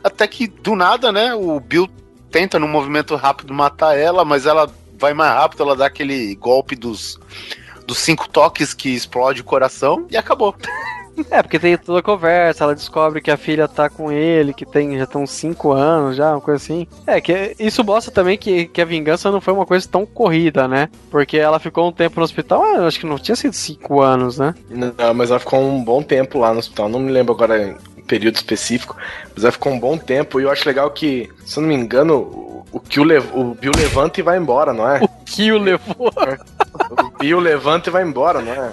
Até que, do nada, né, o Bill tenta, num movimento rápido, matar ela, mas ela vai mais rápido, ela dá aquele golpe dos, dos cinco toques que explode o coração e acabou. É, porque tem toda a conversa, ela descobre que a filha tá com ele, que tem já estão 5 anos já, uma coisa assim. É, que isso mostra também que, que a vingança não foi uma coisa tão corrida, né? Porque ela ficou um tempo no hospital, ah, acho que não tinha sido 5 anos, né? Não, mas ela ficou um bom tempo lá no hospital, não me lembro agora período específico, mas ela ficou um bom tempo e eu acho legal que, se eu não me engano, o Kill lev o Bill levanta e vai embora, não é? O Kill levou. o Bill levanta e vai embora, não é?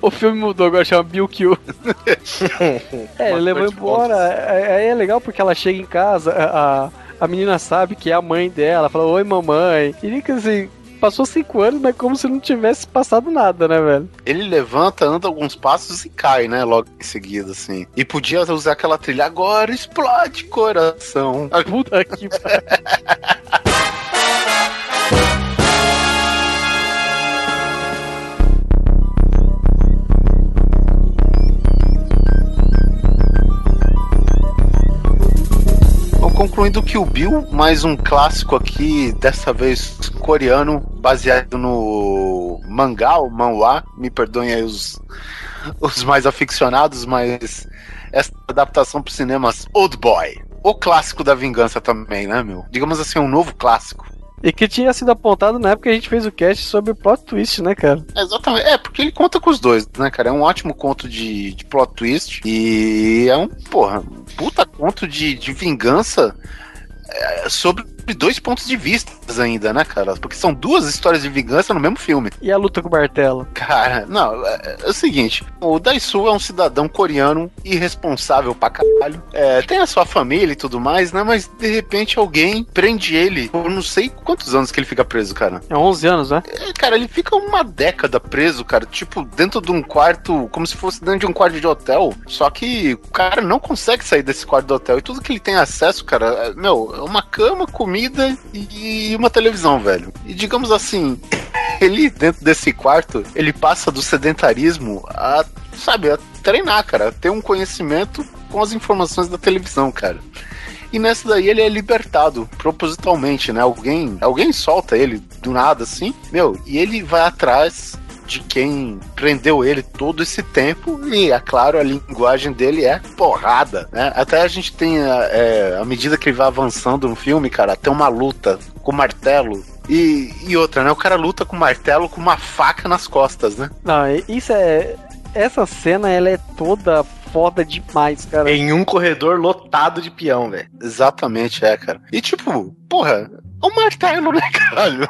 O filme mudou, agora chama Bill Kill. é, ele levou embora. Aí é legal porque ela chega em casa, a, a menina sabe que é a mãe dela, fala, oi mamãe. E fica assim, passou cinco anos, mas como se não tivesse passado nada, né, velho? Ele levanta, anda alguns passos e cai, né, logo em seguida, assim. E podia usar aquela trilha, agora explode coração. Puta que concluindo que o Bill, mais um clássico aqui, dessa vez coreano, baseado no mangá, ou manhwa, me perdoem aí os, os mais aficionados, mas essa adaptação para cinemas Old Boy. O clássico da vingança também, né, meu? Digamos assim, um novo clássico. E que tinha sido apontado na época que a gente fez o cast sobre o plot twist, né, cara? Exatamente. É, porque ele conta com os dois, né, cara? É um ótimo conto de, de plot twist. E é um, porra, puta conto de, de vingança é, dois pontos de vista ainda, né, cara? Porque são duas histórias de vingança no mesmo filme. E a luta com o martelo? Cara, não, é, é o seguinte: o Daisu é um cidadão coreano irresponsável pra caralho. É, tem a sua família e tudo mais, né? Mas de repente alguém prende ele por não sei quantos anos que ele fica preso, cara. É 11 anos, né? É, cara, ele fica uma década preso, cara. Tipo, dentro de um quarto, como se fosse dentro de um quarto de hotel. Só que o cara não consegue sair desse quarto do hotel. E tudo que ele tem acesso, cara, é, meu, é uma cama, comida comida e uma televisão, velho. E digamos assim, ele dentro desse quarto, ele passa do sedentarismo a, sabe, a treinar, cara, a ter um conhecimento com as informações da televisão, cara. E nessa daí ele é libertado propositalmente, né? Alguém, alguém solta ele do nada assim, meu, e ele vai atrás de quem prendeu ele todo esse tempo e, é claro, a linguagem dele é porrada, né? Até a gente tem, é, à medida que ele vai avançando no filme, cara, tem uma luta com martelo e, e outra, né? O cara luta com martelo com uma faca nas costas, né? Não, isso é... Essa cena, ela é toda foda demais, cara. Em um corredor lotado de peão, velho. Exatamente, é, cara. E tipo, porra, é um martelo, né, caralho?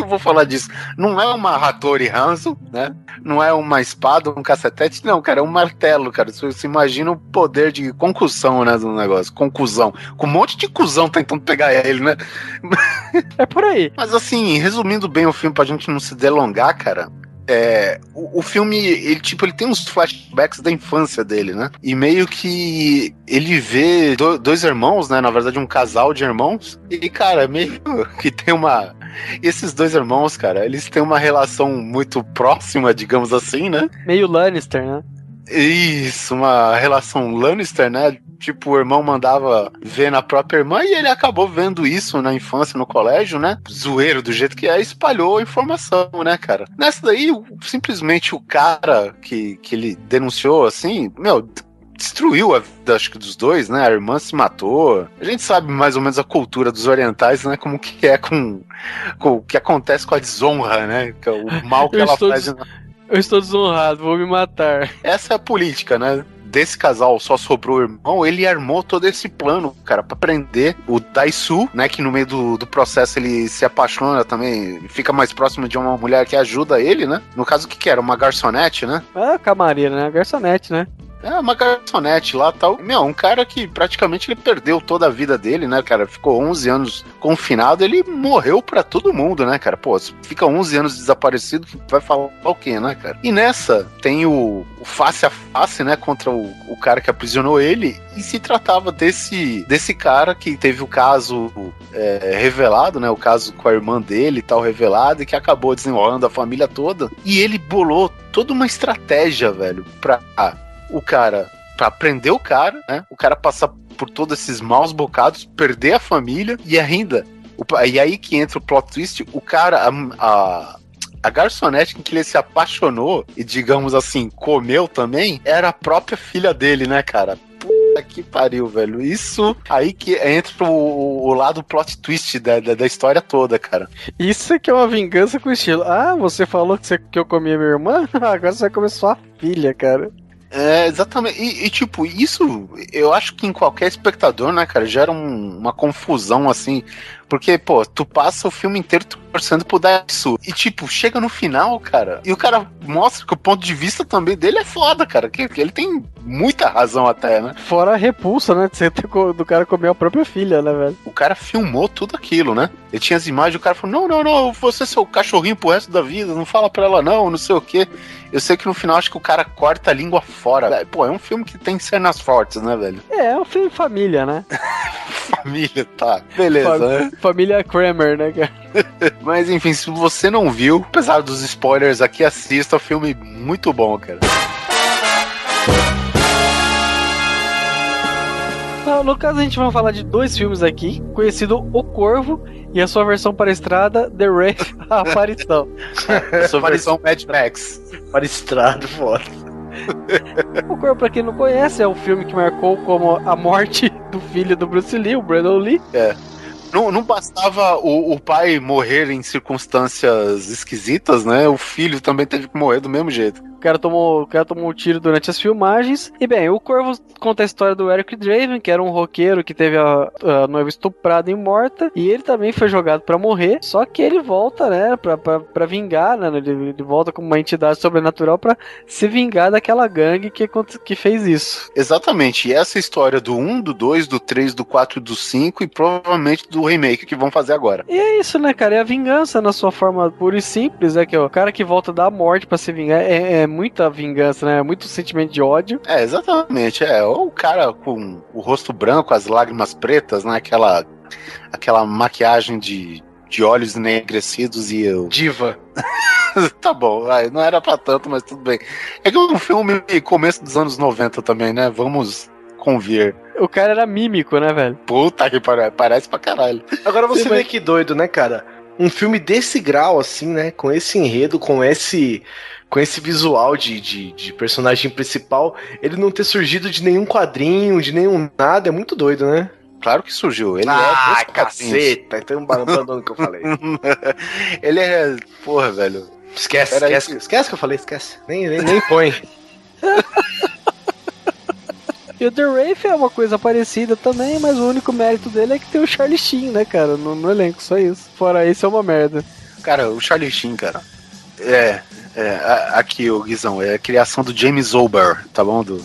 Que eu vou falar disso? Não é uma Hattori Hanzo, né? Não é uma espada, um cacetete, não, cara, é um martelo, cara. Você, você imagina o poder de concussão, né, do negócio, conclusão. Com um monte de cuzão tentando pegar ele, né? É por aí. Mas assim, resumindo bem o filme pra gente não se delongar, cara, é, o, o, filme, ele tipo, ele tem uns flashbacks da infância dele, né? E meio que ele vê do, dois irmãos, né? Na verdade, um casal de irmãos. E, cara, meio que tem uma. Esses dois irmãos, cara, eles têm uma relação muito próxima, digamos assim, né? Meio Lannister, né? Isso, uma relação Lannister, né? Tipo, o irmão mandava ver na própria irmã e ele acabou vendo isso na infância, no colégio, né? Zoeiro do jeito que é, espalhou a informação, né, cara? Nessa daí, simplesmente o cara que, que ele denunciou, assim, meu, destruiu a vida, acho que dos dois, né? A irmã se matou. A gente sabe mais ou menos a cultura dos orientais, né? Como que é com, com o que acontece com a desonra, né? É o mal que Eu ela faz. des- Eu estou desonrado, vou me matar. Essa é a política, né? Desse casal só sobrou o irmão, ele armou todo esse plano, cara, pra prender o Daisu, né? Que no meio do, do processo ele se apaixona também, fica mais próximo de uma mulher que ajuda ele, né? No caso, o que, que era? Uma garçonete, né? Ah, camareira, né? Garçonete, né? É, uma garçonete lá tal. Meu, um cara que praticamente ele perdeu toda a vida dele, né, cara? Ficou 11 anos confinado, ele morreu pra todo mundo, né, cara? Pô, fica 11 anos desaparecido, vai falar o quê, né, cara? E nessa tem o, o face a face, né, contra o, o cara que aprisionou ele. E se tratava desse, desse cara que teve o caso é, revelado, né? O caso com a irmã dele e tal, revelado, e que acabou desenrolando a família toda. E ele bolou toda uma estratégia, velho, pra o cara pra prender o cara, né? O cara passar por todos esses maus bocados, perder a família e ainda. o e aí que entra o plot twist, o cara, a, a, a garçonete em que ele se apaixonou e, digamos assim, comeu também, era a própria filha dele, né, cara? Puta que pariu, velho. Isso aí que entra o, o lado plot twist da, da, da história toda, cara. Isso que é uma vingança com estilo. Ah, você falou que, você, que eu comia minha irmã? Agora você vai comer sua filha, cara. É, exatamente. E, e, tipo, isso eu acho que em qualquer espectador, né, cara, gera um- uma confusão assim. Porque, pô, tu passa o filme inteiro torcendo pro Daisu. E, tipo, chega no final, cara, e o cara mostra que o ponto de vista também dele é foda, cara. Que, que ele tem muita razão até, né? Fora a repulsa, né? De você ter do cara comer a própria filha, né, velho? O cara filmou tudo aquilo, né? Ele tinha as imagens, o cara falou: não, não, não, você é seu cachorrinho pro resto da vida, não fala pra ela não, não sei o quê. Eu sei que no final acho que o cara corta a língua fora. velho. Pô, é um filme que tem cenas fortes, né, velho? É, é um filme família, né? Família, tá. Beleza, Fam- né? Família Kramer, né, cara? Mas enfim, se você não viu, apesar dos spoilers aqui, assista. É um filme muito bom, cara. No, caso, a gente vai falar de dois filmes aqui, conhecido O Corvo e a sua versão para a estrada, The Wraith, a aparição. Sua versão Mad Max. Para estrada, foda. O Corvo, pra quem não conhece, é o filme que marcou como a morte do filho do Bruce Lee, o Brandon Lee. Não, não bastava o, o pai morrer em circunstâncias esquisitas, né? O filho também teve que morrer do mesmo jeito. O cara tomou, o cara tomou um tiro durante as filmagens. E bem, o Corvo conta a história do Eric Draven, que era um roqueiro que teve a, a noiva estuprada e morta. E ele também foi jogado pra morrer. Só que ele volta, né, pra, pra, pra vingar, né? Ele, ele volta como uma entidade sobrenatural pra se vingar daquela gangue que, que fez isso. Exatamente. E essa história do 1, do 2, do 3, do 4 e do 5 e provavelmente do remake que vão fazer agora. E é isso, né, cara? É a vingança na sua forma pura e simples, é que ó, o cara que volta da morte pra se vingar é, é muita vingança, né? Muito sentimento de ódio. É, exatamente. É, ou o cara com o rosto branco, as lágrimas pretas, né? Aquela, aquela maquiagem de, de olhos enegrecidos e eu. Diva. tá bom, vai, não era pra tanto, mas tudo bem. É que é um filme começo dos anos 90 também, né? Vamos convir. O cara era mímico, né, velho? Puta que pariu, parece pra caralho. Agora você Sim, vê mas- que doido, né, cara? Um filme desse grau, assim, né? Com esse enredo, com esse. Com esse visual de, de, de personagem principal, ele não ter surgido de nenhum quadrinho, de nenhum nada, é muito doido, né? Claro que surgiu. Ele é ah, dos quadrinhos. caceta! Então abandona o que eu falei. Ele é. Porra, velho. Esquece, Pera aí esquece. que- Esquece que eu falei, esquece. Nem, nem, nem põe. E o The Wraith é uma coisa parecida também, mas o único mérito dele é que tem o Charlie Sheen, né, cara, no, no elenco, só isso. Fora isso, é uma merda. Cara, o Charlie Sheen, cara. É, é aqui, o Guizão, é a criação do James Ober, tá bom? Do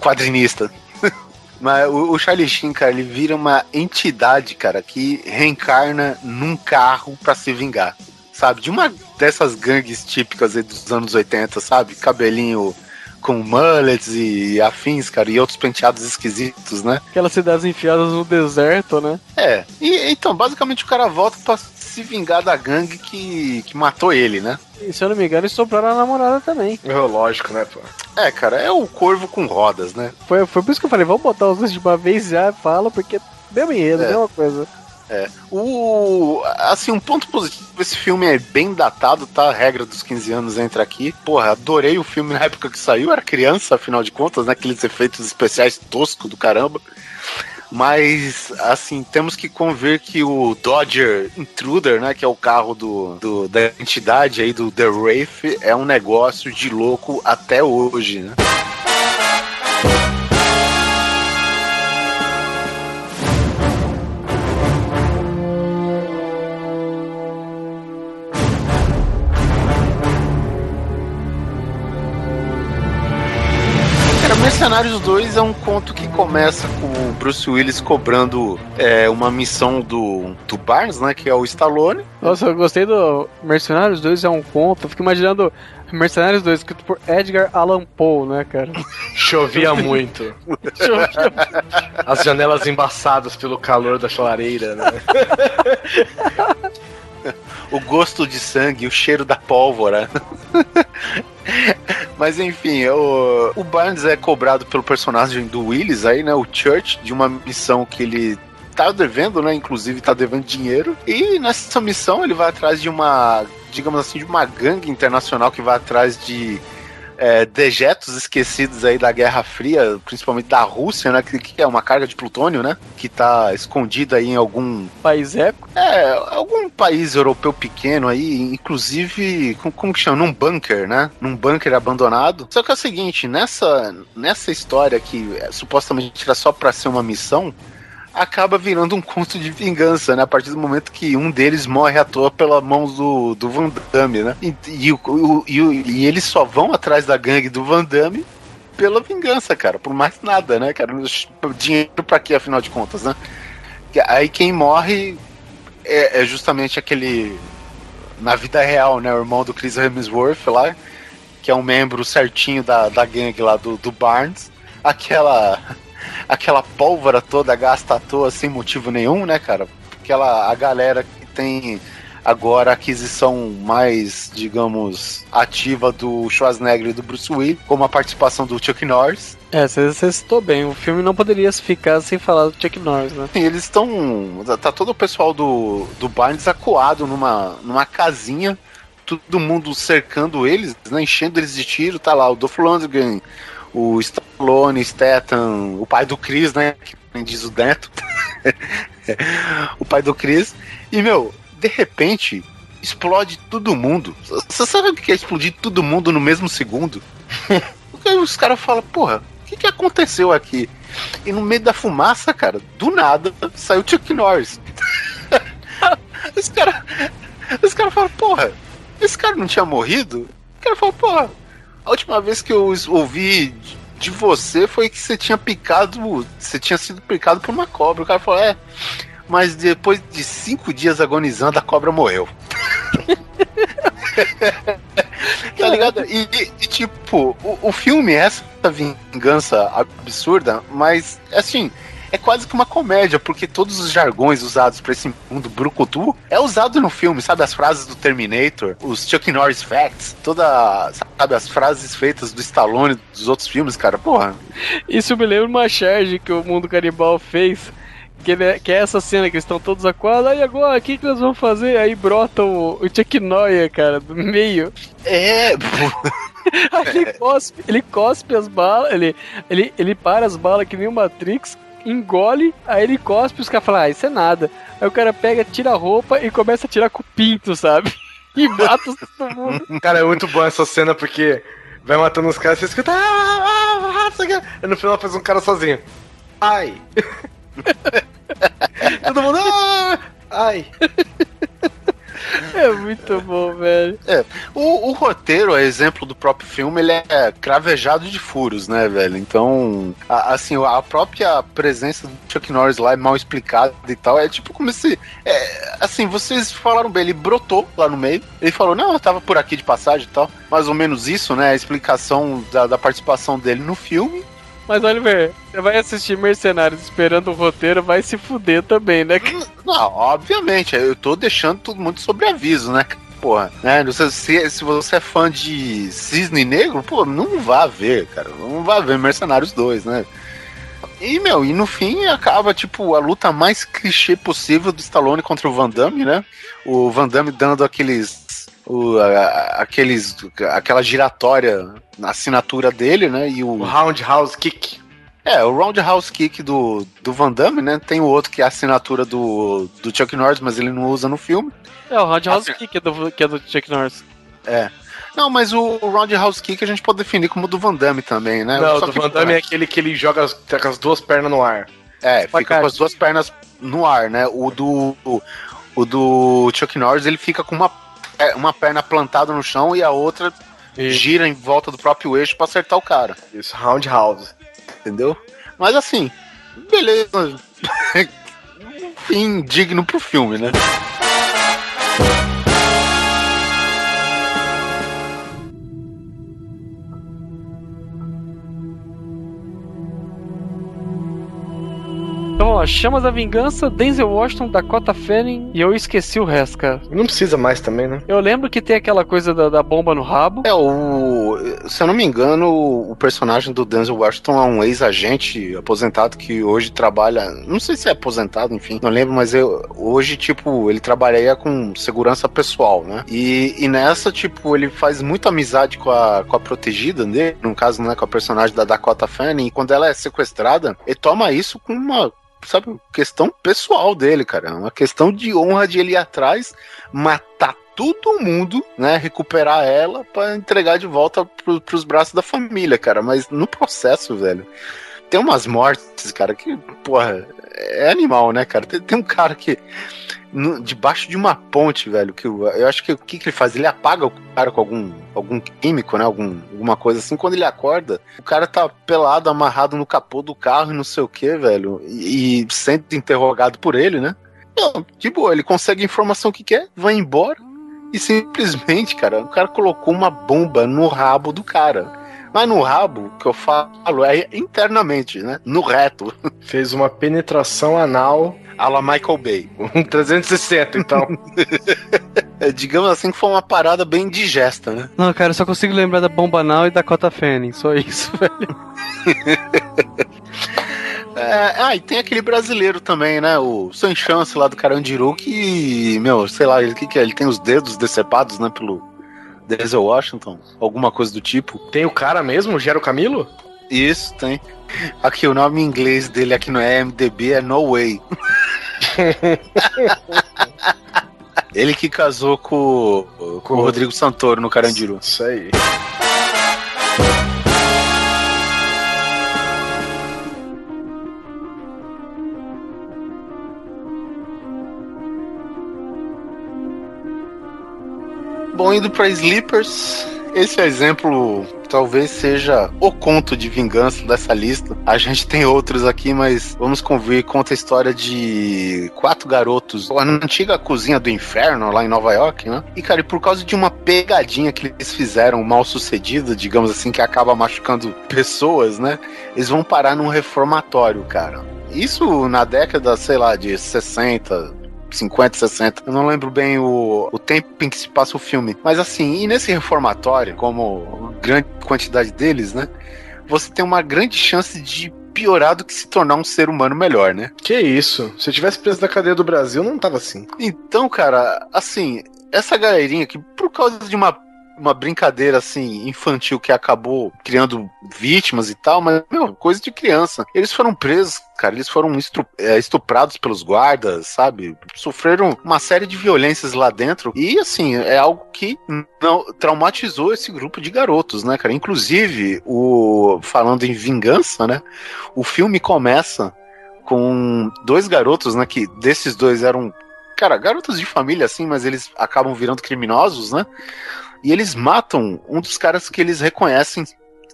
quadrinista. Mas o, o Charlie Sheen, cara, ele vira uma entidade, cara, que reencarna num carro pra se vingar. Sabe? De uma dessas gangues típicas dos anos 80, sabe? Cabelinho com mullets e afins, cara, e outros penteados esquisitos, né? Aquelas cidades enfiadas no deserto, né? É, e então, basicamente o cara volta pra se vingar da gangue que, que matou ele, né? E se eu não me engano, eles sopraram a namorada também. É lógico, né, pô? É, cara, é o corvo com rodas, né? Foi, foi por isso que eu falei, vamos botar os dois de uma vez já, fala, porque mesmo enredo, É. mesma coisa. O. Assim, um ponto positivo: esse filme é bem datado, tá? A regra dos 15 anos entra aqui. Porra, adorei o filme na época que saiu, era criança, afinal de contas, né? Aqueles efeitos especiais toscos do caramba. Mas, assim, temos que convir que o Dodger Intruder, né? Que é o carro do, do- da entidade aí do The Wraith, é um negócio de louco até hoje, né? Mercenários 2 é um conto que começa com o Bruce Willis cobrando é, uma missão do, do Barnes, né? Que é o Stallone. Nossa, eu gostei do Mercenários 2 é um conto. Eu fico imaginando Mercenários 2 escrito por Edgar Allan Poe, né, cara? Chovia muito. As janelas embaçadas pelo calor da chalareira, né? o gosto de sangue, o cheiro da pólvora. Mas enfim, o, o Barnes é cobrado pelo personagem do Willis aí, né? O Church, de uma missão que ele tá devendo, né? Inclusive tá devendo dinheiro. E nessa missão ele vai atrás de uma, digamos assim, de uma gangue internacional que vai atrás de é, dejetos esquecidos aí da Guerra Fria, principalmente da Rússia, né? Que, que é uma carga de plutônio, né? Que tá escondida aí em algum País épico. é, algum país europeu pequeno aí, inclusive, como, como que chama? Num bunker, né? Num bunker abandonado. Só que é o seguinte, nessa, nessa história que é, supostamente era só pra ser uma missão, acaba virando um conto de vingança, né? A partir do momento que um deles morre à toa pela mão do, do Van Damme, né? E, e, o- e, o- e eles só vão atrás da gangue do Van Damme pela vingança, cara. Por mais nada, né, cara? Dinheiro pra quê, afinal de contas, né? Aí quem morre é, é justamente aquele. Na vida real, né? O irmão do Chris Hemsworth lá, que é um membro certinho da, da gangue lá do, do Barnes. Aquela. Aquela pólvora toda gasta à toa sem motivo nenhum, né, cara? Aquela. A galera que tem agora a aquisição mais, digamos, ativa do Schwarzenegger e do Bruce Willis, como a participação do Chuck Norris. É, você citou bem. O filme não poderia ficar sem falar do Chuck Norris, né? Assim, eles estão. Tá todo o pessoal do, do Barnes acuado numa, numa casinha, todo mundo cercando eles, né? Enchendo eles de tiro, tá lá o Dolph Lundgren, o Stallone, Statham, o pai do Chris, né? Que diz o Neto. o pai do Chris. E, meu, de repente, explode todo mundo. Você sabe o que é explodir todo mundo no mesmo segundo? Porque os caras falam, porra, o que, que aconteceu aqui? E no meio da fumaça, cara, do nada, saiu Chuck Norris. os caras os cara falam, porra, esse cara não tinha morrido? O cara falou, porra, a última vez que eu ouvi de- você foi que você tinha picado, você tinha sido picado por uma cobra. O cara falou, é, mas depois de cinco dias agonizando, a cobra morreu. tá ligado? E, e- e, tipo, o, o filme é essa vingança absurda, mas assim. É quase que uma comédia, porque todos os jargões usados pra esse mundo brucutu é usado no filme, sabe? As frases do Terminator, os Chuck Norris Facts, toda, sabe? As frases feitas do Stallone dos outros filmes, cara. Porra, Isso me lembra uma charge que o Mundo Canibal fez. Que, ele é, que é essa cena que eles estão todos aquados. Aí agora, o que, que nós vamos fazer? Aí brota o, o Chuck Norris, cara, do meio. é. Aí ele cospe, ele cospe as balas, ele, ele, ele para as balas que nem o Matrix, engole, aí ele cospe os caras falam, ah, isso é nada. Aí o cara pega, tira a roupa e começa a tirar com o pinto, sabe? E mata todo mundo. Cara, é muito bom essa cena porque vai matando os caras, você escuta. "Ah, ah, ah". E no final faz um cara sozinho. Ai! Todo mundo. "Ah, Ai! muito bom, velho. É, o, o roteiro, a exemplo do próprio filme, ele é cravejado de furos, né, velho? Então, a- assim, a própria presença do Chuck Norris lá é mal explicada e tal. É tipo como se. é, assim, vocês falaram bem, ele brotou lá no meio. Ele falou, não, eu tava por aqui de passagem e tal. Mais ou menos isso, né? A explicação da, da participação dele no filme. Mas, Oliver, você vai assistir Mercenários esperando o roteiro, vai se fuder também, né? Não, obviamente, eu tô deixando todo mundo sobre aviso, né? Porra, né? Se, se, você é fã de Cisne Negro, pô, não vá ver, cara. Não vá ver Mercenários 2, né? E, meu, e no fim acaba, tipo, a luta mais clichê possível do Stallone contra o Van Damme, né? O Van Damme dando aqueles. O, a- aqueles. aquela giratória na assinatura dele, né? E O Roundhouse Kick. é, o Roundhouse Kick do, do Van Damme, né? Tem o outro que é a assinatura do, do Chuck Norris, mas ele não usa no filme. É, o Roundhouse Assim. Kick é do, que é do Chuck Norris. Não, mas o, o Roundhouse Kick a gente pode definir como do Van Damme também, né? Não, Só do que, Van Damme é aquele que ele joga as, tá com as duas pernas no ar. É, fica com as duas pernas no ar, né? O do, o, o do Chuck Norris, ele fica com uma, é, uma perna plantada no chão e a outra gira em volta do próprio eixo pra acertar o cara, Isso, Roundhouse. entendeu? Mas assim, beleza. Fim digno pro filme, né? Ó, Chamas da Vingança, Denzel Washington, Dakota Fanning e eu esqueci o resto, cara. Não precisa mais também, né? Eu lembro que tem aquela coisa da, da bomba no rabo. É, o. Se eu não me engano, o personagem do Denzel Washington é um ex-agente aposentado que hoje trabalha. Não sei se é aposentado, enfim, não lembro, mas eu, hoje, tipo, ele trabalharia com segurança pessoal, né? E, e nessa, tipo, ele faz muita amizade com a, com a protegida dele, no caso, né, com a personagem da Dakota Fanning, e quando ela é sequestrada, ele toma isso com uma. Sabe, questão pessoal dele, cara. É Uma questão de honra de ele ir atrás, matar todo mundo, né? Recuperar ela pra entregar de volta pro, pros braços da família, cara. Mas no processo, velho, tem umas mortes, cara, que, porra, é animal, né, cara? Tem, tem um cara que. no- debaixo de uma ponte, velho, que eu, eu acho que o que, que ele faz? Ele apaga o cara com algum, algum químico, né? Algum, alguma coisa assim. Quando ele acorda, o cara tá pelado, amarrado no capô do carro e não sei o que, velho. E, e sendo interrogado por ele, né? Não, de boa, ele consegue a informação que quer, vai embora e simplesmente, cara, o cara colocou uma bomba no rabo do cara. Mas no rabo, que eu falo, é internamente, né? No reto. Fez uma penetração anal. A la Michael Bay. Um 360, então. É, digamos assim que foi uma parada bem digesta, né? Não, cara, eu só consigo lembrar da Bomba Now e da Dakota Fanning, só isso, velho. É, ah, e tem aquele brasileiro também, né? O Sem Chance lá do Carandiru, que, meu, sei lá, ele que, que é? Ele tem os dedos decepados, né? Pelo Denzel Washington, alguma coisa do tipo. Tem o cara mesmo, o Gero Camilo? Isso, tem. Aqui, o nome em inglês dele aqui no MDB é No Way. Ele que casou com, com o Rodrigo Santoro no Carandiru. Isso aí. Bom, indo pra Sleepers, esse exemplo talvez seja o conto de vingança dessa lista. A gente tem outros aqui, mas vamos convir. Conta a história de quatro garotos na antiga cozinha do inferno, lá em Nova York, né? E, cara, e por causa de uma pegadinha que eles fizeram mal sucedida, digamos assim, que acaba machucando pessoas, né? Eles vão parar num reformatório, cara. Isso na década, sei lá, de 60, 50, 60. Eu não lembro bem o, o tempo em que se passa o filme. Mas assim, e nesse reformatório, como grande quantidade deles, né? Você tem uma grande chance de piorar do que se tornar um ser humano melhor, né? Que isso? Se eu tivesse preso na cadeia do Brasil, não tava assim. Então, cara, assim, essa galerinha que, por causa de uma, uma brincadeira, assim, infantil que acabou criando vítimas e tal, mas, meu, coisa de criança. Eles foram presos, cara, eles foram é, estuprados pelos guardas, sabe? Sofreram uma série de violências lá dentro. E, assim, é algo que não traumatizou esse grupo de garotos, né, cara? Inclusive, o falando em vingança, né? O filme começa com dois garotos, né? Que desses dois eram cara, garotos de família, assim, mas eles acabam virando criminosos, né? E eles matam um dos caras que eles reconhecem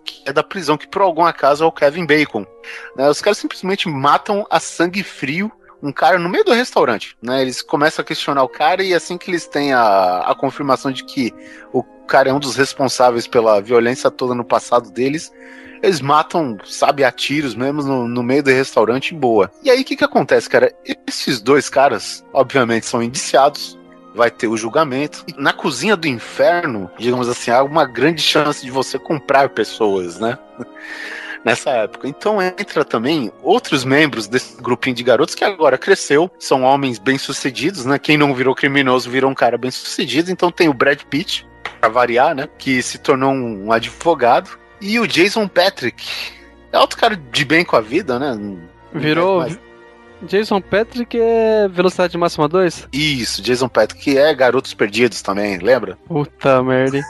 que é da prisão, que por algum acaso é o Kevin Bacon. Né? Os caras simplesmente matam a sangue frio um cara no meio do restaurante, né? Eles começam a questionar o cara e assim que eles têm a, a confirmação de que o cara é um dos responsáveis pela violência toda no passado deles, eles matam, sabe, a tiros mesmo no, no meio do restaurante boa. E aí o que que acontece, cara? Esses dois caras, obviamente, são indiciados, vai ter o julgamento. E na cozinha do inferno, digamos assim, há uma grande chance de você comprar pessoas, né? Nessa época. Então entra também outros membros desse grupinho de garotos que agora cresceu, são homens bem-sucedidos, né? Quem não virou criminoso virou um cara bem-sucedido. Então tem o Brad Pitt, pra variar, né? Que se tornou um advogado. E o Jason Patrick. É outro cara de bem com a vida, né? Virou. Mas- Jason Patrick é velocidade máxima 2? Isso, Jason Patrick, que é Garotos Perdidos também, lembra? Puta merda.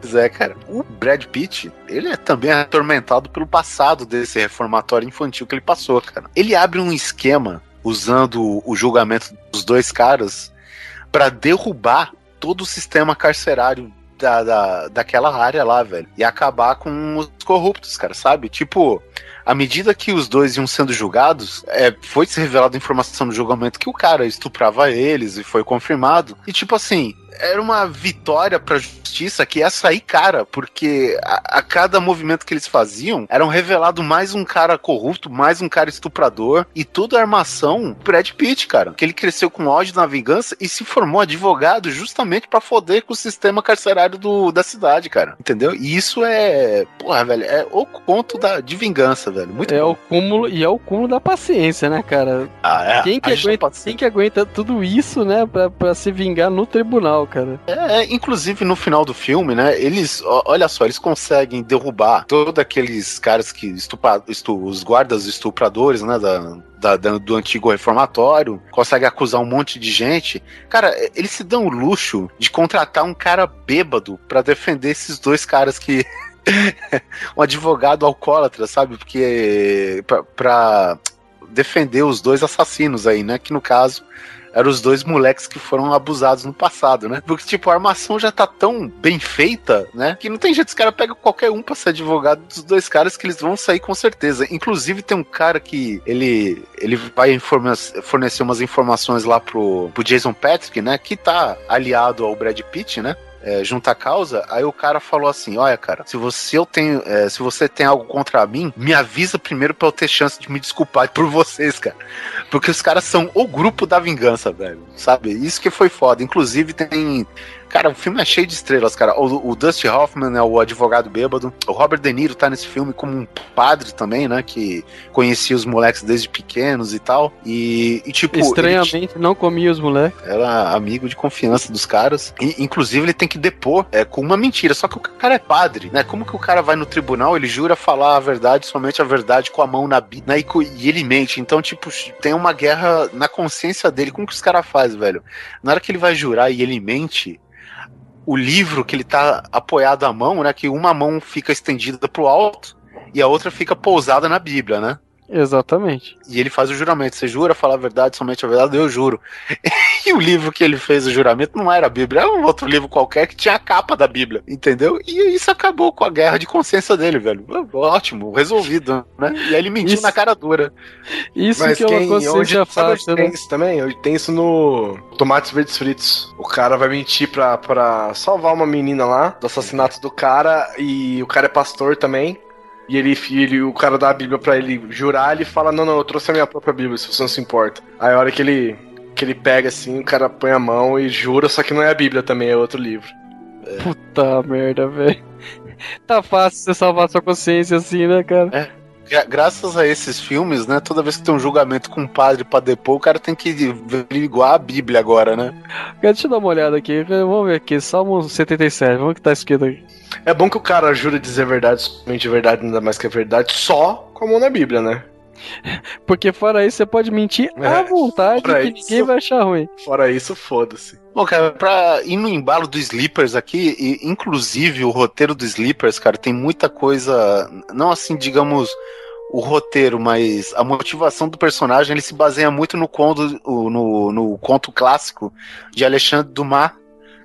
Pois é, cara. O Brad Pitt, ele é também atormentado pelo passado desse reformatório infantil que ele passou, cara. Ele abre um esquema usando o julgamento dos dois caras pra derrubar todo o sistema carcerário da, da, daquela área lá, velho. E acabar com os corruptos, cara, sabe? Tipo, à medida que os dois iam sendo julgados, é, foi se revelada informação no julgamento que o cara estuprava eles e foi confirmado. E tipo assim, era uma vitória pra justiça que ia sair cara, porque a, a cada movimento que eles faziam, eram revelado mais um cara corrupto, mais um cara estuprador, e tudo armação Brad Pitt, cara. Que ele cresceu com ódio na vingança e se formou advogado justamente pra foder com o sistema carcerário do, da cidade, cara. Entendeu? E isso é, porra, velho, é o conto da, de vingança, velho. Muito É bom. o cúmulo e é o cúmulo da paciência, né, cara? Ah, é, Quem que, a aguenta, quem que aguenta tudo isso, né, pra se vingar no tribunal, cara? É, inclusive no final do filme, né? Eles, olha só, eles conseguem derrubar todos aqueles caras que estupra, estu, os guardas estupradores, né? Da, da- do antigo reformatório, conseguem acusar um monte de gente. Cara, eles se dão o luxo de contratar um cara bêbado pra defender esses dois caras que. um advogado alcoólatra, sabe? Porque. Pra, pra defender os dois assassinos aí, né? Que no caso eram os dois moleques que foram abusados no passado, né? Porque, tipo, a armação já tá tão bem feita, né? Que não tem jeito, os caras pegam qualquer um pra ser advogado dos dois caras que eles vão sair com certeza. Inclusive, tem um cara que ele, ele vai fornecer umas informações lá pro, pro Jason Patrick, né? Que tá aliado ao Brad Pitt, né? É, junto à causa, aí o cara falou assim: Olha, cara, se você eu tenho, é, se você tem algo contra mim, me avisa primeiro pra eu ter chance de me desculpar por vocês, cara. Porque os caras são o grupo da vingança, velho. Sabe? Isso que foi foda. Inclusive tem. Cara, o filme é cheio de estrelas, cara. O, o Dusty Hoffman é o advogado bêbado. O Robert De Niro tá nesse filme como um padre também, né? Que conhecia os moleques desde pequenos e tal. E, e tipo. ele Estranhamente, não comia os moleques. era amigo de confiança dos caras. E, inclusive, ele tem que depor é, com uma mentira. Só que o cara é padre, né? Como que o cara vai no tribunal, ele jura falar a verdade, somente a verdade, com a mão na Bíblia, né? e, e ele mente. Então, tipo, tem uma guerra na consciência dele. Como que os caras fazem, velho? Na hora que ele vai jurar e ele mente. O livro que ele tá apoiado à mão, né? Que uma mão fica estendida pro alto e a outra fica pousada na Bíblia, né? Exatamente. E ele faz o juramento. Você jura falar a verdade, somente a verdade? Eu juro. E o livro que ele fez o juramento não era a Bíblia, era um outro livro qualquer que tinha a capa da Bíblia, entendeu? E isso acabou com a guerra de consciência dele, velho. Ótimo, resolvido, né? E aí ele mentiu Isso- na cara dura. Isso Mas que é uma consciência fácil, tem né? isso também? Onde Tem isso no Tomates Verdes Fritos. O cara vai mentir pra, pra salvar uma menina lá do assassinato do cara e o cara é pastor também. E ele, ele, o cara dá a Bíblia pra ele jurar, ele fala: Não, não, eu trouxe a minha própria Bíblia, se você não se importa. Aí a hora que ele, que ele pega assim, o cara põe a mão e jura, só que não é a Bíblia também, é outro livro. Puta merda, velho. Tá fácil você salvar sua consciência assim, né, cara? Gra- Graças a esses filmes, né? Toda vez que tem um julgamento com um padre pra depor, o cara tem que averiguar a Bíblia agora, né? Deixa eu dar uma olhada aqui. Vamos ver aqui. Salmo 77. Vamos ver o que tá escrito aqui. É bom que o cara jura dizer verdade, somente verdade, nada mais que a verdade, só com a mão na Bíblia, né? Porque fora isso, você pode mentir É, à vontade que isso- ninguém vai achar ruim. Fora isso, foda-se. Bom, cara, pra ir no embalo do Sleepers aqui, e, inclusive o roteiro do Sleepers, cara, tem muita coisa, não assim, digamos, o roteiro, mas a motivação do personagem ele se baseia muito no conto, no, no conto clássico de Alexandre Dumas,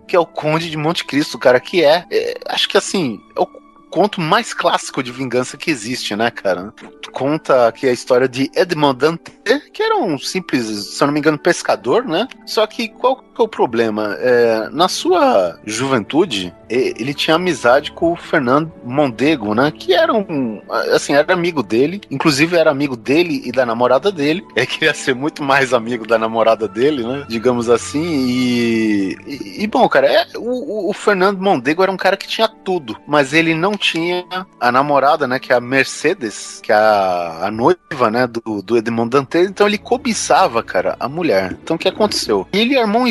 que é o Conde de Monte Cristo, cara, que é, é acho que assim, é o conto mais clássico de vingança que existe, né, cara? Conta aqui a história de Edmond Dante, que era um simples, se eu não me engano, pescador, né? Só que qual que é o problema? É, na sua juventude, ele tinha amizade com o Fernando Mondego, né? Que era um, assim, era amigo dele, inclusive era amigo dele e da namorada dele. Ele queria ser muito mais amigo da namorada dele, né? Digamos assim. E, e, e bom, cara, é, o, o Fernando Mondego era um cara que tinha tudo, mas ele não tinha a namorada, né? Que é a Mercedes, que é a, a noiva, né? Do, do Edmond Dante. Então ele cobiçava, cara, a mulher. Então o que aconteceu? Ele armou um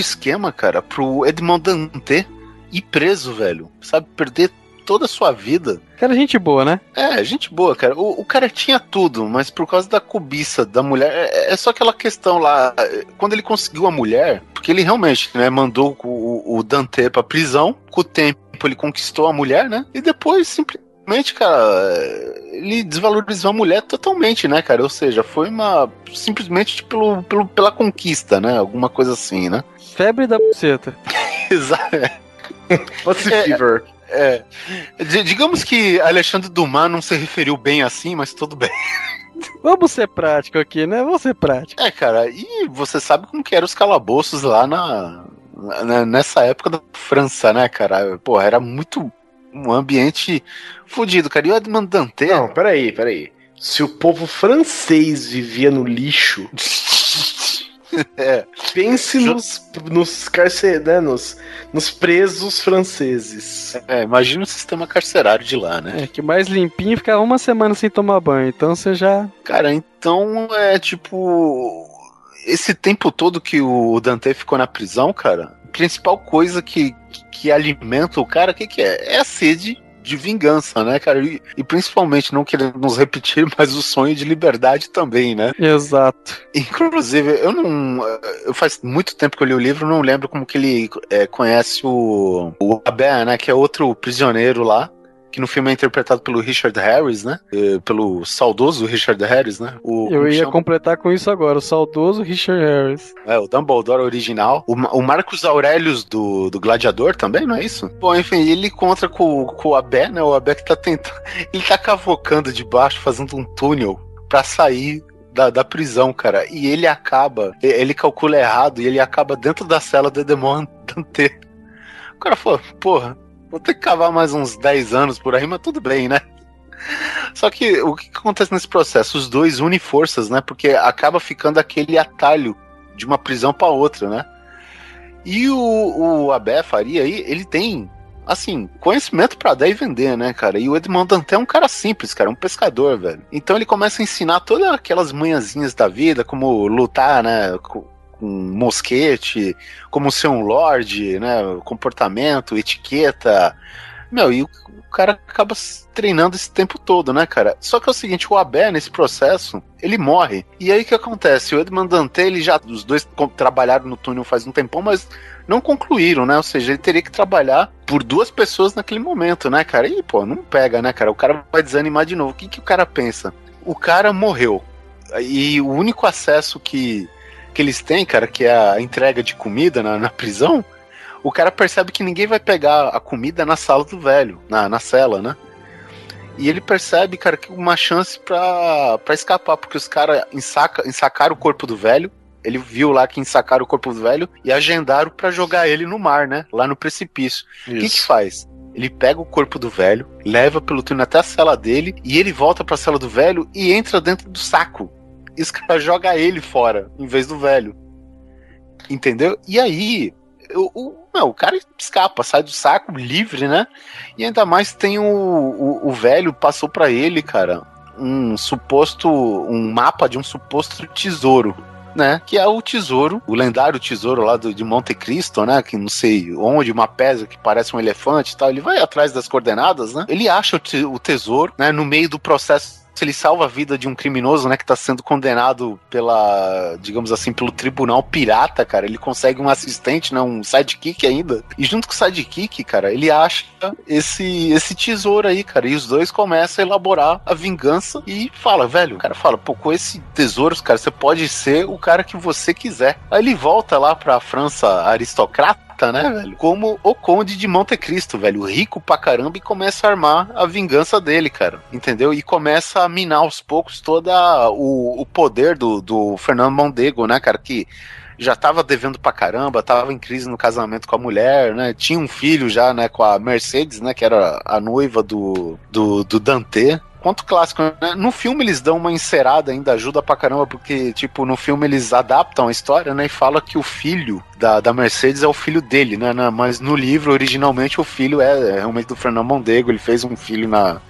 cara, pro Edmond Dante ir preso, velho. Sabe? Perder toda a sua vida. Cara, gente boa, né? É, gente boa, cara. O, o cara tinha tudo, mas por causa da cobiça da mulher. É, é, só aquela questão lá. Quando ele conseguiu a mulher, porque ele realmente né, mandou o, o Dante pra prisão, com o tempo ele conquistou a mulher, né? E depois simplesmente cara, ele desvalorizou a mulher totalmente, né, cara? Ou seja, foi uma. simplesmente tipo, pelo, pelo, pela conquista, né? Alguma coisa assim, né? Febre da buceta. Exato. Pussy é, Fever. É. Digamos que Alexandre Dumas não se referiu bem assim, mas tudo bem. Vamos ser prático aqui, né? Vamos ser prático. É, cara, e você sabe como que eram os calabouços lá na, na, nessa época da França, né, cara? Pô, era muito um ambiente fodido, cara. E o Edmond Dante... Não, peraí, peraí. Se o povo francês vivia no lixo... É. Pense nos, nos, carcer, né, nos, nos presos franceses. É, imagina o sistema carcerário de lá, né? É, que mais limpinho ficava uma semana sem tomar banho, então você já. Cara, então é tipo. Esse tempo todo que o Dante ficou na prisão, cara, a principal coisa que, que alimenta o cara, o que, que é? É a sede de vingança, né, cara? E, e, principalmente não querendo nos repetir, mas o sonho de liberdade também, né? Exato. Inclusive, eu não. Eu faz muito tempo que eu li o livro, não lembro como que ele é, conhece o, o Abé, né? Que é outro prisioneiro lá que no filme é interpretado pelo Richard Harris, né? É, pelo saudoso Richard Harris, né? O, Eu ia chama? completar com isso agora, o saudoso Richard Harris. É, o Dumbledore original. O, o Marcos Aurelius do, do Gladiador também, não é isso? Bom, enfim, ele encontra com, com o Abé, né? O Abé que tá tentando. Ele tá cavocando de baixo, fazendo um túnel para sair da, da, prisão, cara. E ele acaba, ele calcula errado e ele acaba dentro da cela do Edemont Dante. O cara falou, porra, Vou ter que cavar mais uns 10 anos por aí, mas tudo bem, né? Só que o que acontece nesse processo? Os dois unem forças, né? Porque acaba ficando aquele atalho de uma prisão para outra, né? E o, o Abé Faria aí, ele tem, assim, conhecimento para dar e vender, né, cara? E o Edmond Danté é um cara simples, cara, um pescador, velho. Então ele começa a ensinar todas aquelas manhãzinhas da vida, como lutar, né? Com mosquete, como ser um lord, né? Comportamento, etiqueta. Meu, e o, cara acaba treinando esse tempo todo, né, cara? Só que é o seguinte, o Abé, nesse processo, ele morre. E aí o que acontece? O Edmond Dante, ele já. Os dois trabalharam no túnel faz um tempão, mas não concluíram, né? Ou seja, ele teria que trabalhar por duas pessoas naquele momento, né, cara? E, pô, não pega, né, cara? O cara vai desanimar de novo. O que, que o cara pensa? O cara morreu. E o único acesso que que eles têm, cara, que é a entrega de comida na, na prisão, o cara percebe que ninguém vai pegar a comida na sala do velho, na, na cela, né? E ele percebe, cara, que uma chance pra, pra escapar, porque os caras ensaca, ensacaram o corpo do velho. Ele viu lá que ensacaram o corpo do velho e agendaram para jogar ele no mar, né? Lá no precipício. O que que faz? Ele pega o corpo do velho, leva pelo túnel até a cela dele e ele volta para a cela do velho e entra dentro do saco os caras jogam ele fora, em vez do velho. Entendeu? E aí, o, o, não, o cara escapa, sai do saco livre, né? E ainda mais tem o, o, o velho passou para ele, cara, um suposto, um mapa de um suposto tesouro. Né, que é o tesouro, o lendário tesouro lá do, de Monte Cristo, né? Que não sei onde, uma pedra que parece um elefante e tal. Ele vai atrás das coordenadas, né? Ele acha o, te, o tesouro, né? No meio do processo ele salva a vida de um criminoso, né, que tá sendo condenado pela, digamos assim, pelo tribunal pirata, cara. Ele consegue um assistente, né, um sidekick ainda. E junto com o sidekick, cara, ele acha esse esse tesouro aí, cara. E os dois começam a elaborar a vingança e fala, velho, o cara fala, pô, com esse tesouro, cara, você pode ser o cara que você quiser. Aí ele volta lá pra França aristocrata né, velho? Como o Conde de Monte Cristo, velho. Rico pra caramba e começa a armar a vingança dele, cara. Entendeu? E começa a minar aos poucos todo o, o poder do, do Fernando Mondego, né, cara? Que já tava devendo pra caramba, tava em crise no casamento com a mulher, né? Tinha um filho já, né, com a Mercedes, né, que era a noiva do, do, do Dante quanto clássico, né? No filme eles dão uma encerada ainda, ajuda pra caramba, porque, tipo, no filme eles adaptam a história, né? E fala que o filho da, da Mercedes é o filho dele, né? Mas no livro, originalmente, o filho é, é realmente do Fernando Mondego, ele fez um filho na,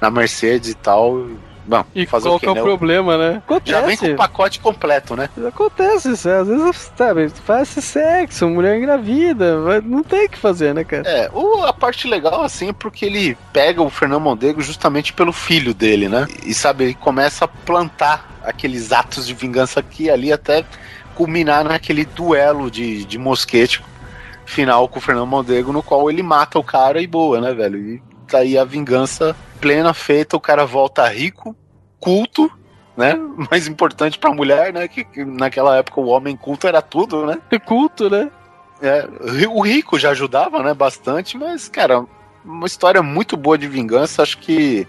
na Mercedes e tal. Bom, e qual o que é o né? problema, né? Acontece. Já vem com o pacote completo, né? Acontece isso, às vezes, sabe, faz sexo, mulher engravida, não tem o que fazer, né, cara? É, o, a parte legal, assim, é porque ele pega o Fernando Mondego justamente pelo filho dele, né? E, sabe, ele começa a plantar aqueles atos de vingança aqui ali até culminar naquele duelo de, de mosquete final com o Fernando Mondego, no qual ele mata o cara e boa, né, velho? E tá aí a vingança plena feita, o cara volta rico, culto, né? Mais importante pra mulher, né? Que, que naquela época o homem culto era tudo, né? Culto, né? É, o rico já ajudava, né? Bastante, mas, cara, uma história muito boa de vingança. Acho que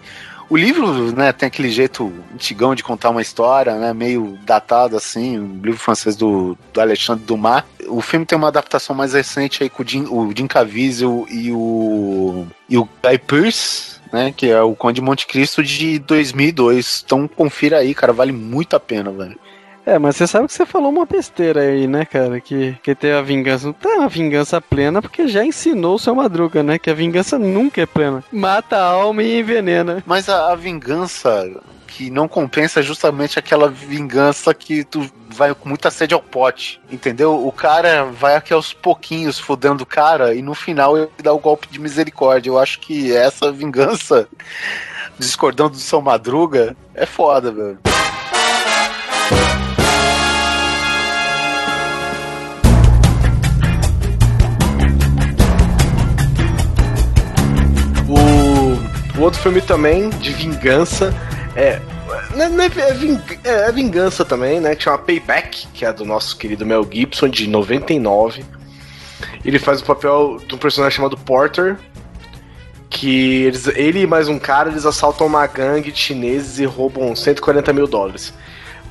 o livro, né, tem aquele jeito antigão de contar uma história, né, meio datado assim, um livro francês do, do Alexandre Dumas. O filme tem uma adaptação mais recente aí com o Jim, o Jim Caviezel e o, e o Guy Pearce, né? Que é o Conde Monte Cristo de 2002. Então confira aí, cara, vale muito a pena, velho. É, mas você sabe que você falou uma besteira aí, né, cara? Que, que ter a vingança. Não tem uma vingança plena, porque já ensinou o seu Madruga, né? Que a vingança nunca é plena. Mata a alma e envenena. Mas a, a vingança que não compensa justamente aquela vingança que tu vai com muita sede ao pote, entendeu? O cara vai aqui aos pouquinhos fodendo o cara e no final ele dá o golpe de misericórdia. Eu acho que essa vingança, discordando do São Madruga, é foda, velho. O outro filme também, de vingança, é. É, é, ving, é, é, vingança também, né? Que chama Payback, que é do nosso querido Mel Gibson, de 99. Ele faz o papel de um personagem chamado Porter, que eles, ele e mais um cara, eles assaltam uma gangue de chineses e roubam 140 mil dólares.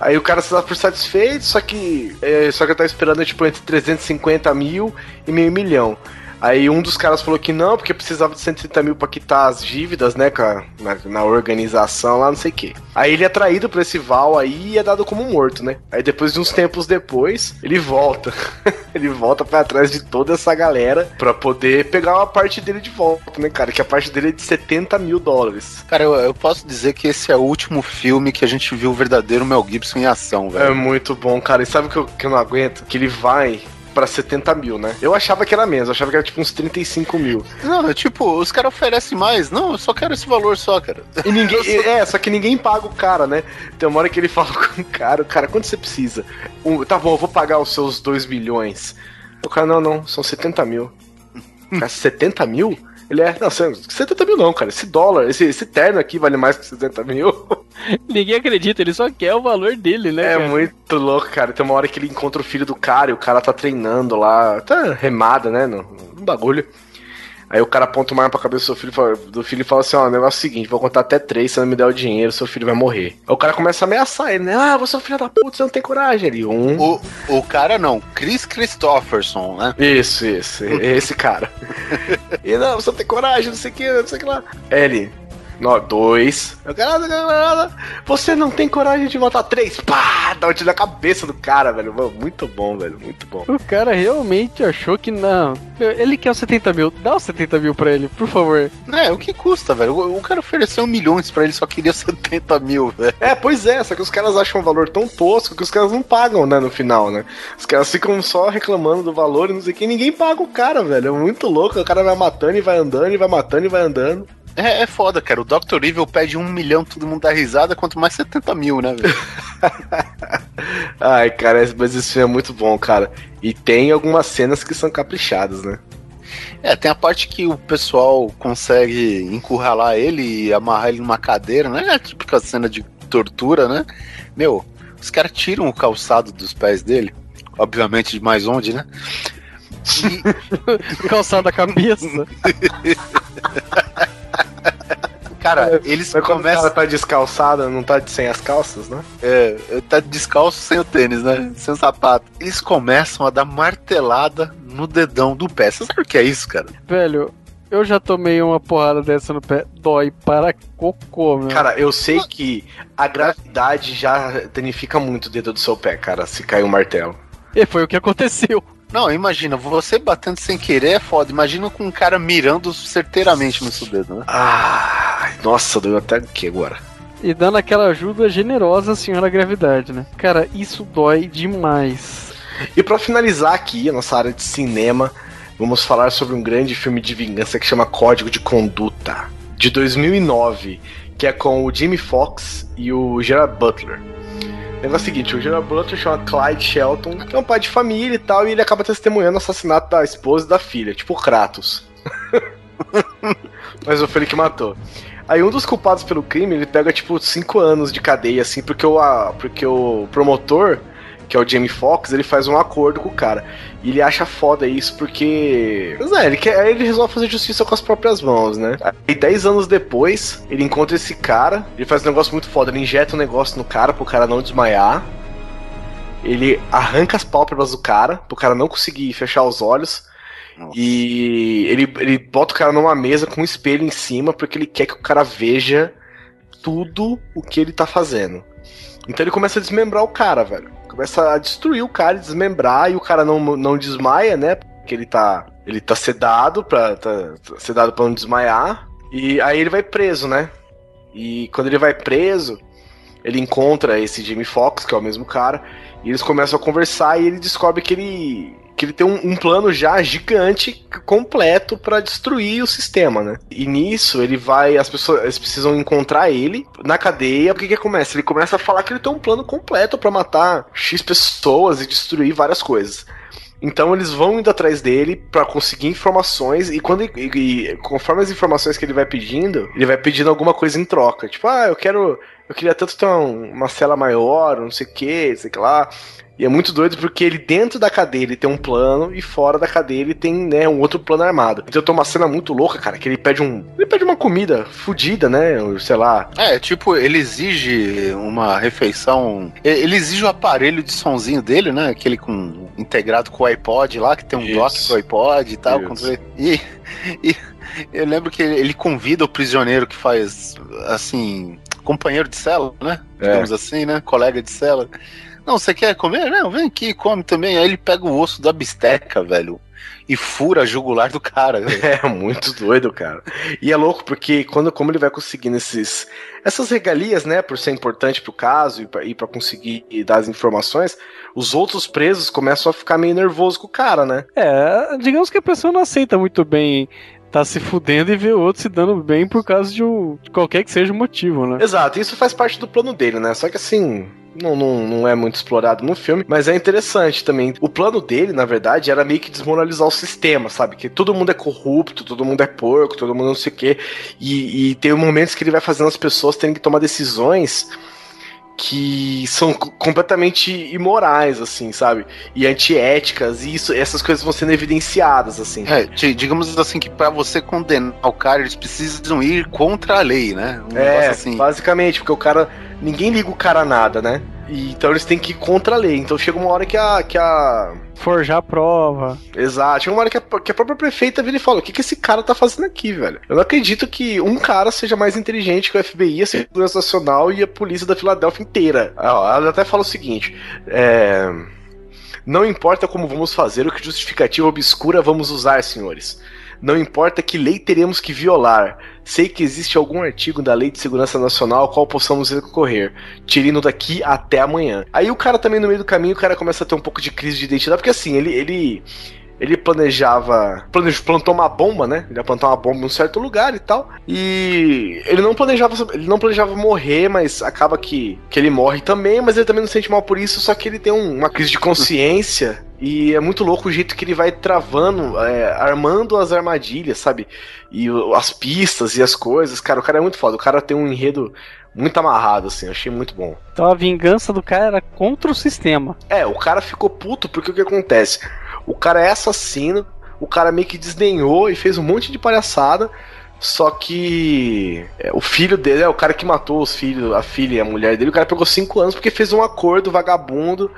Aí o cara se dá por satisfeito, só que é, só que tá esperando tipo entre 350 mil e meio milhão. Aí um dos caras falou que não, porque precisava de 130 mil pra quitar as dívidas, né, cara? Na, na, organização lá, não sei o quê. Aí ele é traído por esse Val aí e é dado como morto, né? Aí depois de uns tempos depois, ele volta. ele volta para trás de toda essa galera pra poder pegar uma parte dele de volta, né, cara? Que a parte dele é de 70 mil dólares. Cara, eu, eu posso dizer que esse é o último filme que a gente viu o verdadeiro Mel Gibson em ação, velho. É muito bom, cara. E sabe o que que eu não aguento? Que ele vai pra 70 mil, né? Eu achava que era menos, eu achava que era tipo uns 35 mil. Não, tipo, os caras oferecem mais. Não, eu só quero esse valor só, cara. E ninguém. é, só que ninguém paga o cara, né? Tem uma hora que ele fala com o cara, cara, quanto você precisa? Um, tá bom, eu vou pagar os seus 2 milhões. O cara, não, não, são 70 mil. Cara, 70 mil? Ele é, não, 70 mil não, cara. Esse dólar, esse, esse terno aqui vale mais que 70 mil. Ninguém acredita, ele só quer o valor dele, né? É cara? muito louco, cara. Tem uma hora que ele encontra o filho do cara e o cara tá treinando lá, tá remada, né? No, no bagulho. Aí o cara aponta uma arma pra cabeça do, filho, do filho e fala assim: Ó, o negócio é o seguinte, vou contar até três, se não me der o dinheiro, seu filho vai morrer. Aí o cara começa a ameaçar ele, né? Ah, você é um filho da puta, você não tem coragem. Ele, um. O, o cara não, Chris Christopherson, né? Isso, isso, esse cara. e não, você não tem coragem, não sei o que, não sei o que lá. Ele, no, dois. Você não tem coragem de matar três. Pá! Dá um tiro na cabeça do cara, velho. Muito bom, velho. Muito bom. O cara realmente achou que não. Ele quer os 70 mil. Dá os 70 mil pra ele, por favor. É, o que custa, velho? O cara ofereceu milhões pra ele, só queria 70 mil, velho. É, pois é. Só que os caras acham um valor tão tosco que os caras não pagam, né, no final, né? Os caras ficam só reclamando do valor e não sei o que. Ninguém paga o cara, velho. É muito louco. O cara vai matando e vai andando e vai matando e vai andando. É, é foda, cara. O Dr. Evil pede um milhão, todo mundo dá risada, quanto mais 70 mil, né, velho? Ai, cara, mas esse filme é muito bom, cara. E tem algumas cenas que são caprichadas, né? É, tem a parte que o pessoal consegue encurralar ele e amarrar ele numa cadeira, né? É a típica cena de tortura, né? Meu, os caras tiram o calçado dos pés dele, obviamente de mais onde, né? E... calçado da cabeça. Cara, eles Mas quando começam. o cara tá descalçado, não tá sem as calças, né? É, tá descalço sem o tênis, né? Sem o sapato. Eles começam a dar martelada no dedão do pé. Você sabe o que é isso, cara? Velho, eu já tomei uma porrada dessa no pé. Dói para cocô, meu. Cara, eu sei que a gravidade já danifica muito o dedo do seu pé, cara, se cair um martelo. E foi o que aconteceu. Não, imagina, você batendo sem querer é foda. Imagina com um cara mirando certeiramente no seu dedo, né? Ah, nossa, deu até aqui agora. E dando aquela ajuda generosa à senhora gravidade, né? Cara, isso dói demais. E pra finalizar aqui a nossa área de cinema, vamos falar sobre um grande filme de vingança que chama Código de Conduta, de 2009, que é com o Jimmy Fox e o Gerard Butler. O é o seguinte, o Gerard Butler chama Clyde Shelton, que é um pai de família e tal, e ele acaba testemunhando o assassinato da esposa e da filha, tipo o Kratos. Mas ele que matou. Aí um dos culpados pelo crime, ele pega tipo 5 anos de cadeia, assim, porque o, a, porque o promotor, que é o Jamie Foxx, ele faz um acordo com o cara. E ele acha foda isso porque. Mas é, ele, quer, ele resolve fazer justiça com as próprias mãos, né? Aí 10 anos depois, ele encontra esse cara, ele faz um negócio muito foda, ele injeta um negócio no cara pro cara não desmaiar. Ele arranca as pálpebras do cara, pro cara não conseguir fechar os olhos. Nossa. E ele, ele bota o cara numa mesa com um espelho em cima, porque ele quer que o cara veja tudo o que ele tá fazendo. Então ele começa a desmembrar o cara, velho. Começa a destruir o cara, desmembrar, e o cara não, não desmaia, né? Porque ele tá. Ele tá sedado pra. Tá, tá sedado pra não desmaiar. E aí ele vai preso, né? E quando ele vai preso, ele encontra esse Jamie Foxx, que é o mesmo cara, e eles começam a conversar e ele descobre que ele que ele tem um, um plano já gigante completo pra destruir o sistema, né? E nisso ele vai, as pessoas precisam encontrar ele na cadeia. O que que começa? Ele começa a falar que ele tem um plano completo pra matar x pessoas e destruir várias coisas. Então eles vão indo atrás dele pra conseguir informações e quando e, e- conforme as informações que ele vai pedindo, ele vai pedindo alguma coisa em troca. Tipo, ah, eu quero, eu queria tanto ter um- uma cela maior, não sei o que, sei lá. E é muito doido porque ele dentro da cadeia ele tem um plano e fora da cadeia ele tem, né, um outro plano armado. Então tem uma cena muito louca, cara, que ele pede um, ele pede uma comida fodida, né, ou sei lá. É, tipo, ele exige uma refeição. Ele exige o aparelho de sonzinho dele, né? Aquele com integrado com o iPod lá, que tem um Isso. dock pro iPod e tal. Controle- E, e eu lembro que ele convida o prisioneiro que faz, assim, companheiro de cela, né? É. Digamos assim, né? Colega de cela. Não, você quer comer? Não, vem aqui, come também. Aí ele pega o osso da bisteca, velho, e fura a jugular do cara. velho. É muito doido, cara. E é louco porque quando como ele vai conseguindo esses essas regalias, né, por ser importante pro caso e pra, e pra conseguir dar as informações, os outros presos começam a ficar meio nervosos com o cara, né? É, digamos que a pessoa não aceita muito bem tá se fudendo e ver o outro se dando bem por causa de, um, de qualquer que seja o motivo, né? Exato, isso faz parte do plano dele, né? Só que assim, não, não, não é muito explorado no filme, mas é interessante também. O plano dele, na verdade, era meio que desmoralizar o sistema, sabe? Que todo mundo é corrupto, todo mundo é porco, todo mundo não sei o quê. E, e tem momentos que ele vai fazendo as pessoas terem que tomar decisões que são co- completamente imorais, assim, sabe? E antiéticas, e isso, essas coisas vão sendo evidenciadas, assim. É, di- digamos assim que pra você condenar o cara, eles precisam ir contra a lei, né? Um É, assim. basicamente, porque o cara. Ninguém liga o cara a nada, né? E, então eles têm que ir contra a lei. Então chega uma hora que a. Que a Forjar a prova. exato, chega uma hora que a, que a própria prefeita vira e fala: O que, que esse cara tá fazendo aqui, velho? Eu não acredito que um cara seja mais inteligente que o FBI, a Segurança Nacional e a polícia da Filadélfia inteira. Ó, Ela até fala o seguinte: é. Não importa como vamos fazer, o que justificativa obscura vamos usar, senhores. Não importa que lei teremos que violar. Sei que existe algum artigo da Lei de Segurança Nacional ao qual possamos recorrer. Tirando daqui até amanhã. Aí o cara também, no meio do caminho, o cara começa a ter um pouco de crise de identidade, porque assim, ele. ele ele planejava. Planejou, plantou uma bomba, né? Ele ia plantar uma bomba em um certo lugar e tal. E ele não planejava. Ele não planejava morrer, mas acaba que, que ele morre também, mas ele também não se sente mal por isso, só que ele tem um, uma crise de consciência. E é muito louco o jeito que ele vai travando, é, armando as armadilhas, sabe? E as pistas e as coisas. Cara, o cara é muito foda. O cara tem um enredo muito amarrado, assim. Achei muito bom. Então a vingança do cara era contra o sistema. É, o cara ficou puto porque o que acontece? O cara é assassino, o cara meio que desdenhou e fez um monte de palhaçada. Só que é, o filho dele é o cara que matou os filhos, a filha e a mulher dele. O cara pegou cinco anos porque fez um acordo vagabundo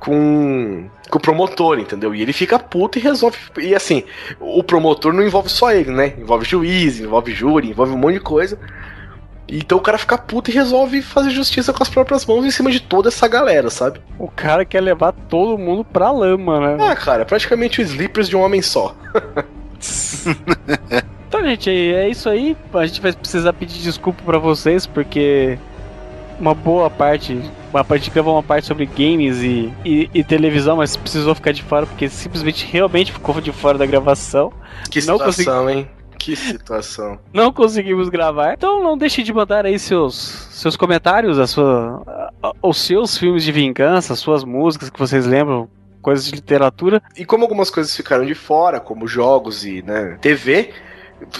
com, com o promotor, entendeu? E ele fica puto e resolve. E assim, o promotor não envolve só ele, né? Envolve juiz, envolve júri, envolve um monte de coisa. Então o cara fica puto e resolve fazer justiça com as próprias mãos em cima de toda essa galera, sabe? O cara quer levar todo mundo pra lama, né? Ah, cara, é praticamente o Sleepers de um homem só. então, gente, é isso aí. A gente vai precisar pedir desculpa para vocês, porque uma boa parte. Uma parte gravou uma parte sobre games e, e, e, televisão, mas precisou ficar de fora porque simplesmente realmente ficou de fora da gravação. Que situação, consegui... hein? Que situação. Não conseguimos gravar. Então não deixe de mandar aí seus, seus comentários, a sua, os seus filmes de vingança, suas músicas que vocês lembram, coisas de literatura. E como algumas coisas ficaram de fora, como jogos e né, TV,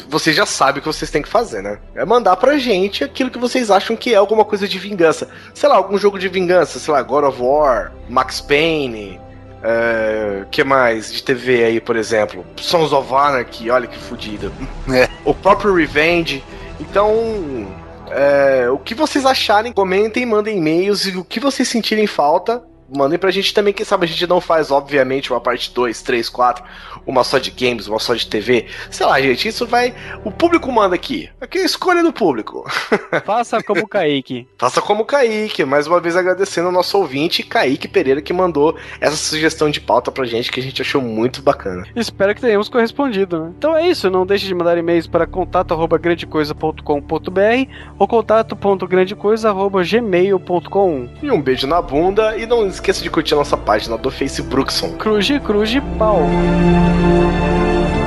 vocês já sabem o que vocês têm que fazer, né? É mandar pra gente aquilo que vocês acham que é alguma coisa de vingança. Sei lá, algum jogo de vingança, sei lá, God of War, Max Payne, Uh, que mais de TV aí, por exemplo? Sons of Anarchy, olha que fodido. É. O próprio Revenge. Então, é, o que vocês acharem, comentem, mandem e-mails e o que vocês sentirem falta, mandem pra gente também. Quem sabe a gente não faz, obviamente, uma parte 2, 3, 4 uma só de games, uma só de TV. Sei lá, gente, isso vai. O público manda aqui. Aqui é a escolha do público. Faça como o Kaique. Faça como o Kaique. Mais uma vez agradecendo ao nosso ouvinte, Kaique Pereira, que mandou essa sugestão de pauta pra gente, que a gente achou muito bacana. Espero que tenhamos correspondido, né? Então é isso. Não deixe de mandar e-mails para contato.grandecoisa.com.br ou contato.grandecoisa.gmail.com. E um beijo na bunda e não esqueça de curtir nossa página do Facebook. Cruz, cruz, pau. Música